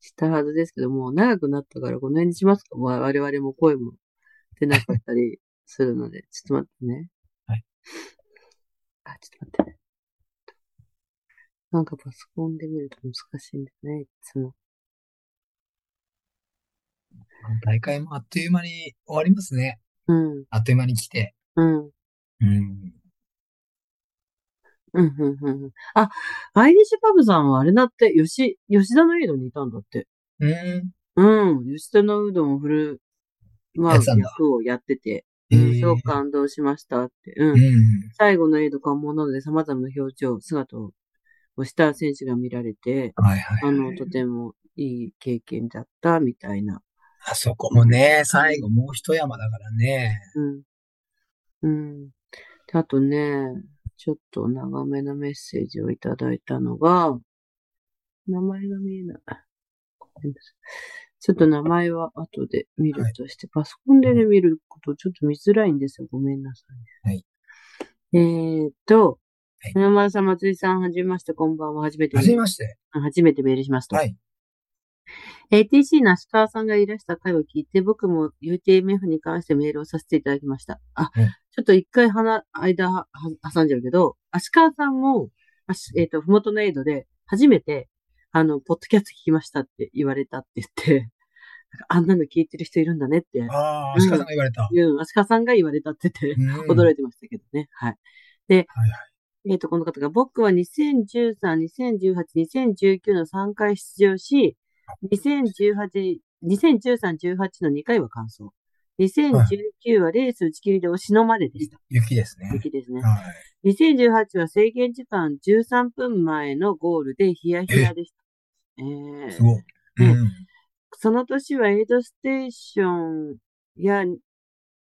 したはずですけど、もう長くなったからこの辺にしますか？わ我々も声も出なかったりするので、ちょっと待ってね。はい。あ、ちょっと待って。なんかパソコンで見ると難しいんだよね、いつも。大会もあっという間に終わりますね。うん、あっという間に来て。うん。うん。うん、うん、うんうん。あ、アイリッシュパブさんはあれだって、吉、吉田のエイドにいたんだって。うん。うん、吉田のうどんを振る、まあ、役をやってて、えうん、ーすごく感動しましたって。うん。うん。最後のエイド関門などで様々な表情、姿をした選手が見られて、はいはい、はい。あの、とてもいい経験だった、みたいな。あそこもね、最後もう一山だからね。うん。うん。であとね、ちょっと長めのメッセージをいただいたのが、名前が見えない。ごめんなさい。ちょっと名前は後で見るとして、パソコンでね、見ることちょっと見づらいんですよ。ごめんなさい。はい。えーっと、はい花丸さん、松井さん、はじめまして、こんばんは。初めて、はじめまして。初めてメールしますと。はい。ATC の足川さんがいらした回を聞いて、僕も UTMF に関してメールをさせていただきました。あ、うんちょっと一回はな、間は挟んじゃうけど、足川さんも、えっ、と、ふもとのエイドで、初めて、あの、ポッドキャスト聞きましたって言われたって言って、あんなの聞いてる人いるんだねって、ああ、足利さんが言われた。うん、足川さんが言われたって言って、うん驚いてましたけどね。はい。で、はいはい。えっ、と、この方が、僕は2013、2018、2019の3回出場し、2018、2013、18の2回は完走。2019はレース打ち切りで押しのまででした。雪ですね。雪ですね。はい。2018は制限時間13分前のゴールでヒヤヒヤでした。え？ーすごい。ねうん。その年はエイドステーションや、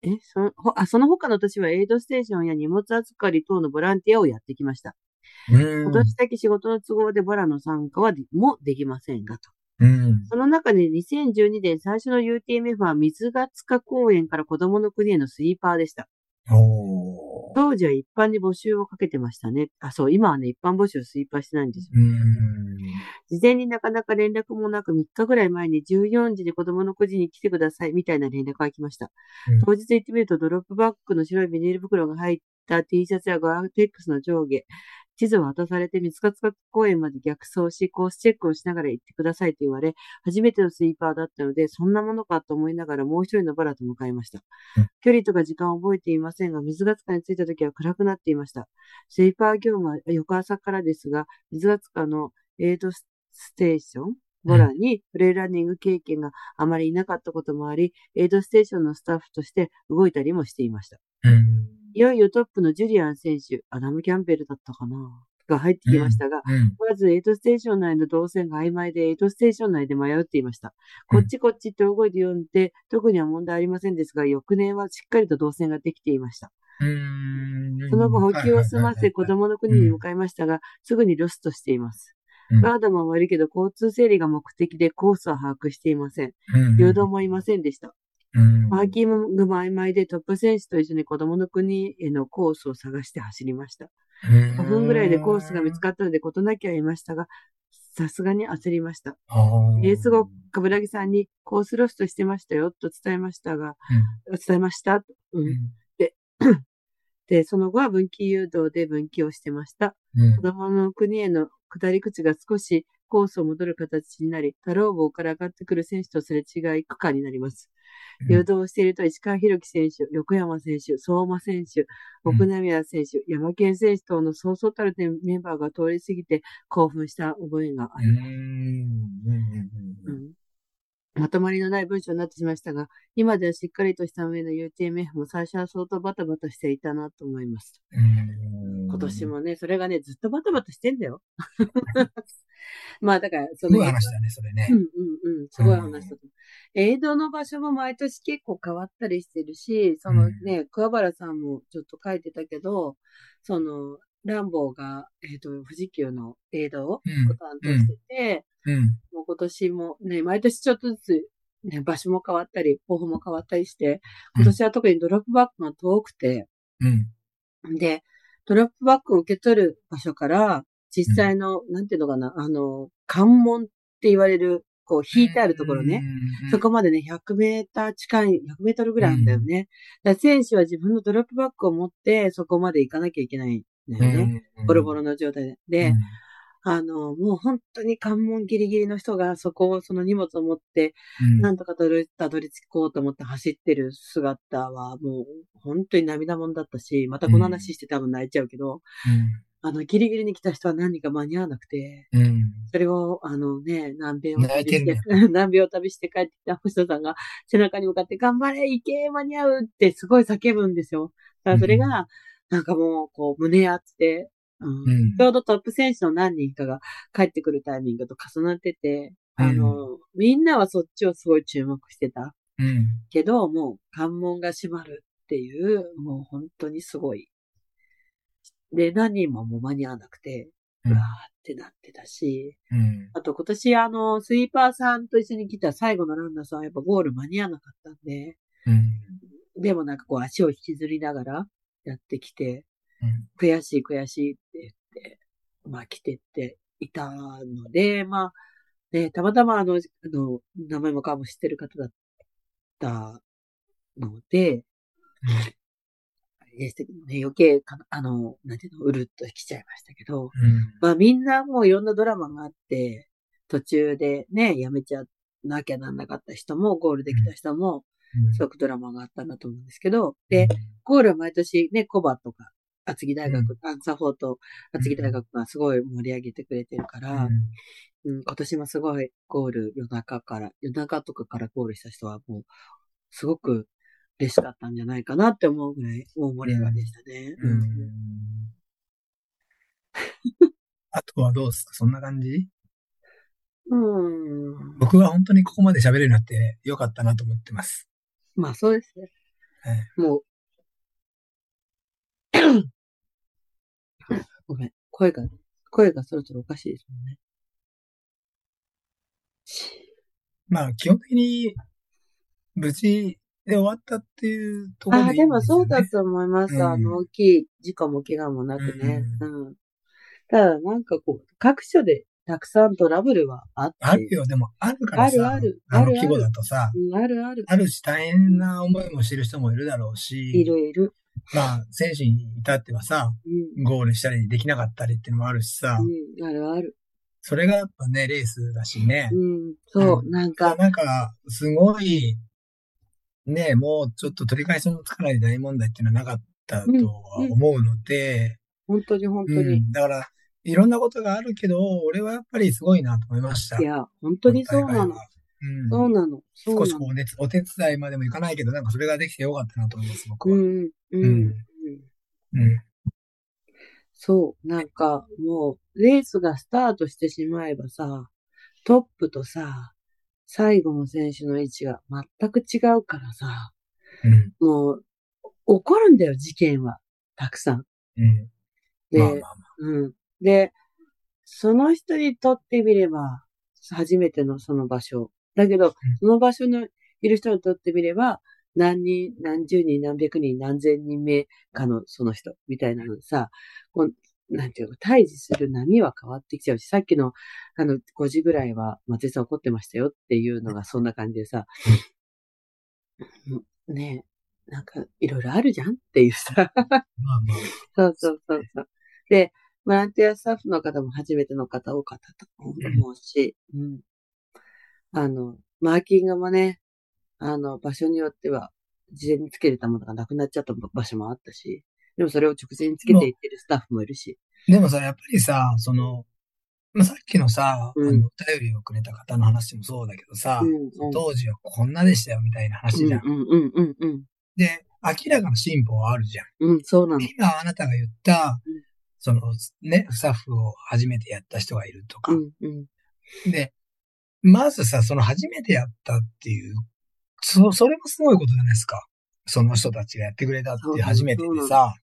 え、その、ほあ、その他の年はエイドステーションや荷物預かり等のボランティアをやってきました。うん今年だけ仕事の都合でボラの参加はでもできませんがと。うん。その中で2012年最初の UTMF は水ヶ塚公園から子供の国へのスイーパーでした。当時は一般に募集をかけてましたね。あ、そう、今はね、一般募集スイーパーしてないんですよ。うん。事前になかなか連絡もなく3日ぐらい前に14時に子供の9時に来てくださいみたいな連絡が来ました。うん当日行ってみるとドロップバッグの白いビニール袋が入った T シャツやゴアテックスの上下、地図を渡されて三塚塚公園まで逆走し、コースチェックをしながら行ってくださいと言われ、初めてのスイーパーだったので、そんなものかと思いながらもう一人のバラと向かいましたうん。距離とか時間を覚えていませんが、水ヶ塚に着いた時は暗くなっていました。スイーパー業務は翌朝からですが、水ヶ塚のエイドステーションボラにトレイルランニング経験があまりいなかったこともあり、エイドステーションのスタッフとして動いたりもしていました。うん。いよいよトップのジュリアン選手、アダム・キャンベルだったかなが入ってきましたが、うん。まずエイドステーション内の動線が曖昧で、エイドステーション内で迷っていました。こっちこっちって大声で呼んで、特には問題ありませんですが、翌年はしっかりと動線ができていました。うん。その後補給を済ませ、こどもの国に向かいましたが、すぐにロストしています。うんガードマンは悪いけど、交通整理が目的でコースは把握していません。誘導もいませんでした。うん。パーキングも曖昧でトップ選手と一緒に子供の国へのコースを探して走りました。5分ぐらいでコースが見つかったので事なきゃいましたが、さすがに焦りました。レース後、かぶらぎさんにコースロストしてましたよと伝えましたが、伝えました。ううんん。で、その後は分岐誘導で分岐をしてました。うん子供の国への下り口が少しコースを戻る形になり、太郎棒から上がってくる選手とすれ違い区間になります。誘導していると石川博樹選手、横山選手、相馬選手、うん。奥宮選手、山県選手等のそうそうたるメンバーが通り過ぎて興奮した覚えがあうん。ります。うん。うんまとまりのない文章になってしまいましたが、今ではしっかりとした上の UTMF も最初は相当バタバタしていたなと思います。うん。今年。もね、それがね、ずっとバタバタしてんだよ。まあだから、そすのごい話だね、それねうん。うんうん、すごい話だと。映像の場所も毎年結構変わったりしてるし、そのね、桑原さんもちょっと書いてたけど、その、ランボーが、えっ、と、富士急の映像をうん担当してて、うん。もう今年もね、毎年ちょっとずつ、ね、場所も変わったり、方法も変わったりして、今年は特にドロップバックが遠くて、うん。で、ドロップバックを受け取る場所から、実際の、なんていうのかな、あの、関門って言われる、こう、引いてあるところね。うん。そこまでね、100メーター近い、100メートルぐらいあるんだよね。だ選手は自分のドロップバッグを持って、そこまで行かなきゃいけないんだよね。うん。ボロボロの状態で。で、うんあの、もう本当に関門ギリギリの人がそこを、その荷物を持って、うんなんとかたどり着こうと思って走ってる姿は、もう本当に涙もんだったし、またこの話して多分泣いちゃうけど、あの、ギリギリに来た人は何人か間に合わなくて、うん。うん。それを、あのね、南米を泣いて 南米を旅して帰ってきた星野さんが背中に向かって頑張れ、行け、間に合うってすごい叫ぶんですよ。だからそれが、なんかもう、こう、胸熱で、うんうんちょうどトップ選手の何人かが帰ってくるタイミングと重なってて、あの、みんなはそっちをすごい注目してた。うん。けど、もう関門が閉まるっていう、もう本当にすごい。で、何人ももう間に合わなくて、ううんわーってなってたし、うん。あと今年あの、スイーパーさんと一緒に来た最後のランナーさんはやっぱゴール間に合わなかったんで、うん。でもなんかこう足を引きずりながらやってきて、うん悔しい悔しいって言って、まあ来てっていたので、まあ、ね、たまたまあの、あの、名前も顔も知ってる方だったので、あれでしたけどね、余計かな、あの、なんていうの、うるっと来ちゃいましたけど、うん。まあみんなもういろんなドラマがあって、途中でね、やめちゃなきゃなんなかった人も、ゴールできた人も、すごくドラマがあったんだと思うんですけど、で、ゴールは毎年ね、コバとか、厚木大学、アンサフォーと厚木大学がすごい盛り上げてくれてるから、うん、今年もすごいゴール夜中から、夜中とかからゴールした人はもう、すごく、嬉しかったんじゃないかなって思うぐらい、大盛り上がりでしたね。うん。あとはどうですか？そんな感じ？うん。僕は本当にここまで喋れるようになってよかったなと思ってます。まあそうですね。はいもう。ごめん。声が、声がそろそろおかしいですもんね。まあ、基本的に無事で終わったっていうところああ、でもでいいんですよねそうだと思います。うんあの、大きい事故も怪我もなくね。ううん。ただ、なんかこう、各所でたくさんトラブルはあって。あるよ、でもあるからさ、あるあるあの規模だとさ、うん、あるある。あるし大変な思いもしてる人もいるだろうし、いるいる。まあ、選手に至ってはさ、うん。ゴールしたりできなかったりっていうのもあるしさ、うん、あるある。それがやっぱね、レースだしね。うん、そう、うんなんか、なんか、すごい、ね、もうちょっと取り返しのつかない大問題っていうのはなかったとは思うので、本当に本当うに。ん、だから、いろんなことがあるけど、俺はやっぱりすごいなと思いました。いや、本当にそうなのうん、そうなの。少しこう、ね、お手伝いまでもいかないけど、なんかそれができてよかったなと思います、僕は。うん、うん、ううんん。うん。そう、なんか、もう、レースがスタートしてしまえばさ、トップとさ、最後の選手の位置が全く違うからさ、うん。もう、起こるんだよ、事件は。たくさん。うん。で、まあまあまあ。うん。で、その人にとってみれば、初めてのその場所。だけど、その場所にいる人にとってみれば、何人、何十人、何百人、何千人目かのその人、みたいなのでさ、こう、なんていうの、対峙する波は変わってきちゃうし、さっきの、あの、5時ぐらいは松井さん怒ってましたよっていうのがそんな感じでさ、うんねえ、なんか、いろいろあるじゃんっていうさ、まあまあ。そうそうそうそう。で、ボランティアスタッフの方も初めての方多かったと思うし、うん。あの、マーキングもね、あの、場所によっては、事前につけてたものがなくなっちゃった場所もあったし、でもそれを直前につけていってるスタッフもいるし。でもさ、やっぱりさ、その、まあ、さっきのさ、うんあの、お便りをくれた方の話もそうだけどさ、うん、うん。当時はこんなでしたよみたいな話じゃん。うん、うん、うん、うん。で、明らかな進歩はあるじゃん。うん、そうなの。今あなたが言ったうん、そのね、スタッフを初めてやった人がいるとか。うん、うん。で、まずさ、その初めてやったっていう、そ、それもすごいことじゃないですか。その人たちがやってくれたっていう初めてでさ。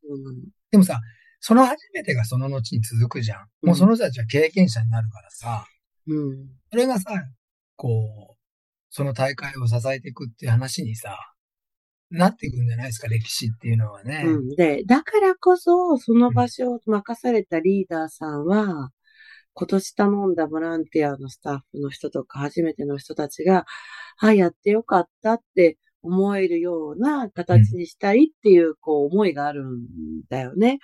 でもさ、その初めてがその後に続くじゃん。もうその人たちは経験者になるからさ、うん。それがさ、こう、その大会を支えていくっていう話にさ、なっていくんじゃないですか、歴史っていうのはね。うん。で、だからこそ、その場所を任されたリーダーさんは、今年頼んだボランティアのスタッフの人とか、初めての人たちが、あ、やってよかったって思えるような形にしたいっていう、こう、思いがあるんだよね。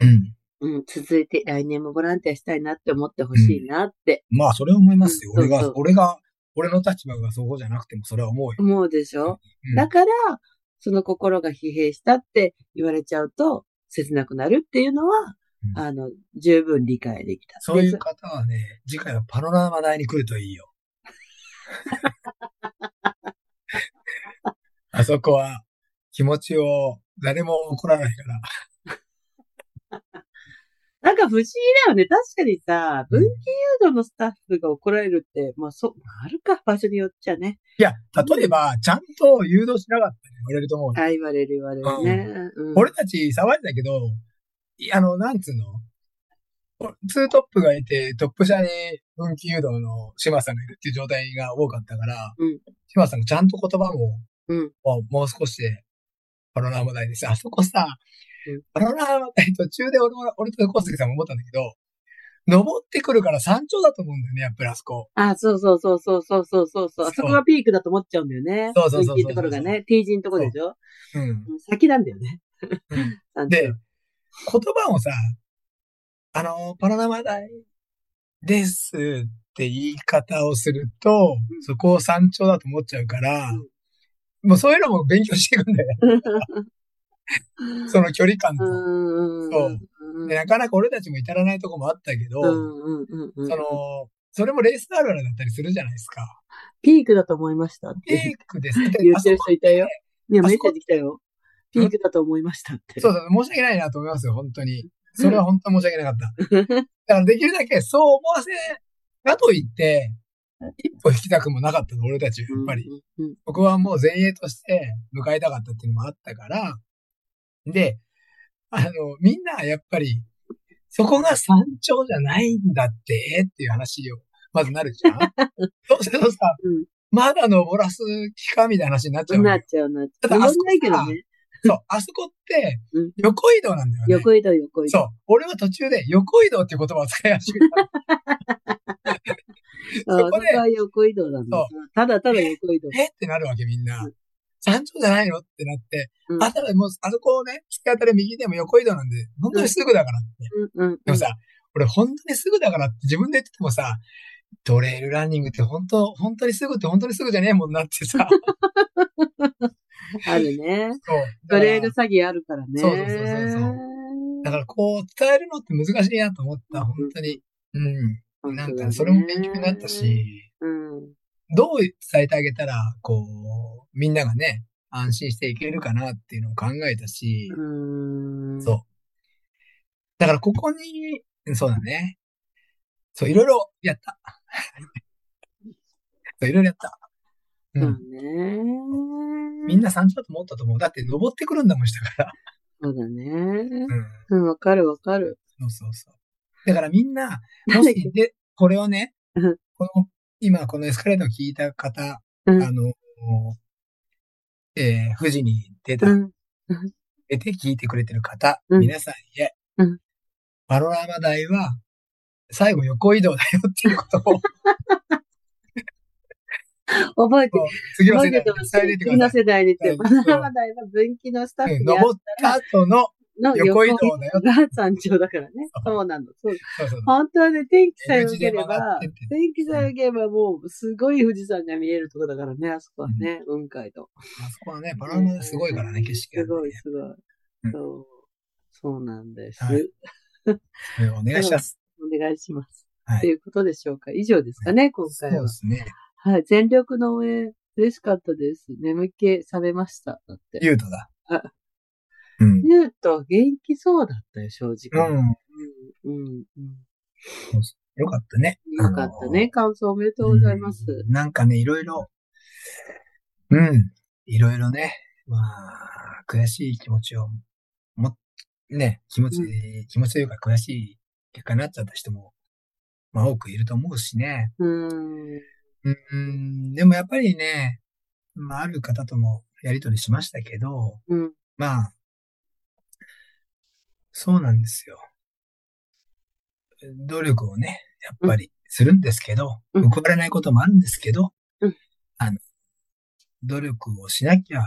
うん。うん、続いて来年もボランティアしたいなって思ってほしいなってまあ、それは思いますよ。俺が俺が、俺の立場がそこじゃなくてもそれは思うよ。思うでしょ？うんだから、その心が疲弊したって言われちゃうと、切なくなるっていうのは、うんあの、十分理解できた。そういうで方はね、次回はパノラマ台に来るといいよ。あそこは気持ちを誰も怒らないから。なんか不思議だよね。確かにさ、うん分岐誘導のスタッフが怒られるって、まあそう、あるか、場所によっちゃね。いや、例えば、ちゃんと誘導しなかったら言われると思うよ。あ、言われる言われるね。うん。俺たち騒いだけど、いあの、なんつうの？おツートップがいて、トップ車に分岐誘導の島さんがいるっていう状態が多かったから、うん島さんがちゃんと言葉も、うんもう少しで、パノラマ台です。あそこさ、うんパノラマ台途中で俺も、俺と小杉さんも思ったんだけど、登ってくるから山頂だと思うんだよね、やっぱりあそこ。あ、そうそうそうそうそうそうそうそう。あそこがピークだと思っちゃうんだよね。そうそうそうそう分岐のところがね。T 字のところでしょうん。うん先なんだよね。うん で、言葉をさ、あの、パノラマ台ですって言い方をすると、うんそこを山頂だと思っちゃうから、うんもうそういうのも勉強していくんだよね。その距離感と。うんそううんでなかなか俺たちも至らないとこもあったけど、その、それもレースあるあるだったりするじゃないですか。ピークだと思いましたっピてークです。で 言ってる人いたよ。いや、あそこメッセージ来たよ。ピークだと思いましたって。そうそう、申し訳ないなと思いますよ、本当に。それは本当申し訳なかった。だからできるだけそう思わせ、かといって、一歩引きたくもなかったの、俺たち、やっぱり。僕はもう前衛として迎えたかったっていうのもあったから、で、あの、みんなやっぱり、そこが山頂じゃないんだって、っていう話を、まずなるじゃん そうするとさ、うんまだ登らす気かみたいな話になっちゃうなっちゃう、なっちゃう。ただあそこ登んないけどね。そう、あそこってうん、横移動なんだよね。横移動、横移動。そう。俺は途中で横移動っていう言葉を使い始めた。あそこでは横移動なんだそ。ただただ横移動。えってなるわけみんなうん。山頂じゃないの？ってなって、うんあ、ただもう、あそこをね、突き当たり右でも横移動なんで、本当にすぐだからって。うんうん。でもさ、俺本当にすぐだからって自分で言っててもさ、トレイルランニングって本当、本当にすぐって本当にすぐじゃねえもんなってさ。あるね。そう。トレイル詐欺あるからね。そうそうそうそうそうだからこう、伝えるのって難しいなと思った、本当に。うん。なんか、それも勉強になった。し、うん。どう伝えてあげたら、こう、みんながね、安心していけるかなっていうのを考えたし、うん。そう。だからここに、そうだね。そう、いろいろやった。そう、いろいろやった。う。そうんね。みんな山頂だと思ったと思う。だって登ってくるんだもん、下から。そうだね。うん。うん、わかるわかる。そうそうそう。だからみんな、もし、で、これをねうん、この、今このエスカレーターを聞いた方、うん。あの、えー、富士に出た、うん。出て聞いてくれてる方、うん。皆さんへ、うん。パロラマ台は、最後横移動だよっていうことを、覚えて、次の世代に次の。世代にって、はいバナナマダイは分岐のスタッフうん登った後の、の横移動だよが山頂だからね。そうそうなの。そうそうそう本当はね、天気さえ良ければ天気さえ良ければもう、すごい富士山が見えるとこだからね、あそこはね、雲海と。あそこはね、パロラマ台すごいからね、景色が、すごい、すごい。うんそう。そうなんです。お願いします。お願いします。はいということでしょうか。以上ですかね、今そう回は。ですね。はい。全力の応援、嬉しかったです。眠気覚めました。だって。ゆうとだあ。うん。言うと元気そうだったよ、正直。うん。うん。うん。うん。よかったね。よかったね。感想おめでとうございます。うんなんかね、いろいろ、うん。いろいろね、まあ、悔しい気持ちを、も、ね、気持ち、う気持ちというか悔しい結果になっちゃった人も、まあ多くいると思うしね。うん。うん、でもやっぱりね、まあある方ともやりとりしましたけど、うん。まあ、そうなんですよ。努力をね、やっぱりするんですけど、うん報われないこともあるんですけど、うんあの、努力をしなきゃ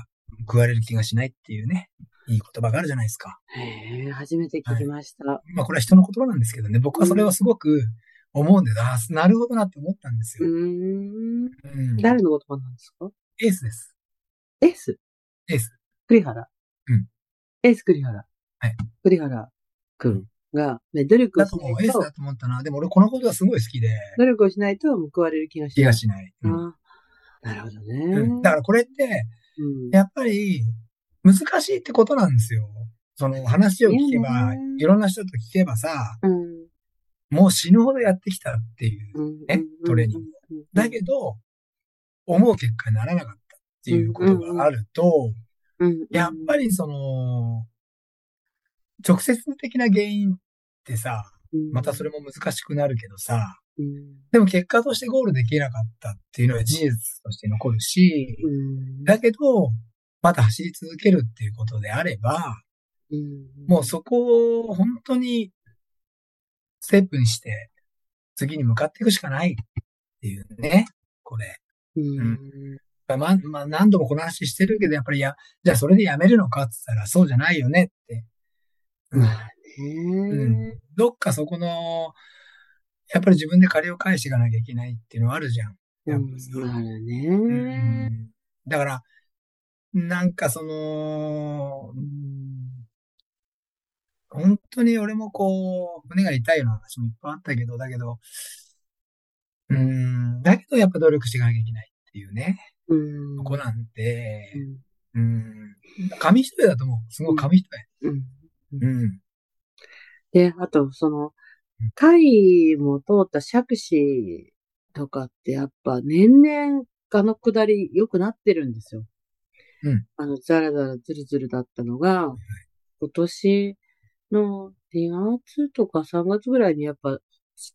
報われる気がしないっていうね、いい言葉があるじゃないですか。へえ、初めて聞きました。まあこれは人の言葉なんですけどね、僕はそれはすごく思うんで、ああ、なるほどなって思ったんですよ。ん。うん誰の言葉なんですか？エースです。エース？エース。栗原。うん。エース栗原。はい。栗原くんが、ね、努力をしだと思う。エないとースだ、と思ったな。でも俺このことがすごい好きで、努力をしないと報われる気がしない。気がしない。うんなるほどうんね。だからこれって、うんやっぱり、難しいってことなんですよ。その話を聞けばいいね、いろんな人と聞けばさ、うん。もう死ぬほどやってきたっていう。うんねトレーニング。うんだけど、思う結果にならなかったっていうことがあると、うんやっぱりその、直接的な原因ってさ、またそれも難しくなるけどさ、うん。でも結果としてゴールできなかったっていうのは事実として残るし、うん。だけど、また走り続けるっていうことであれば、うん。もうそこを本当にステップにして次に向かっていくしかないっていうね、これ。うん。まあ、まあ、何度もこの話してるけど、やっぱりや、じゃあそれでやめるのかって言ったらそうじゃないよねって。うんまあねどっかそこの、やっぱり自分で借りを返していかなきゃいけないっていうのはあるじゃん。やっぱさうんなるうね。ん。だから、なんかその、うん。本当に俺もこう、胸が痛いような話もいっぱいあったけど、だけど、うん、だけどやっぱ努力していかなきゃいけないっていうね、うん。とこなんで、うん。紙一重だと思う。すごい紙一うん。重。うん。で、あと、そのうん、貝も通った杓子とかってやっぱ年々あの下り良くなってるんですよ。うん。あの、ザラザラズルズルだったのが、今年の2月とか3月ぐらいにやっぱ、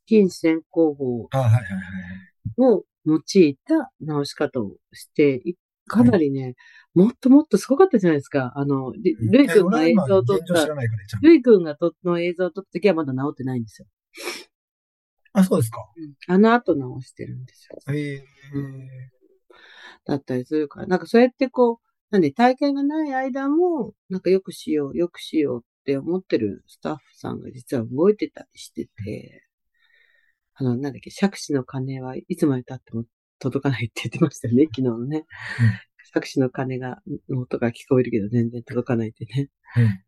金線工法。を用いた直し方をして、いかなりね、もっともっとすごかったじゃないですか。あの、ルルイ君が映像を撮った。ルイ君がとの映像を撮った時はまだ直ってないんですよ。あ、そうですか。あの後直してるんですよ。ええだったりするから、なんかそうやってこう、なんで大会がない間も、なんかよくしよう、よくしようって思ってるスタッフさんが実は動いてたりしてて、あの、なんだっけ、杓子の鐘はいつまで経っても届かないって言ってましたよね、昨日のね。杓子の鐘が、の音が聞こえるけど全然届かないってね。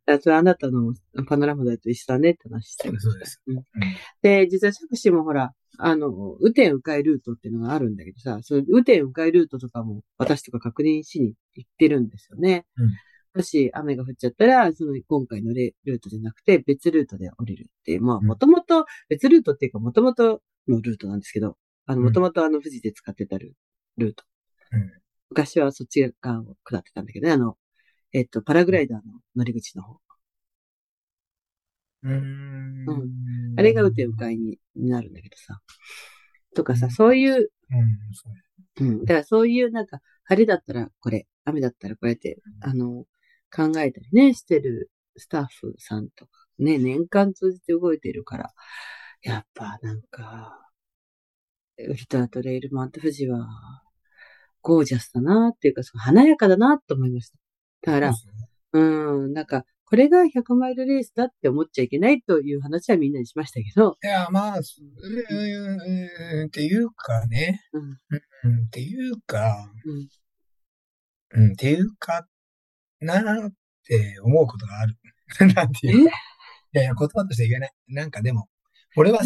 うん。それあなたのパノラマだと一緒だねって話してそうです、そうです。うんうんで、実は杓子もほら、あの、雨天迂回ルートっていうのがあるんだけどさ、その雨天迂回ルートとかも私とか確認しに行ってるんですよね。うんもし雨が降っちゃったら、その今回のレルートじゃなくて別ルートで降りるっていう、まあうんもともと別ルートっていうかもともとのルートなんですけど、あの、うんもともとあの富士で使ってたルルート。うん昔はそっち側を下ってたんだけどね、あの、えっと、パラグライダーの乗り口の方。うーんうあれが雨天迂回になるんだけどさ。とかさ、うんそういううん、そううん。だからそういうなんか、晴れだったらこれ、雨だったらこれって、あの、考えたりね、してるスタッフさんとか、ね、年間通じて動いてるから、やっぱなんか、ウルトラトレイルマント富士は、ゴージャスだなっていうか、その華やかだなと思いました。だから、そうん、なんか、これが100マイルレースだって思っちゃいけないという話はみんなにしましたけど、いや、まあ、すうーん、っていうかね。うん、うん、っていうか、うん。うん、っていうか、なーって思うことがある。なんてえいうか。いやいや、言葉として言えない。なんかでも、俺は、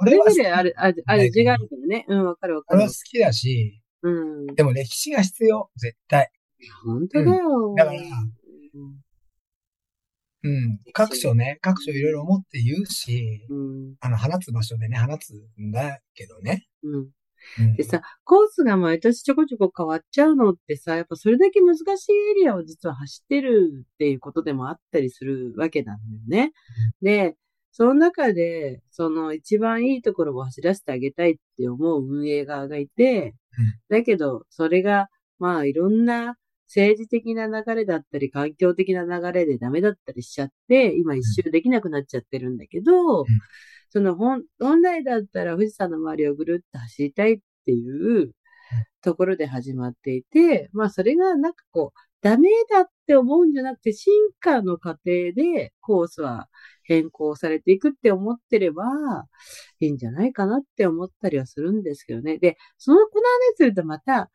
俺ある、ある、ある、違うけどね。うん、わかるわかる俺は好。きだし、うん。でも歴史が必要、絶対。本当だよ。だからうんうん、各所ね、各所いろいろ思って言うし、うん。あの、放つ場所でね、放つんだけどね。うん。うん、でさ、コースが毎年ちょこちょこ変わっちゃうのってさ、やっぱそれだけ難しいエリアを実は走ってるっていうことでもあったりするわけなのよね。で、その中で、その一番いいところを走らせてあげたいって思う運営側がいて、だけど、それが、まあいろんな政治的な流れだったり、環境的な流れでダメだったりしちゃって、今一周できなくなっちゃってるんだけど、その本、本来だったら富士山の周りをぐるっと走りたいっていうところで始まっていて、まあそれがなんかこう、ダメだって思うんじゃなくて、進化の過程でコースは変更されていくって思ってればいいんじゃないかなって思ったりはするんですけどね。で、そのこの話するとまた、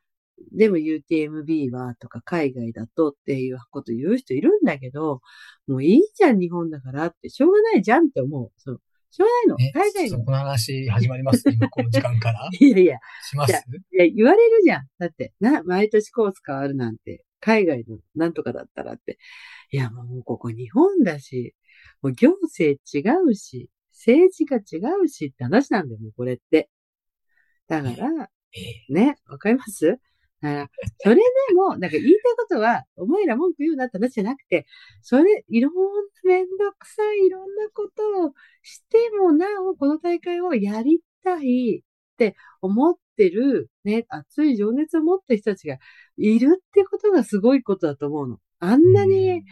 でも UTMB はとか海外だとっていうこと言う人いるんだけど、もういいじゃん日本だからって、しょうがないじゃんって思う。そう。しょうがないえの。海外の。そこの話始まります？今この時間から？いやいや、します？いや、言われるじゃん。だって、な、毎年コース変わるなんて、海外のなんとかだったらって。いや、もうここ日本だし、もう行政違うし、政治が違うしって話なんだよ、もうこれって。だから、えね、わかります？だから、それでも、なんか言いたいことは、お前ら文句言うなって話じゃなくて、それ、いろんなめんどくさい、いろんなことをしてもなお、この大会をやりたいって思ってる、ね、熱い情熱を持った人たちがいるってことがすごいことだと思うの。あんなに、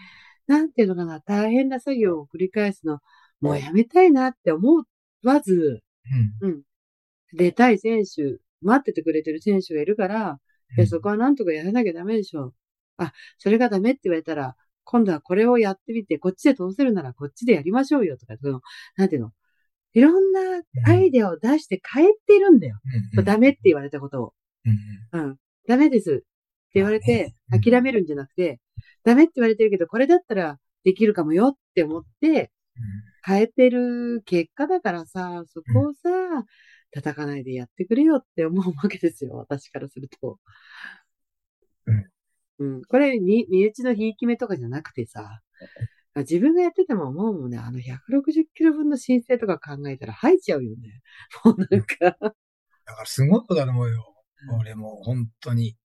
なんていうのかな、大変な作業を繰り返すの、もうやめたいなって思わず、うん。出たい選手、待っててくれてる選手がいるから、うんで、そこはなんとかやらなきゃダメでしょ。あ、それがダメって言われたら、今度はこれをやってみて、こっちで通せるならこっちでやりましょうよとか、その、なんていうの、いろんなアイデアを出して変えてるんだよ。うんダメって言われたことを。うんうん。ダメですって言われて、諦めるんじゃなくて、ダメって言われてるけど、これだったらできるかもよって思って、変えてる結果だからさ、そこをさ、叩かないでやってくれよって思うわけですよ、私からすると。うん。これ、に、身内のひいき目とかじゃなくてさ、自分がやってても思うもんね、あの160キロ分の申請とか考えたら吐いちゃうよね。もうなんか。だからすごいことだと思うよ。俺も、本当に。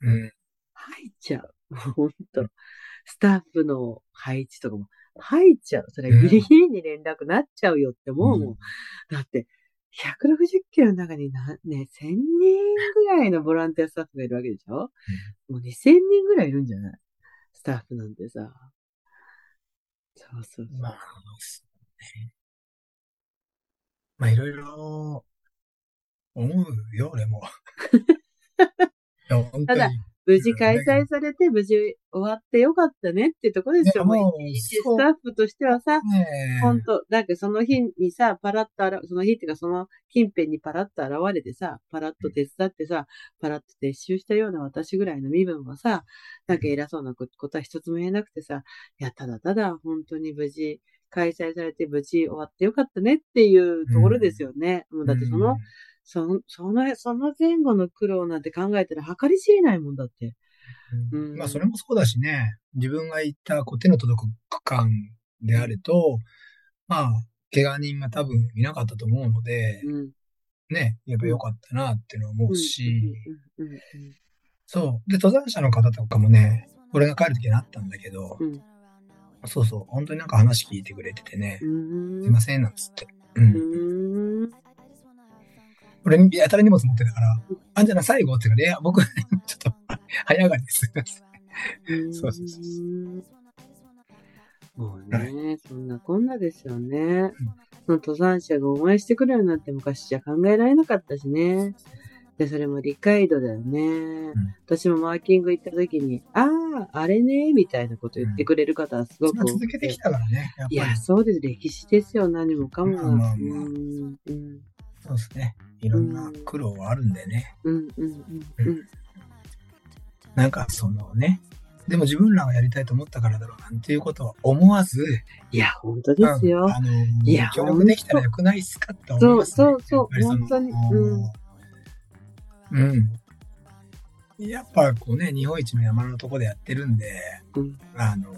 うん。吐いちゃう。本当スタッフの配置とかも入っちゃう。それギリギリに連絡なっちゃうよって思うもん。うん、だって、160キロの中にな、ね、1000人ぐらいのボランティアスタッフがいるわけでしょ、うん、もう2000人ぐらいいるんじゃない？スタッフなんてさ。そうそうそう。まあ、ね、まあ、いろいろ思うよ、俺も。ただ、無事開催されて、無事終わってよかったねってところですよ。もう、スタッフとしてはさ、本当なんかその日にさ、パラッとその日っていうかその近辺にパラッと現れてさ、パラッと手伝ってさ、パラッと撤収したような私ぐらいの身分はさ、なんか偉そうなことは一つも言えなくてさ、いや、ただただ本当に無事開催されて無事終わってよかったねっていうところですよね。もうだってその、その、その、その前後の苦労なんて考えたら計り知れないもんだって。うん、まあ、それもそうだしね、自分が行ったこう手の届く区間であると、まあ、怪我人が多分いなかったと思うので、うん、ね、やっぱ良かったなっていうのを思うし、そう。で、登山者の方とかもね、俺が帰る時にあったんだけど、うん、そうそう、本当になんか話聞いてくれててね、すいません、なんつって。うん俺、やたら荷物持ってたから、あんじゃな、最後って言うから、いや、僕、ちょっと、早上がりです。そうそうそう。もうね、はい、そんなこんなですよね。うん、その登山者が応援してくれるなんて昔じゃ考えられなかったしね。で、それも理解度だよね。うん、私もマーキング行った時に、ああ、あれね、みたいなこと言ってくれる方はすごく、うん、続けてきたからね。いや、そうです。歴史ですよ。何もかもが。まあまあまあ、うんそうですね。いろんな苦労はあるんでね。うんうんうんうん。なんかそのね、でも自分らがやりたいと思ったからだろうなんていうことは思わず、いや、本当ですよ。あの、いや、協力できたらよくないっすかって思います、ね、そうそうそう、本当に。うん。うん。やっぱこうね、日本一の山のとこでやってるんで、うん、あの、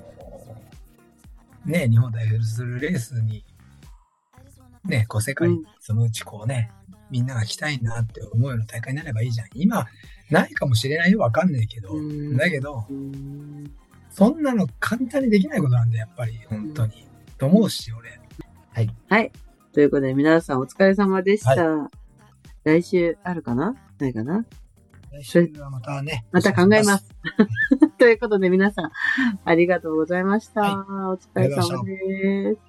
ね、日本代表するレースにね、こう世界、そのうちこうね、みんなが来たいなって思うような大会になればいいじゃん。今、ないかもしれないよ、わかんないけど。だけど、そんなの簡単にできないことなんで、やっぱり、本当に。と思うし、俺。はい。はい。ということで、皆さんお疲れ様でした。はい、来週あるかな？ないかな？来週はまたね。また考えます。ということで、皆さん、ありがとうございました。はい、お疲れ様です。